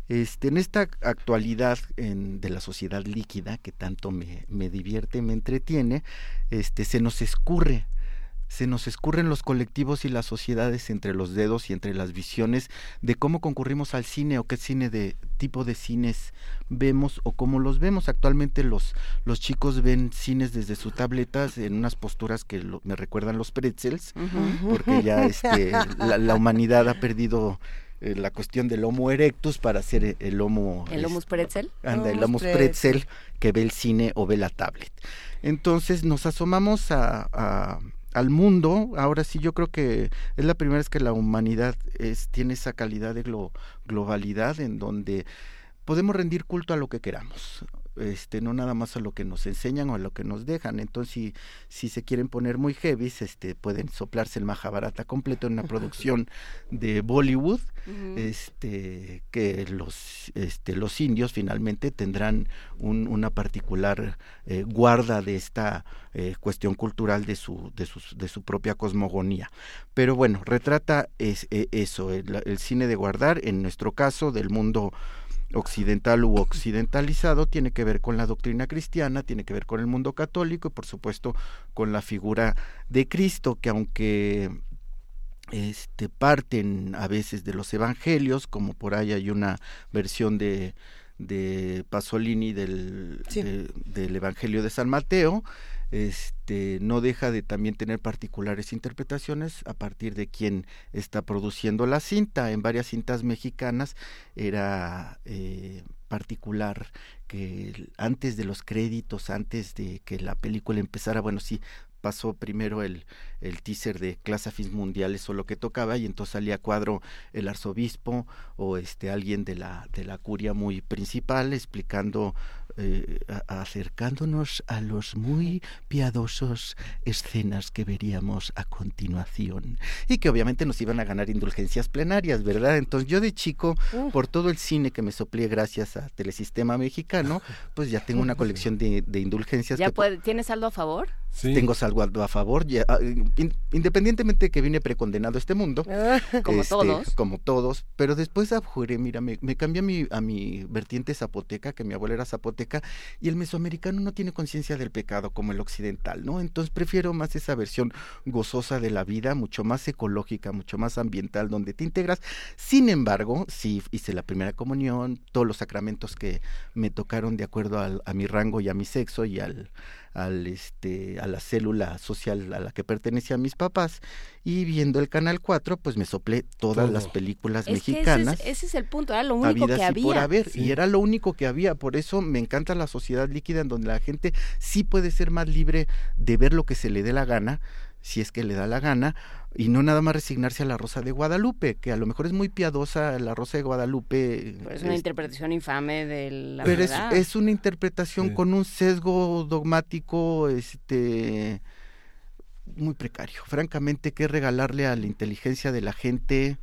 Este, en esta actualidad en, de la sociedad líquida que tanto me, me divierte, me entretiene, este, se nos escurre se nos escurren los colectivos y las sociedades entre los dedos y entre las visiones de cómo concurrimos al cine o qué cine de tipo de cines vemos o cómo los vemos. Actualmente los, los chicos ven cines desde sus tabletas en unas posturas que lo, me recuerdan los pretzels, uh -huh. porque ya este, la, la humanidad ha perdido eh, la cuestión del Homo erectus para hacer el Homo... ¿El Homo pretzel? Anda, el Homo pretzel que ve el cine o ve la tablet. Entonces nos asomamos a, a al mundo, ahora sí yo creo que es la primera vez que la humanidad es, tiene esa calidad de glo, globalidad en donde podemos rendir culto a lo que queramos este no nada más a lo que nos enseñan o a lo que nos dejan entonces si, si se quieren poner muy heavy este pueden soplarse el Mahabharata completo en una *laughs* producción de Bollywood uh -huh. este que los este los indios finalmente tendrán un, una particular eh, guarda de esta eh, cuestión cultural de su de sus de su propia cosmogonía pero bueno retrata es, es eso el, el cine de guardar en nuestro caso del mundo occidental u occidentalizado tiene que ver con la doctrina cristiana, tiene que ver con el mundo católico y por supuesto con la figura de Cristo, que aunque este, parten a veces de los evangelios, como por ahí hay una versión de, de Pasolini del, del Evangelio de San Mateo, este, no deja de también tener particulares interpretaciones a partir de quien está produciendo la cinta. En varias cintas mexicanas era eh, particular que antes de los créditos, antes de que la película empezara, bueno, sí, pasó primero el, el teaser de Clasafis Mundiales o lo que tocaba y entonces salía cuadro el arzobispo o este alguien de la de la curia muy principal explicando eh, acercándonos a los muy piadosos escenas que veríamos a continuación y que obviamente nos iban a ganar indulgencias plenarias, ¿verdad? Entonces yo de chico, por todo el cine que me soplé gracias a Telesistema Mexicano, pues ya tengo una *laughs* colección de, de indulgencias. ¿Ya puede, ¿Tienes saldo a favor? Tengo saldo a favor, ya, ah, independientemente de que vine precondenado a este mundo. *laughs* como este, todos. Como todos, pero después abjuré, mira, me, me cambié a mi, a mi vertiente zapoteca, que mi abuela era zapoteca, y el mesoamericano no tiene conciencia del pecado como el occidental, ¿no? Entonces prefiero más esa versión gozosa de la vida, mucho más ecológica, mucho más ambiental, donde te integras. Sin embargo, sí hice la primera comunión, todos los sacramentos que me tocaron de acuerdo a mi rango y a mi sexo y al al este a la célula social a la que pertenecía mis papás y viendo el canal 4 pues me soplé todas las películas mexicanas ese, es, el punto era lo único que había por haber y era lo único que había. Por eso me encanta la sociedad líquida en donde la gente sí puede ser más libre de ver lo que se le dé la gana si es que le da la gana, y no nada más resignarse a la Rosa de Guadalupe, que a lo mejor es muy piadosa la Rosa de Guadalupe. es una interpretación infame de la Pero es, una interpretación con un sesgo dogmático este muy precario. Francamente, que regalarle a la inteligencia de la gente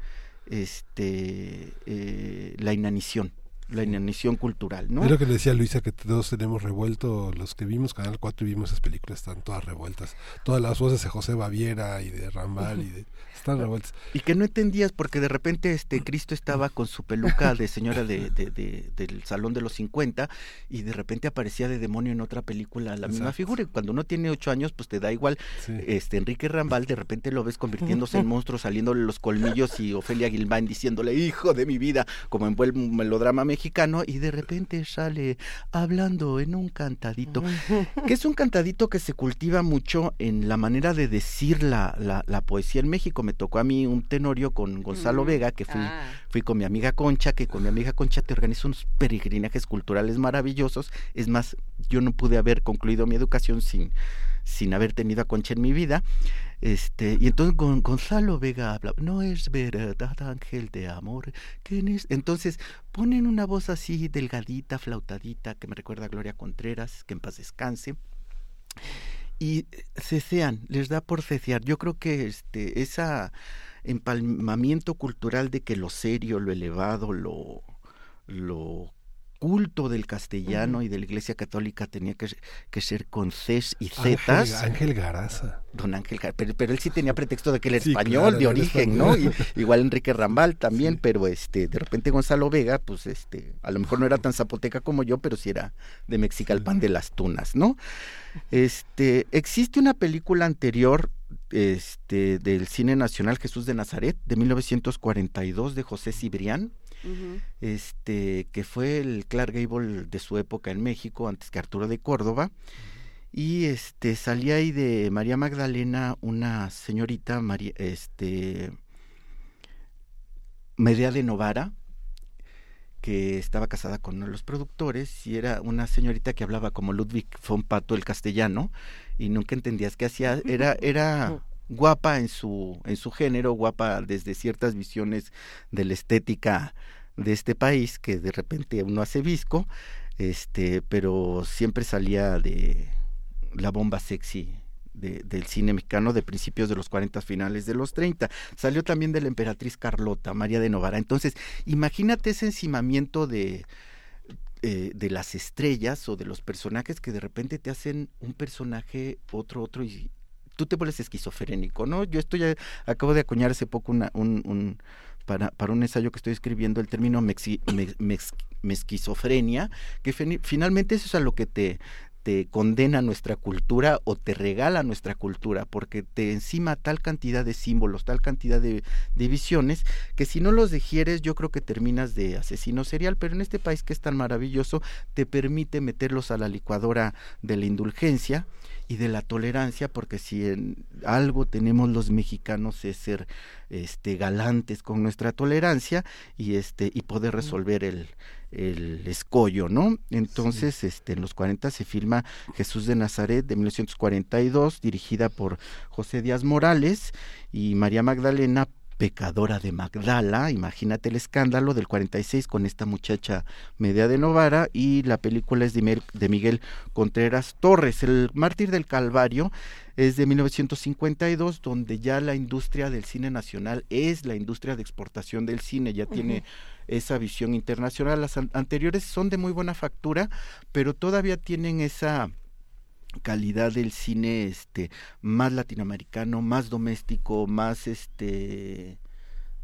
este eh, la inanición la inanición cultural, ¿no? Es lo que le decía Luisa, que todos tenemos revuelto, los que vimos Canal 4 y vimos esas películas están todas revueltas. Todas las voces de José Baviera y de Rambal y de están revueltas. Y que no entendías porque de repente este Cristo estaba con su peluca de señora de, del Salón de los 50 y de repente aparecía de demonio en otra película la misma figura. Y cuando uno tiene ocho años, pues te da igual. Este Enrique Rambal de repente lo ves convirtiéndose en *laughs* monstruo, saliéndole los colmillos y Ofelia Gilbán diciéndole, hijo de mi vida, como en buen melodrama mexicano, y de repente sale hablando en un cantadito, que es un cantadito que se cultiva mucho en la manera de decir la, la, la poesía en México. Me tocó a mí un tenorio con Gonzalo Vega, que fui, ah. fui con mi amiga Concha, que con mi amiga Concha te organizó unos peregrinajes culturales maravillosos. Es más, yo no pude haber concluido mi educación sin, sin haber tenido a Concha en mi vida. Este, y entonces Gonzalo Vega habla, no es verdad, ángel de amor. ¿Quién es? Entonces ponen una voz así delgadita, flautadita, que me recuerda a Gloria Contreras, que en paz descanse y cecean, les da por cecear. Yo creo que este ese empalmamiento cultural de que lo serio, lo elevado, lo culto del castellano y de la Iglesia Católica tenía que, que ser con Cs y Zetas. Ángel, Garaza. Don Ángel Garaza, pero, él sí tenía pretexto de que era español de origen, ¿no? igual Enrique Rambal también, pero este de repente Gonzalo Vega, pues este, a lo mejor no era tan zapoteca como yo, pero sí era de Mexicalpan de las Tunas, ¿no? Este, existe una película anterior este, del cine nacional Jesús de Nazaret de 1942 de José Cibrián este, que fue el Clark Gable de su época en México, antes que Arturo de Córdoba. Y este salía ahí de María Magdalena una señorita, María, este, Medea de Novara, que estaba casada con uno de los productores y era una señorita que hablaba como Ludwig von Pato el castellano y nunca entendías qué hacía. Era *laughs* era guapa en su en su género guapa desde ciertas visiones de la estética de este país que de repente uno hace visco, este, pero siempre salía de la bomba sexy de, del cine mexicano de principios de los 40, finales de los 30. Salió también de la emperatriz Carlota, María de Novara. Entonces, imagínate ese encimamiento de, eh, de las estrellas o de los personajes que de repente te hacen un personaje, otro, otro, y tú te vuelves esquizofrénico, ¿no? Yo estoy, acabo de acuñar hace poco una, un para, para un ensayo que estoy escribiendo el término mexi, mezquizofrenia, que finalmente eso es a lo que te, te condena nuestra cultura o te regala nuestra cultura, porque te encima tal cantidad de símbolos, tal cantidad de, visiones, que si no los digieres yo creo que terminas de asesino serial, pero en este país que es tan maravilloso te permite meterlos a la licuadora de la indulgencia y de la tolerancia, porque si en algo tenemos los mexicanos es ser este galantes con nuestra tolerancia y este y poder resolver el, el escollo, ¿no? Entonces, este, en los 40 se filma Jesús de Nazaret de 1942, dirigida por José Díaz Morales y María Magdalena pecadora de Magdala, imagínate el escándalo del 46 con esta muchacha media de Novara y la película es de, Miguel Contreras Torres, el mártir del Calvario es de 1952 donde ya la industria del cine nacional es la industria de exportación del cine, ya tiene esa visión internacional. Las anteriores son de muy buena factura, pero todavía tienen esa calidad del cine este más latinoamericano, más doméstico, más este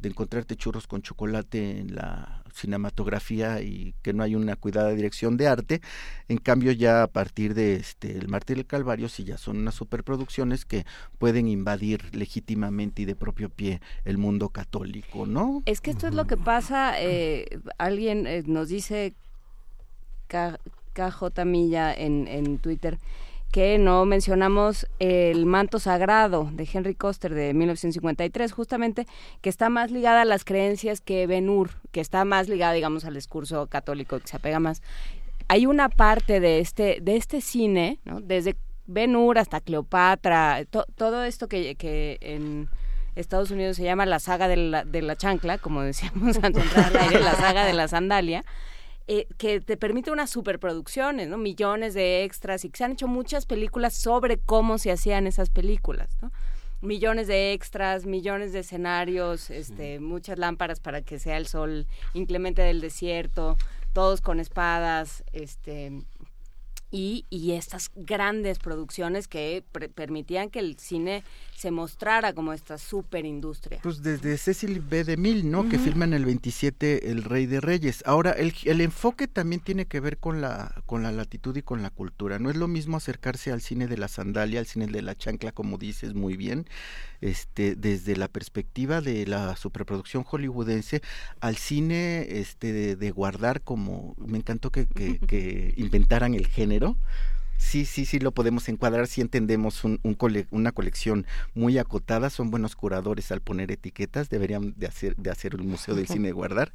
de encontrarte churros con chocolate en la cinematografía y que no hay una cuidada dirección de arte. En cambio, ya a partir de este El Mártir del Calvario, sí ya son unas superproducciones que pueden invadir legítimamente y de propio pie el mundo católico, ¿no? Es que esto es lo que pasa. Eh, alguien eh, nos dice KJ Milla en, en Twitter que no mencionamos el manto sagrado de Henry Coster de 1953, justamente que está más ligada a las creencias que Ben Hur, que está más ligada, digamos, al discurso católico, que se apega más. Hay una parte de este, de este cine, ¿no? desde Ben Hur hasta Cleopatra, todo esto que, en Estados Unidos se llama la saga de la, de la chancla, como decíamos *laughs* antes la saga de la sandalia, eh, que te permite unas superproducciones, ¿no? Millones de extras y que se han hecho muchas películas sobre cómo se hacían esas películas, ¿no? Millones de extras, millones de escenarios, este, muchas lámparas para que sea el sol inclemente del desierto, todos con espadas, este, y, y estas grandes producciones que permitían que el cine se mostrara como esta super industria. Pues desde Cecil B. DeMille, ¿no? Que filma en el 27 El Rey de Reyes. Ahora, el, el, enfoque también tiene que ver con la, con la latitud y con la cultura. No es lo mismo acercarse al cine de la sandalia, al cine de la chancla, como dices muy bien, este, desde la perspectiva de la superproducción hollywoodense, al cine este, de, guardar como, me encantó que, que inventaran el género sí, sí, sí lo podemos encuadrar si entendemos un, una colección muy acotada. Son buenos curadores al poner etiquetas. Deberían de hacer, de hacer el Museo del Cine guardar.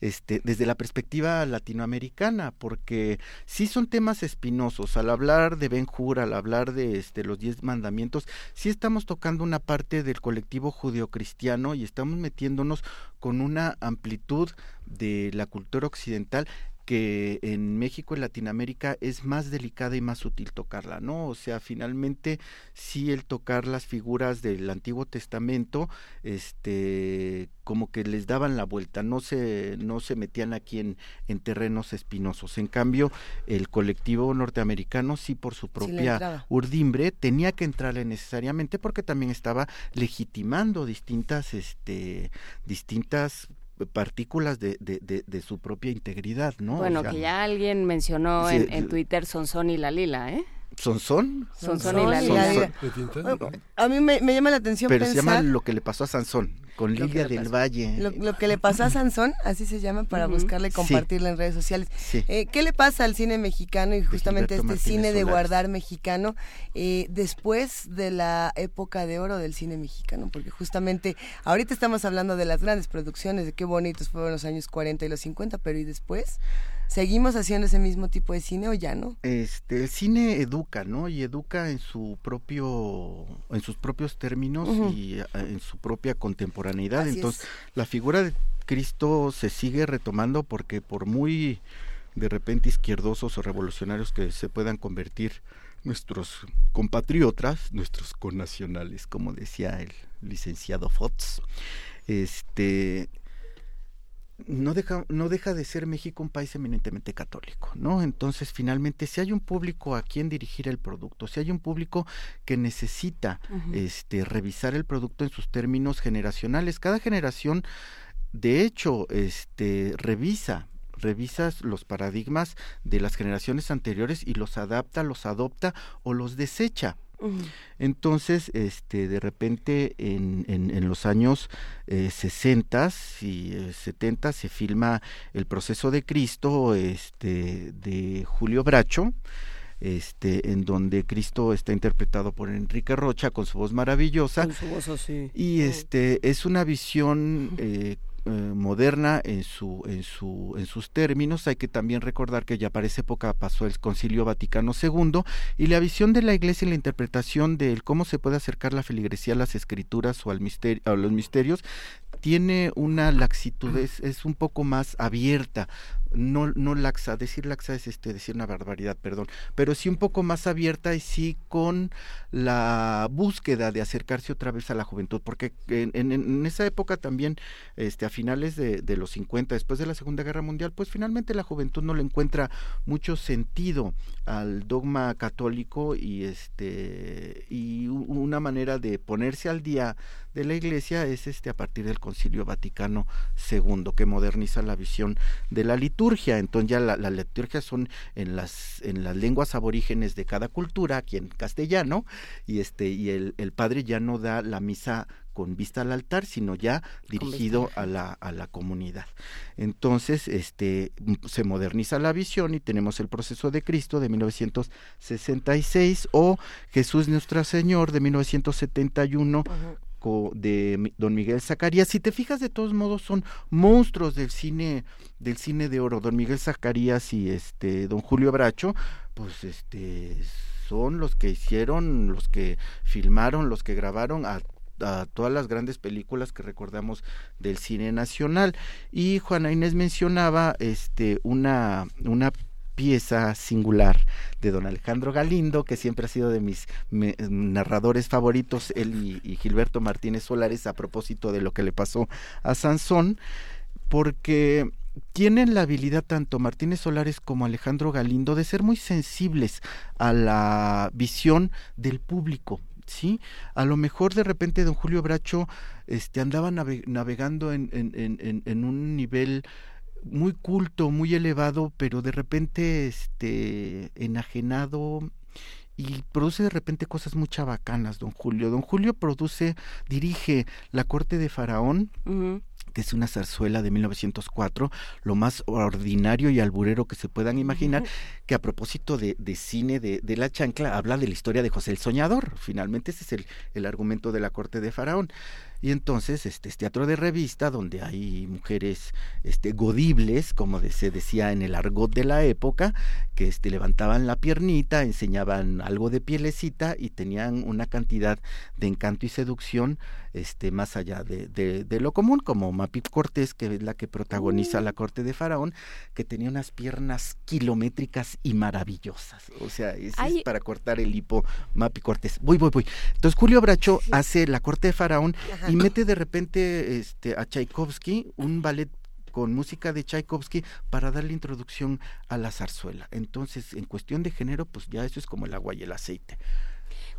Este, desde la perspectiva latinoamericana, porque sí son temas espinosos. Al hablar de Ben Hur, al hablar de este, los diez mandamientos, sí estamos tocando una parte del colectivo judio-cristiano y estamos metiéndonos con una amplitud de la cultura occidental que en México y Latinoamérica es más delicada y más sutil tocarla, ¿no? O sea, finalmente sí el tocar las figuras del Antiguo Testamento, este, como que les daban la vuelta, no se, no se metían aquí en, en terrenos espinosos. En cambio, el colectivo norteamericano sí por su propia urdimbre tenía que entrarle necesariamente porque también estaba legitimando distintas, este, distintas partículas de, de, de, su propia integridad, ¿no? Bueno, que ya alguien mencionó en, en, Twitter Sonson y la Lila, ¿eh? Son son y la Lila. A mí me, me, llama la atención Pero se llama lo que le pasó a Sansón con Lidia del Valle. Lo, que le pasó a Sansón, así se llama, para buscarle y compartirla en redes sociales. Eh, ¿Qué le pasa al cine mexicano y justamente este cine de guardar mexicano eh, después de la época de oro del cine mexicano? Porque justamente ahorita estamos hablando de las grandes producciones, de qué bonitos fueron los años 40 y los 50, pero ¿y después? ¿Seguimos haciendo ese mismo tipo de cine o ya no? Este, el cine educa, ¿no? Y educa en su propio, en sus propios términos y eh, en su propia contemporaneidad. Entonces, la figura de Cristo se sigue retomando porque por muy de repente izquierdosos o revolucionarios que se puedan convertir nuestros compatriotas, nuestros connacionales, como decía el licenciado Fox, este no deja, no deja de ser México un país eminentemente católico, ¿no? Entonces, finalmente, si hay un público a quien dirigir el producto, si hay un público que necesita este, revisar el producto en sus términos generacionales, cada generación de hecho, este revisa revisas los paradigmas de las generaciones anteriores y los adapta, los adopta o los desecha. Entonces, este, de repente, en, en, los años eh, 60 y 70 eh, se filma El proceso de Cristo este, de Julio Bracho, este, en donde Cristo está interpretado por Enrique Rocha con su voz maravillosa. Con su voz así. Y este, es una visión *laughs* eh, eh, moderna en su en su en sus términos. Hay que también recordar que ya para esa época pasó el Concilio Vaticano II y la visión de la Iglesia y la interpretación de cómo se puede acercar la feligresía a las escrituras o al misterio a los misterios tiene una laxitud es, es un poco más abierta no, no laxa, decir laxa es este, decir una barbaridad, perdón, pero sí un poco más abierta y sí con la búsqueda de acercarse otra vez a la juventud, porque en, en, esa época también, este, a finales de, de, los 50, después de la Segunda Guerra Mundial, pues finalmente la juventud no le encuentra mucho sentido al dogma católico y este y una manera de ponerse al día de la Iglesia es este a partir del Concilio Vaticano II que moderniza la visión de la liturgia. Entonces ya la, la liturgia son en las en las lenguas aborígenes de cada cultura, aquí en castellano, y este y el, el padre ya no da la misa con vista al altar, sino ya dirigido a la, a la comunidad. Entonces, este, se moderniza la visión y tenemos el proceso de Cristo de 1966 o Jesús Nuestro Señor de 1971 de Don Miguel Zacarías. Si te fijas, de todos modos son monstruos del cine del cine de oro. Don Miguel Zacarías y este Don Julio Bracho, pues este son los que hicieron, los que filmaron, los que grabaron a todas las grandes películas que recordamos del cine nacional y Juana Inés mencionaba este una una pieza singular de don Alejandro Galindo, que siempre ha sido de mis narradores favoritos, él y, Gilberto Martínez Solares, a propósito de lo que le pasó a Sansón, porque tienen la habilidad tanto Martínez Solares como Alejandro Galindo de ser muy sensibles a la visión del público, ¿sí? A lo mejor de repente don Julio Bracho este, andaba navegando en, en, en un nivel muy culto, muy elevado, pero de repente este enajenado y produce de repente cosas muy chabacanas, don Julio. Don Julio produce, dirige La Corte de Faraón, que es una zarzuela de 1904, lo más ordinario y alburero que se puedan imaginar, que a propósito de, de cine de, de, la chancla, habla de la historia de José el Soñador. Finalmente ese es el, el argumento de La Corte de Faraón. Y entonces este es teatro de revista donde hay mujeres este godibles, como se decía en el argot de la época, que este levantaban la piernita, enseñaban algo de pielecita y tenían una cantidad de encanto y seducción este más allá de, de, lo común, como Mapi Cortés, que es la que protagoniza la corte de Faraón, que tenía unas piernas kilométricas y maravillosas. O sea, es, para cortar el hipo Mapi Cortés. Voy, voy, voy. Entonces Julio Bracho hace la corte de Faraón y mete de repente este, a Tchaikovsky un ballet con música de Tchaikovsky para darle introducción a la zarzuela. Entonces, en cuestión de género, pues ya eso es como el agua y el aceite.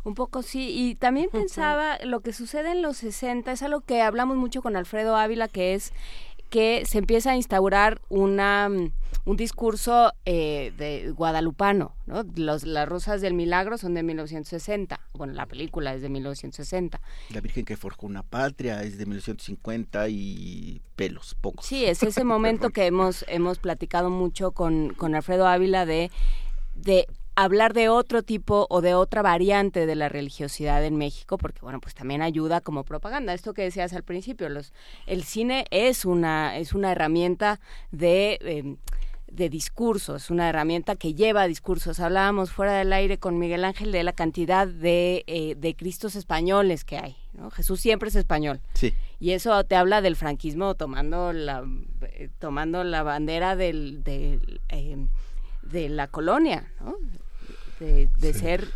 Un poco sí, y también pensaba lo que sucede en los 60 es algo que hablamos mucho con Alfredo Ávila, que es que se empieza a instaurar una mm, un discurso eh, de guadalupano, ¿no? Los, las Rosas del Milagro son de 1960, bueno, la película es de 1960. La Virgen que forjó una patria es de 1950 y pelos, pocos. Sí, es ese *laughs* momento que hemos, hemos platicado mucho con, con Alfredo Ávila de, de hablar de otro tipo o de otra variante de la religiosidad en México, porque bueno, pues también ayuda como propaganda. Esto que decías al principio, los, el cine es una, es una herramienta de em, de discursos, una herramienta que lleva discursos. Hablábamos fuera del aire con Miguel Ángel de la cantidad de, eh, de Cristos españoles que hay. ¿no? Jesús siempre es español. Sí. Y eso te habla del franquismo tomando la, eh, tomando la bandera del, del em, de la colonia, ¿no? De, ser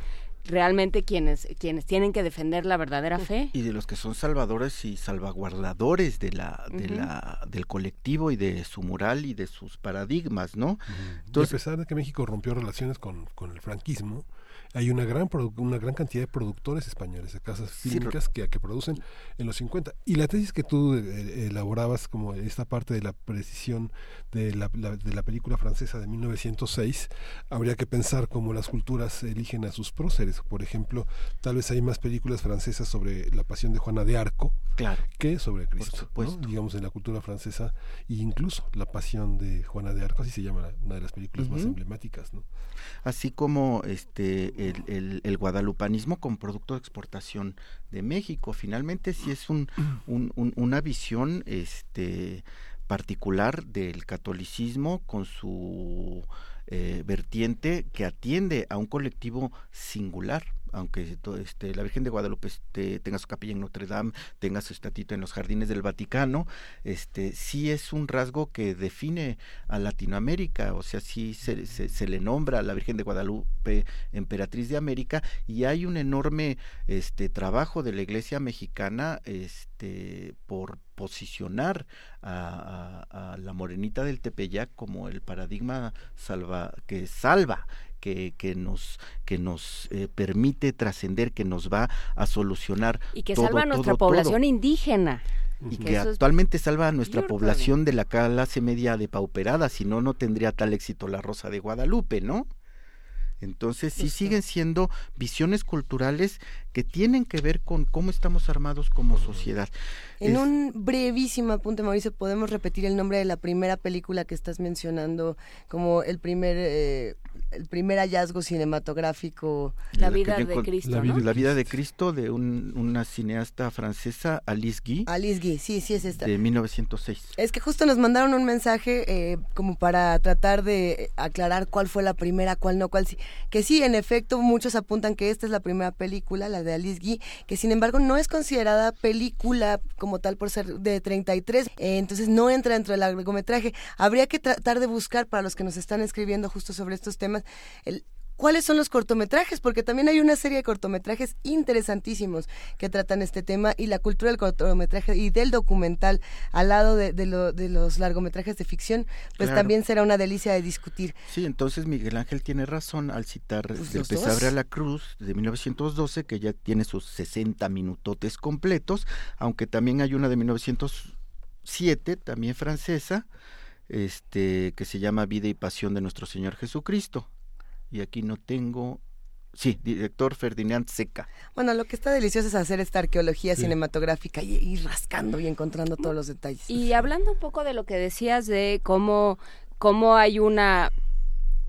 realmente quienes quienes tienen que defender la verdadera fe. Y de los que son salvadores y salvaguardadores de la de la del colectivo y de su moral y de sus paradigmas no entonces a pesar de que México rompió relaciones con, con el franquismo hay una gran una gran cantidad de productores españoles de casas fílmicas que, que producen en los 50 y la tesis que tú eh, elaborabas como esta parte de la precisión de la, de la película francesa de 1906 habría que pensar cómo las culturas eligen a sus próceres. Por ejemplo tal vez hay más películas francesas sobre la pasión de Juana de Arco claro. que sobre Cristo digamos en la cultura francesa e incluso la pasión de Juana de Arco así se llama una de las películas más emblemáticas ¿no? así como este el, el, guadalupanismo como producto de exportación de México. Finalmente sí es un, una visión este, particular del catolicismo con su eh, vertiente que atiende a un colectivo singular aunque este, la Virgen de Guadalupe este, tenga su capilla en Notre Dame, tenga su estatito en los jardines del Vaticano, este, sí es un rasgo que define a Latinoamérica, o sea, sí se, le nombra a la Virgen de Guadalupe emperatriz de América y hay un enorme este, trabajo de la Iglesia mexicana este, por posicionar a, la morenita del Tepeyac como el paradigma que salva que, que nos, que nos eh, permite trascender, que nos va a solucionar. Y que salva a nuestra población indígena. Y que actualmente salva a nuestra población de la clase media depauperada, si no, no tendría tal éxito la Rosa de Guadalupe, ¿no? Entonces sí siguen siendo visiones culturales que tienen que ver con cómo estamos armados como sociedad. En un brevísimo apunte, Mauricio, ¿podemos repetir el nombre de la primera película que estás mencionando como el primer, eh, el primer hallazgo cinematográfico? La, vida de Cristo, la, la, vida de Cristo de una cineasta francesa, Alice Guy. Alice Guy, sí, sí es esta. De 1906. Es que justo nos mandaron un mensaje eh, como para tratar de aclarar cuál fue la primera, cuál no, cuál sí. Que sí, en efecto, muchos apuntan que esta es la primera película, la de Alice Guy, que sin embargo no es considerada película como tal por ser de 33, eh, entonces no entra dentro del largometraje. Habría que tratar de buscar para los que nos están escribiendo justo sobre estos temas el, cuáles son los cortometrajes, porque también hay una serie de cortometrajes interesantísimos que tratan este tema y la cultura del cortometraje y del documental al lado de, los largometrajes de ficción, pues también será una delicia de discutir. Sí, entonces Miguel Ángel tiene razón al citar pues El Pesabre a la Cruz de 1912, que ya tiene sus 60 minutotes completos, aunque también hay una de 1907, también francesa, este que se llama Vida y Pasión de nuestro Señor Jesucristo y aquí no tengo Sí, director Ferdinand Seca. Bueno, lo que está delicioso es hacer esta arqueología cinematográfica y ir rascando y encontrando todos los detalles. Y hablando un poco de lo que decías de cómo, cómo hay una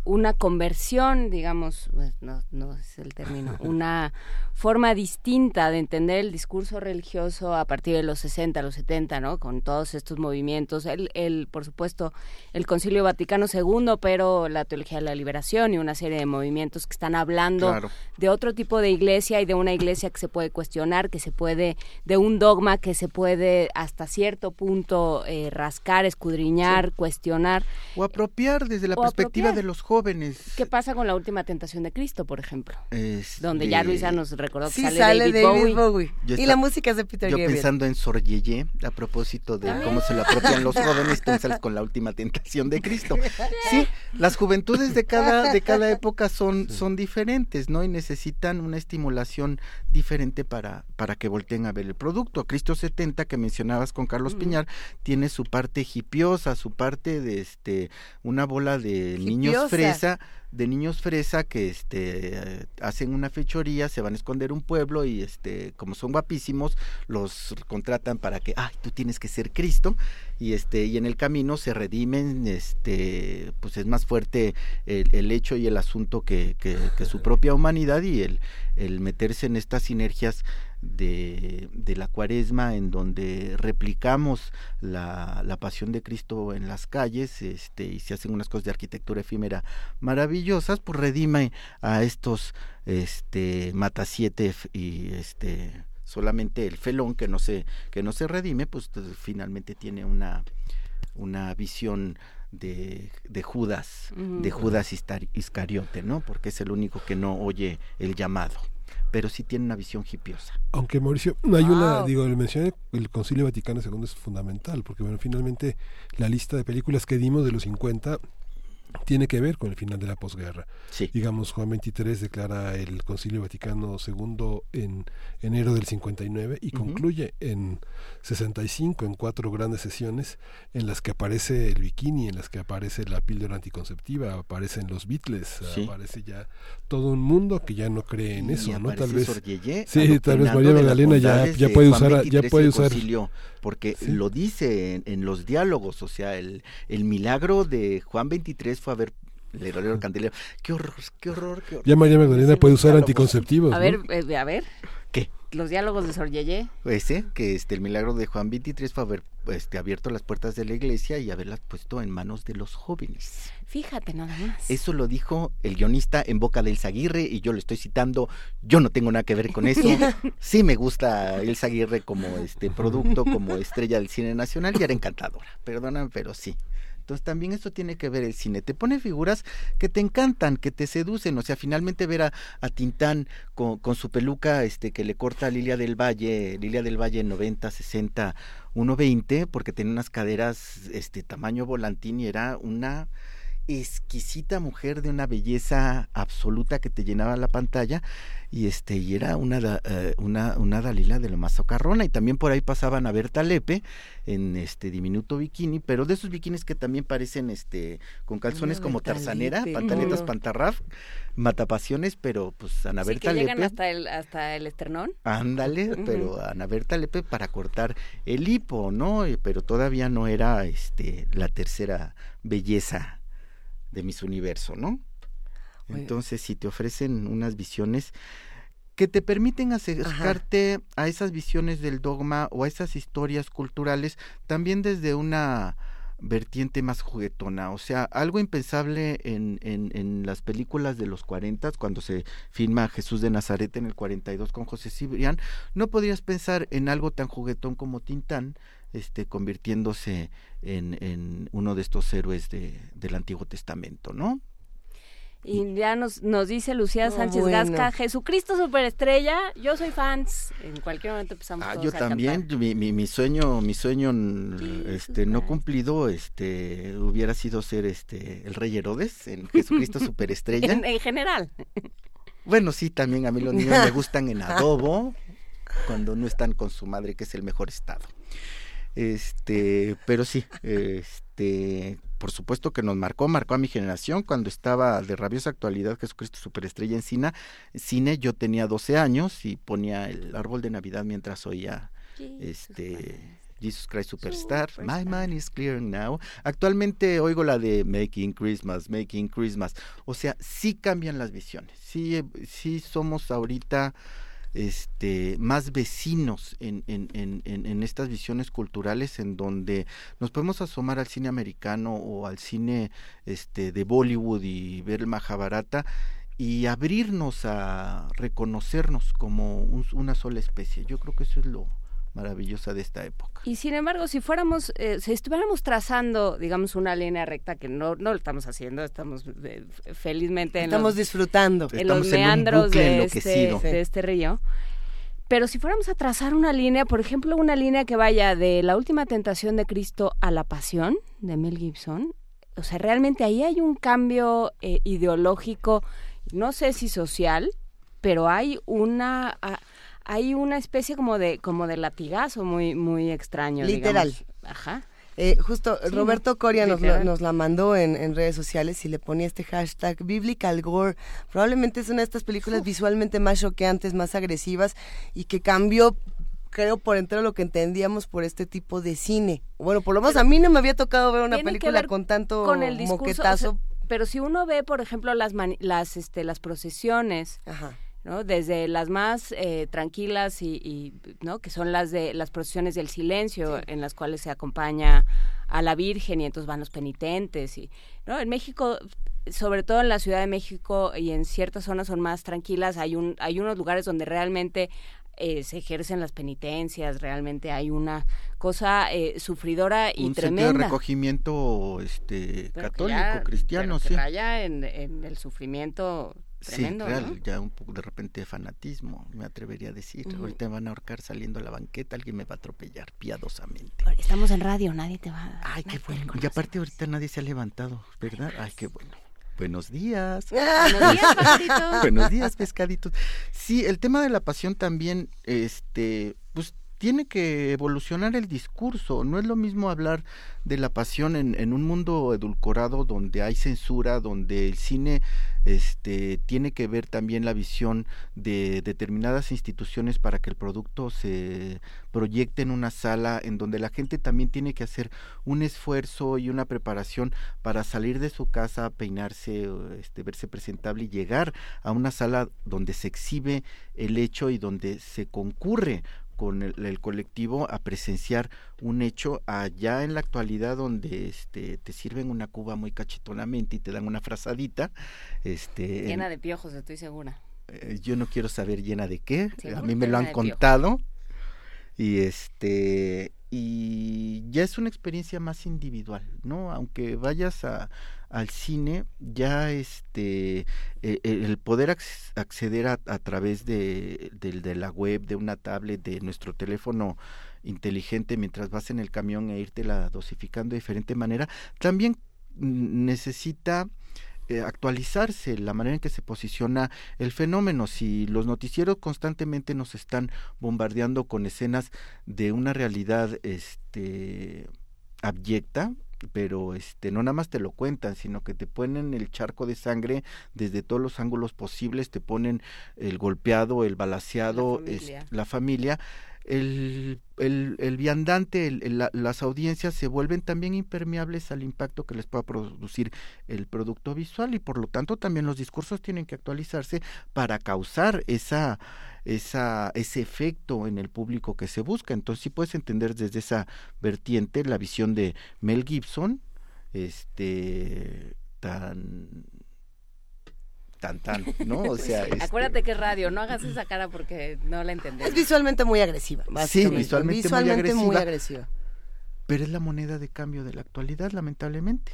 una conversión, digamos, pues, no, no es el término, *laughs* una forma distinta de entender el discurso religioso a partir de los 60, los 70, ¿no? Con todos estos movimientos, el, el por supuesto, el Concilio Vaticano II, pero la teología de la liberación y una serie de movimientos que están hablando de otro tipo de iglesia y de una iglesia que se puede cuestionar, que se puede, de un dogma que se puede hasta cierto punto eh, rascar, escudriñar, cuestionar. O apropiar desde la perspectiva de los jóvenes. ¿Qué pasa con la última tentación de Cristo, por ejemplo? Donde ya Luisa nos sí, sale, David, Bowie. y la música es de Peter Yo pensando en Sor Yeye, a propósito de cómo se lo apropian los jóvenes, pensas con la última tentación de Cristo. Sí, las juventudes de cada, de cada época son, son diferentes, ¿no? Y necesitan una estimulación diferente para, para que volteen a ver el producto. Cristo 70, que mencionabas con Carlos Piñar, tiene su parte hipiosa, su parte de este una bola de niños fresa de niños fresa que este hacen una fechoría, se van a esconder un pueblo y este como son guapísimos los contratan para que ay tú tienes que ser Cristo y este y en el camino se redimen este pues es más fuerte el, el hecho y el asunto que, que, que, su propia humanidad y el, el meterse en estas sinergias de, de, la cuaresma en donde replicamos la, la, pasión de Cristo en las calles este, y se hacen unas cosas de arquitectura efímera maravillosas, pues redime a estos este, mata siete y este solamente el felón que no se, que no se redime, pues finalmente tiene una, una visión de, Judas, de Judas Iscariote, ¿no? Porque es el único que no oye el llamado pero sí tiene una visión hipiosa. Aunque Mauricio, no hay una, digo, le mencioné, el Concilio Vaticano II es fundamental, porque bueno, finalmente la lista de películas que dimos de los 50 tiene que ver con el final de la posguerra. Digamos, Juan XXIII declara el Concilio Vaticano II en enero del 59 y concluye en 65 en cuatro grandes sesiones en las que aparece el bikini, en las que aparece la píldora anticonceptiva, aparecen los Beatles, aparece ya todo un mundo que ya no cree en eso, ¿no? Tal vez Sí, tal vez María Magdalena ya, ya puede usar ya puede usar porque lo dice en, los diálogos, o sea, el, el milagro de Juan 23 fue haber le el candelero. Qué horror, qué horror, qué horror. Ya María Magdalena puede usar anticonceptivos. A ver, eh, a ver. ¿Qué? Los diálogos de Sor Yeye. Ese, que este, el milagro de Juan 23 fue haber este, abierto las puertas de la iglesia y haberlas puesto en manos de los jóvenes. Fíjate nada más. Eso lo dijo el guionista en boca de Elsa Aguirre y yo lo estoy citando. Yo no tengo nada que ver con eso. *laughs* Sí me gusta Elsa Aguirre como este producto, como estrella del cine nacional y era encantadora. Perdóname, pero sí. Entonces también esto tiene que ver el cine. Te pone figuras que te encantan, que te seducen. O sea, finalmente ver a, Tintán con, con, su peluca este, que le corta a Lilia del Valle, Lilia del Valle 90, 60, 1.20, porque tenía unas caderas este tamaño volantín y era una exquisita mujer de una belleza absoluta que te llenaba la pantalla y este y era una eh, una una Dalila de lo más socarrona y también por ahí pasaban a Berta Lepe en este diminuto bikini pero de esos bikinis que también parecen este con calzones como tarzanera pantaletas pantarraf matapasiones pero pues Ana Berta Lepe. hasta el hasta el esternón. Ándale pero Ana Berta Lepe para cortar el hipo no pero todavía no era este la tercera belleza de mis universo, ¿no? Entonces, si te ofrecen unas visiones que te permiten acercarte a esas visiones del dogma o a esas historias culturales, también desde una vertiente más juguetona, o sea, algo impensable en, en, en las películas de los 40, cuando se filma Jesús de Nazaret en el 42 con José Cibrián, no podrías pensar en algo tan juguetón como Tintán, este, convirtiéndose en, en uno de estos héroes de, del Antiguo Testamento, ¿no? Y ya nos, nos dice Lucía Sánchez Gasca, Jesucristo superestrella, yo soy fans. En cualquier momento empezamos ah, yo también, mi, mi, mi, sueño, mi sueño este no cumplido, este hubiera sido ser este el rey Herodes en Jesucristo *laughs* superestrella. en, en general. Bueno, sí, también a mí los niños me *laughs* gustan en adobo, cuando no están con su madre, que es el mejor estado. Este, pero sí, este, por supuesto que nos marcó, marcó a mi generación cuando estaba de rabiosa actualidad Jesucristo Superestrella en cine, cine yo tenía 12 años y ponía el árbol de Navidad mientras oía este Jesus Christ Superstar, My Mind is Clear Now. Actualmente oigo la de Making Christmas, Making Christmas. O sea, sí cambian las visiones. Sí, sí somos ahorita este, más vecinos en, en, en, estas visiones culturales en donde nos podemos asomar al cine americano o al cine este, de Bollywood y ver el Mahabharata y abrirnos a reconocernos como una sola especie. Yo creo que eso es lo, maravillosa de esta época. Y sin embargo, si fuéramos, eh, si estuviéramos trazando, digamos, una línea recta, que no, no lo estamos haciendo, estamos eh, felizmente estamos disfrutando en los meandros de, este, de este río. Pero si fuéramos a trazar una línea, por ejemplo, una línea que vaya de la última tentación de Cristo a la pasión de Mel Gibson, o sea, realmente ahí hay un cambio eh, ideológico, no sé si social, pero hay una hay una especie como de como de latigazo muy muy extraño literal. Ajá. Eh, justo Roberto Coria nos, nos, la mandó en, en, redes sociales y le ponía este hashtag Biblical Gore. Probablemente es una de estas películas visualmente más choqueantes, más agresivas y que cambió creo por entero lo que entendíamos por este tipo de cine. Bueno, por lo menos a mí no me había tocado ver una película con tanto con el moquetazo. pero si uno ve, por ejemplo, las las este las procesiones Ajá ¿no? Desde las más eh, tranquilas y, ¿no? Que son las de las procesiones del silencio, en las cuales se acompaña a la Virgen y entonces van los penitentes y, ¿no? En México, sobre todo en la Ciudad de México y en ciertas zonas son más tranquilas, hay un hay unos lugares donde realmente eh, se ejercen las penitencias, realmente hay una cosa eh, sufridora y un tremenda. de recogimiento este, católico, cristiano, pero sí. raya en, en el sufrimiento Tremendo, sí, real, ya un poco de repente fanatismo, me atrevería a decir. Uh -huh. Ahorita me van a ahorcar saliendo a la banqueta, alguien me va a atropellar piadosamente. Estamos en radio, nadie te va a... Ay, qué bueno. Y aparte ahorita nadie se ha levantado, ¿verdad? Ay, qué bueno. Buenos días. *laughs* Buenos días, pescaditos. Buenos días, pescaditos. Sí, el tema de la pasión también, este, tiene que evolucionar el discurso. No es lo mismo hablar de la pasión en, en, un mundo edulcorado donde hay censura, donde el cine este, tiene que ver también la visión de determinadas instituciones para que el producto se proyecte en una sala en donde la gente también tiene que hacer un esfuerzo y una preparación para salir de su casa, peinarse, este, verse presentable y llegar a una sala donde se exhibe el hecho y donde se concurre con el, el, colectivo a presenciar un hecho allá en la actualidad donde este te sirven una cuba muy cachetonamente y te dan una frazadita este llena de piojos estoy segura. Eh, yo no quiero saber llena de qué a mí me lo han contado y este y ya es una experiencia más individual no aunque vayas a al cine ya este eh, el poder acceder a, a través de, de, de, la web de una tablet de nuestro teléfono inteligente mientras vas en el camión e irte la dosificando de diferente manera también necesita eh, actualizarse la manera en que se posiciona el fenómeno. Si los noticieros constantemente nos están bombardeando con escenas de una realidad este abyecta, pero este no nada más te lo cuentan, sino que te ponen el charco de sangre desde todos los ángulos posibles, te ponen el golpeado, el balaseado, la familia, es, la familia el, el, el viandante, el, el, la, las audiencias se vuelven también impermeables al impacto que les pueda producir el producto visual y por lo tanto también los discursos tienen que actualizarse para causar esa, esa, ese efecto en el público que se busca. Entonces sí puedes entender desde esa vertiente la visión de Mel Gibson, este tan tan tan, ¿no? O sea, este... acuérdate que es radio, no hagas esa cara porque no la entendemos. Es visualmente muy agresiva. Sí, visualmente, visualmente muy, agresiva, muy agresiva. Pero es la moneda de cambio de la actualidad, lamentablemente.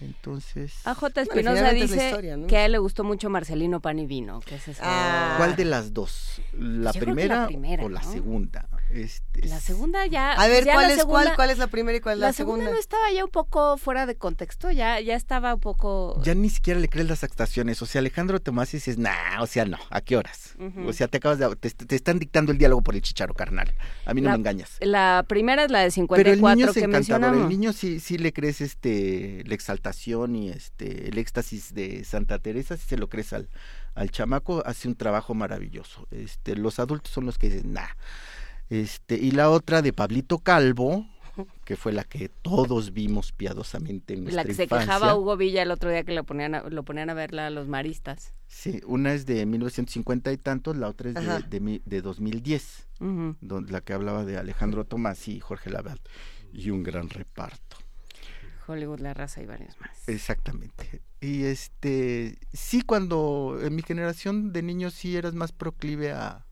Entonces. AJ Espinosa bueno, dice historia, ¿no? que a él le gustó mucho Marcelino Pan y Vino. Que es ah. ¿Cuál de las dos? ¿La, primera, la primera, o la ¿no? segunda? Este, la segunda ya. A ver, ya ¿cuál, la es, segunda, cuál, ¿cuál es la primera y cuál es la, la segunda? segunda no estaba ya un poco fuera de contexto, ya, ya estaba un poco. Ya ni siquiera le crees las actuaciones. O sea, Alejandro Tomás dices, nah, o sea, no, ¿a qué horas? Uh -huh. O sea, te acabas de. Te, te, están dictando el diálogo por el chicharo carnal. A mí no la, me engañas. La primera es la de 54 Pero el niño es que mencionamos. El niño sí, sí le crees este, la exaltación y este, el éxtasis de Santa Teresa, si se lo crees al, al chamaco, hace un trabajo maravilloso. Este, los adultos son los que dicen, nah. Este, y la otra de Pablito Calvo, que fue la que todos vimos piadosamente en nuestra La que infancia. se quejaba Hugo Villa el otro día que lo ponían a, lo ponían a verla a los maristas. Sí, una es de 1950 y tantos, la otra es de, de, de, 2010, uh -huh. donde, la que hablaba de Alejandro Tomás y Jorge Laval, y un gran reparto. Hollywood, La Raza y varios más. Exactamente. Y este, sí, cuando en mi generación de niños sí eras más proclive a,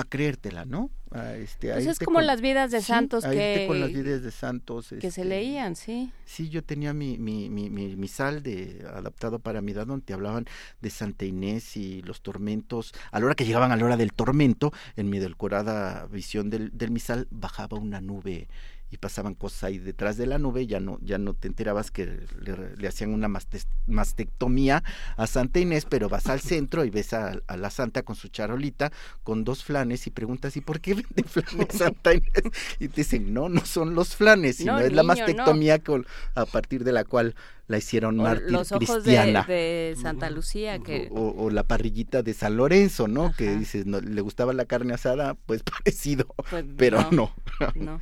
a creértela, ¿no? A este, a pues es como con, las vidas de sí, santos que con las vidas de santos que este, se leían, sí. Sí, yo tenía mi mi, mi, mi, mi sal de adaptado para mi edad donde te hablaban de Santa Inés y los tormentos. A la hora que llegaban a la hora del tormento, en mi delcorada visión del, del misal bajaba una nube y pasaban cosas ahí detrás de la nube, ya no, ya no te enterabas que le, le hacían una mastectomía a Santa Inés, pero vas al centro y ves a, a, la santa con su charolita, con dos flanes y preguntas, ¿y por qué vende flanes *laughs* Santa Inés? Y te dicen, no, no son los flanes, sino no, es niño, la mastectomía no. con, a partir de la cual la hicieron o mártir los ojos cristiana. De, de, Santa Lucía que o, la parrillita de San Lorenzo, ¿no? Ajá. Que dices, no, le gustaba la carne asada, pues *laughs* parecido, pues, pero no. no.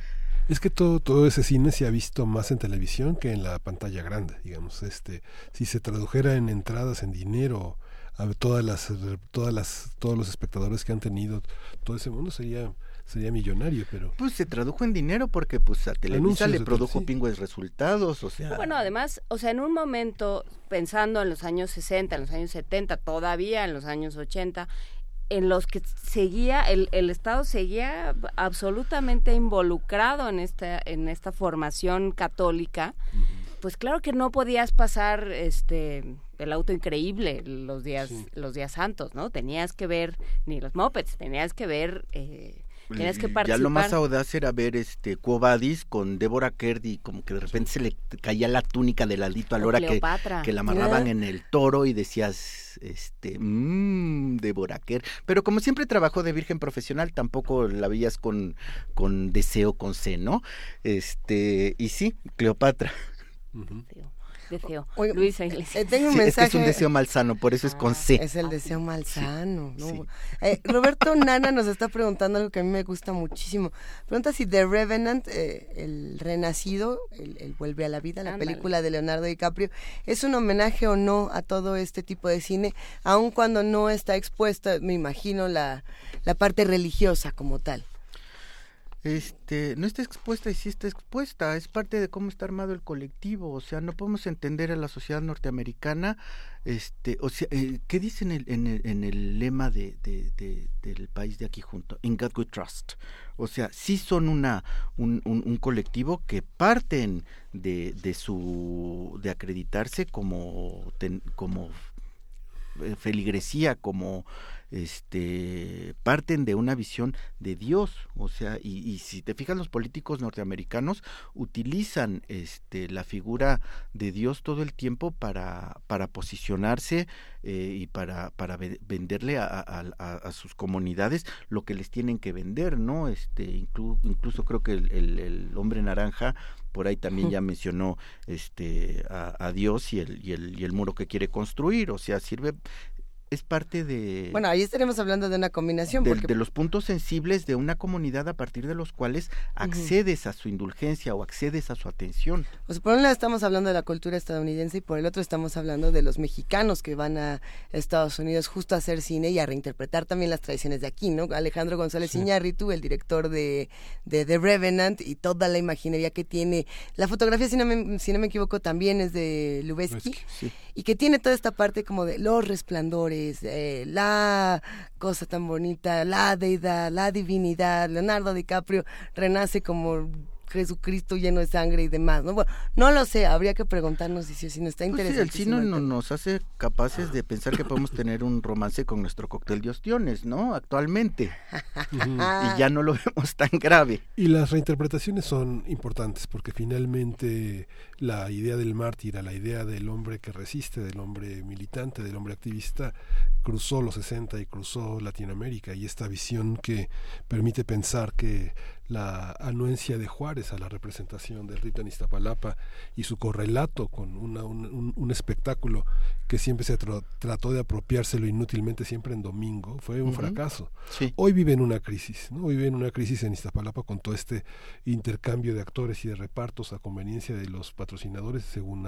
Es que todo, todo ese cine se ha visto más en televisión que en la pantalla grande, digamos. Este, si se tradujera en entradas, en dinero, a todas las, todas las, todos los espectadores que han tenido todo ese mundo sería sería millonario, pero pues se tradujo en dinero porque pues a Televisa le produjo sí. pingües resultados, o sea. Bueno, además, o sea, en un momento pensando en los años 60, en los años 70, todavía en los años 80, en los que seguía, el, el Estado seguía absolutamente involucrado en esta, en esta formación católica, pues claro que no podías pasar este el auto increíble los días, los días santos, ¿no? Tenías que ver, ni los mopeds, tenías que ver eh, Tienes que participar. Ya lo más audaz era ver este Cuobadis con Débora Kerdy, como que de repente se le caía la túnica de ladito a la hora que, que, la amarraban en el toro y decías, este, mmm, Débora Kerdy. Pero como siempre trabajó de virgen profesional, tampoco la veías con, con deseo, con seno. Este, y sí, Cleopatra deseo. Luisa Iglesias. Eh, tengo un mensaje. es un deseo malsano, por eso es con C. Es el deseo malsano. ¿no? Eh, Roberto Nana nos está preguntando algo que a mí me gusta muchísimo. Pregunta si The Revenant, eh, el renacido, el, vuelve a la vida, la película de Leonardo DiCaprio, es un homenaje o no a todo este tipo de cine, aun cuando no está expuesta, me imagino, la, la parte religiosa como tal este, no está expuesta y sí está expuesta, es parte de cómo está armado el colectivo, o sea, no podemos entender a la sociedad norteamericana, este, o sea, eh, ¿qué dice en el, en el, lema de, del país de aquí junto? In God We Trust. O sea, sí son una, un, un, colectivo que parten de, de su, de acreditarse como, como eh, feligresía, como este parten de una visión de Dios, o sea, y, si te fijas los políticos norteamericanos utilizan este la figura de Dios todo el tiempo para para posicionarse eh, y para para venderle a, a, sus comunidades lo que les tienen que vender, ¿no? Este incluso creo que el, el, hombre naranja por ahí también ya mencionó este a, Dios y el, y el y el muro que quiere construir, o sea, sirve es parte de... Bueno, ahí estaremos hablando de una combinación. De, de los puntos sensibles de una comunidad a partir de los cuales accedes a su indulgencia o accedes a su atención. Pues por un lado estamos hablando de la cultura estadounidense y por el otro estamos hablando de los mexicanos que van a Estados Unidos justo a hacer cine y a reinterpretar también las tradiciones de aquí, ¿no? Alejandro González Iñárritu, el director de, de The Revenant y toda la imaginería que tiene. La fotografía, si no me, si no me equivoco, también es de Lubezki y que tiene toda esta parte como de los resplandores eh, la cosa tan bonita, la deidad, la divinidad, Leonardo DiCaprio renace como Jesucristo lleno de sangre y demás, ¿no? Bueno, no lo sé, habría que preguntarnos si, si nos está interesante. Pues sí, el cine no, nos hace capaces de pensar que podemos tener un romance con nuestro cóctel de ostiones, ¿no? Actualmente. y ya no lo vemos tan grave. Y las reinterpretaciones son importantes porque finalmente la idea del mártir, la idea del hombre que resiste, del hombre militante, del hombre activista, cruzó los 60 y cruzó Latinoamérica y esta visión que permite pensar que la anuencia de Juárez a la representación del rito en Iztapalapa y su correlato con una, un, un, espectáculo que siempre se trató de apropiárselo inútilmente siempre en domingo, fue un fracaso. Hoy vive en una crisis, ¿no? hoy vive en una crisis en Iztapalapa con todo este intercambio de actores y de repartos a conveniencia de los patrocinadores, según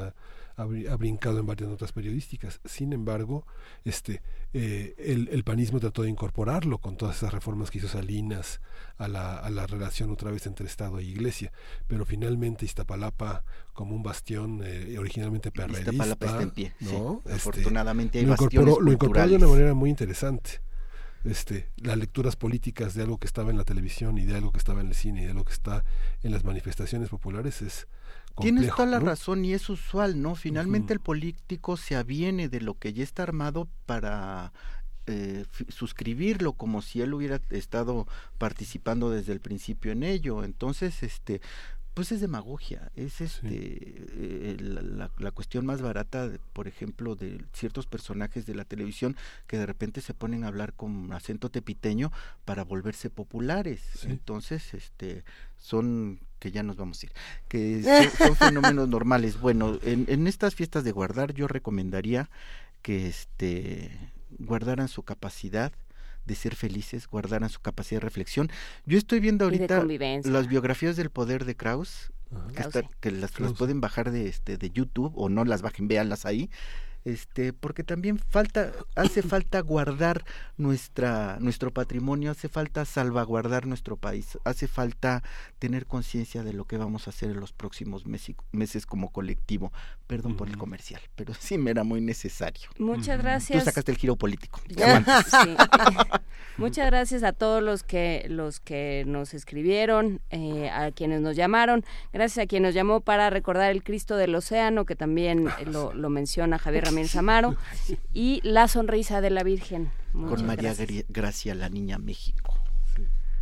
ha, ha, brincado en varias notas periodísticas. Sin embargo, este, eh, el, el, panismo trató de incorporarlo con todas esas reformas que hizo Salinas a la, a la relación otra vez entre Estado e Iglesia. Pero finalmente Iztapalapa, como un bastión eh, originalmente perredista, está en pie, ¿no? Este, afortunadamente hay lo incorporó, lo incorporó de una manera muy interesante este, las lecturas políticas de algo que estaba en la televisión y de algo que estaba en el cine y de algo que está en las manifestaciones populares es Tienes toda la razón y es usual, ¿no? Finalmente el político se aviene de lo que ya está armado para eh, suscribirlo como si él hubiera estado participando desde el principio en ello. Entonces, este, pues es demagogia, es este eh, la, la, cuestión más barata, por ejemplo, de ciertos personajes de la televisión que de repente se ponen a hablar con acento tepiteño para volverse populares. Entonces, este, son que ya nos vamos a ir, que son, fenómenos *laughs* normales. Bueno, en, en estas fiestas de guardar yo recomendaría que este guardaran su capacidad de ser felices, guardaran su capacidad de reflexión. Yo estoy viendo ahorita las biografías del poder de Kraus, que, las, pueden bajar de este de YouTube o no las bajen, véanlas ahí. Este porque también falta hace falta guardar nuestra nuestro patrimonio hace falta salvaguardar nuestro país hace falta tener conciencia de lo que vamos a hacer en los próximos meses como colectivo perdón por el comercial pero *laughs* sí me era muy necesario. Muchas gracias. Tú sacaste el giro político *laughs* *laughs* muchas gracias a todos los que los que nos escribieron eh, a quienes nos llamaron. Gracias a quien nos llamó para recordar el Cristo del Océano que también ah, lo, lo menciona Javier Ramírez Amaro, y La Sonrisa de la Virgen. Con María Gracia, la Niña México.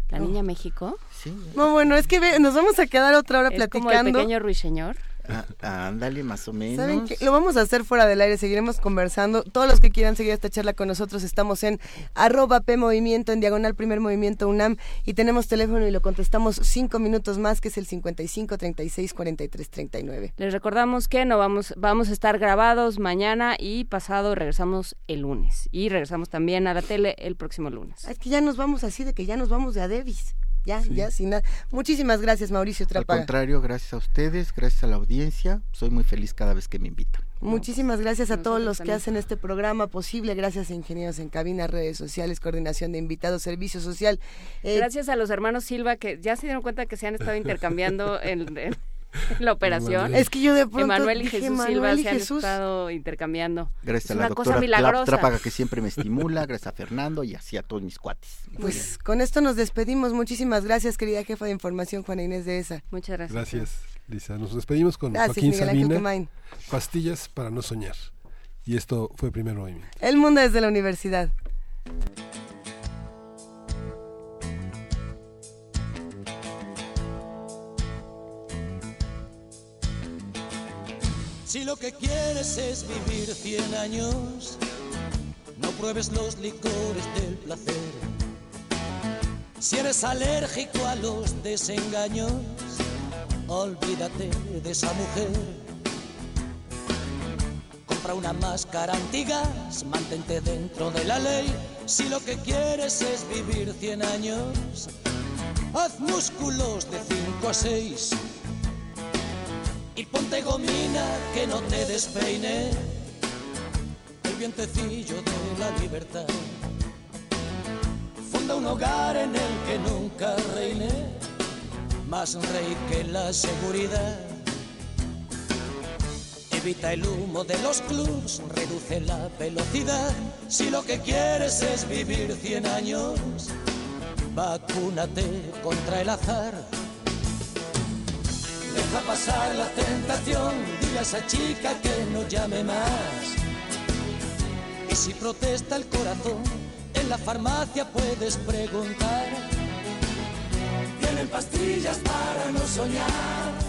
¿La Niña México? Sí. No, bueno, es que nos vamos a quedar otra hora platicando. Como el pequeño ruiseñor. Ah, ándale, más o menos. Lo vamos a hacer fuera del aire, seguiremos conversando. Todos los que quieran seguir esta charla con nosotros estamos en arroba P Movimiento, en diagonal Primer Movimiento UNAM, y tenemos teléfono y lo contestamos cinco minutos más, que es el 55 36 43 39. Les recordamos que no vamos, vamos a estar grabados mañana y pasado regresamos el lunes. Y regresamos también a la tele el próximo lunes. Es que ya nos vamos así, de que ya nos vamos de Adebis. Ya, ya, sin nada. Muchísimas gracias, Mauricio Trapaga. Al contrario, gracias a ustedes, gracias a la audiencia. Soy muy feliz cada vez que me invitan. Muchísimas gracias a todos los que hacen este programa posible. Gracias a Ingenieros en Cabina, redes sociales, coordinación de invitados, servicio social. Eh, gracias a los hermanos Silva que ya se dieron cuenta que se han estado intercambiando en *laughs* la operación. Es que yo de pronto Emanuel y Jesús Silva se han estado intercambiando. Gracias a la doctora Trápaga que siempre me estimula, gracias a Fernando y así a todos mis cuates. Pues con esto nos despedimos. Muchísimas gracias, querida jefa de información, Juana Inés de ESA. Muchas gracias. Gracias, Lisa. Nos despedimos con Joaquín Sabina. Pastillas para no soñar. Y esto fue Primer Movimiento. El mundo desde la universidad. Si lo que quieres es vivir cien años, no pruebes los licores del placer. Si eres alérgico a los desengaños, olvídate de esa mujer. Compra una máscara antigas, mantente dentro de la ley. Si lo que quieres es vivir cien años, haz músculos de cinco a seis y ponte gomina que no te despeine el vientecillo de la libertad. Funda un hogar en el que nunca reine más rey que la seguridad. Evita el humo de los clubs, reduce la velocidad. Si lo que quieres es vivir 100 años, vacúnate contra el azar Deja pasar la tentación, dile a esa chica que no llame más. Y si protesta el corazón, en la farmacia puedes preguntar. Tienen pastillas para no soñar.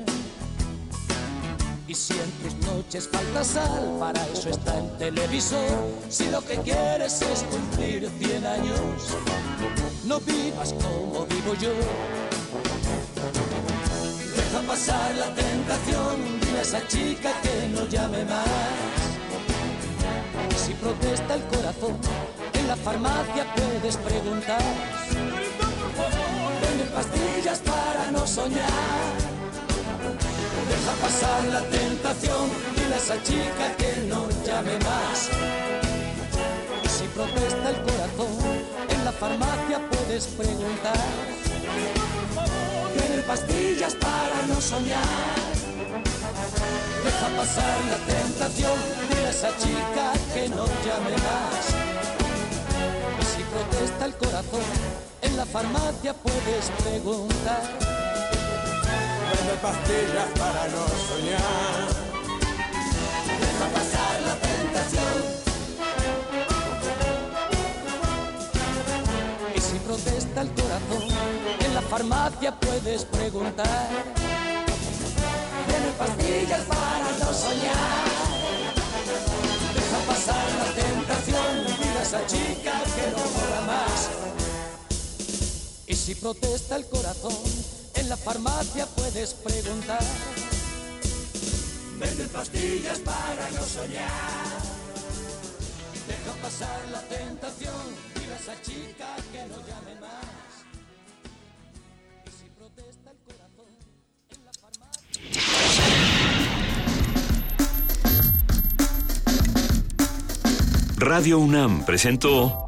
Y si en tus noches falta sal, para eso está el televisor. Si lo que quieres es cumplir 100 años, no vivas como vivo yo. Deja pasar la tentación, dile a esa chica que no llame más. Si protesta el corazón, en la farmacia puedes preguntar. Vende pastillas para no soñar Deja pasar la tentación, dile a esa chica que no llame más. Si protesta el corazón, en la farmacia puedes preguntar. Tienen pastillas para no soñar. Deja pasar la tentación, dile a esa chica que no llame más. Si protesta el corazón, en la farmacia puedes preguntar de pastillas para no soñar. Deja pasar la tentación. Y si protesta el corazón, en la farmacia puedes preguntar. Tiene pastillas para no soñar. Deja pasar la tentación, mira a esa chica que no mola más. Y si protesta el corazón, la farmacia puedes preguntar. Venden pastillas para no soñar. Deja pasar la tentación, mira a esa chica que no llame más. Y si protesta el corazón, en la Radio UNAM presentó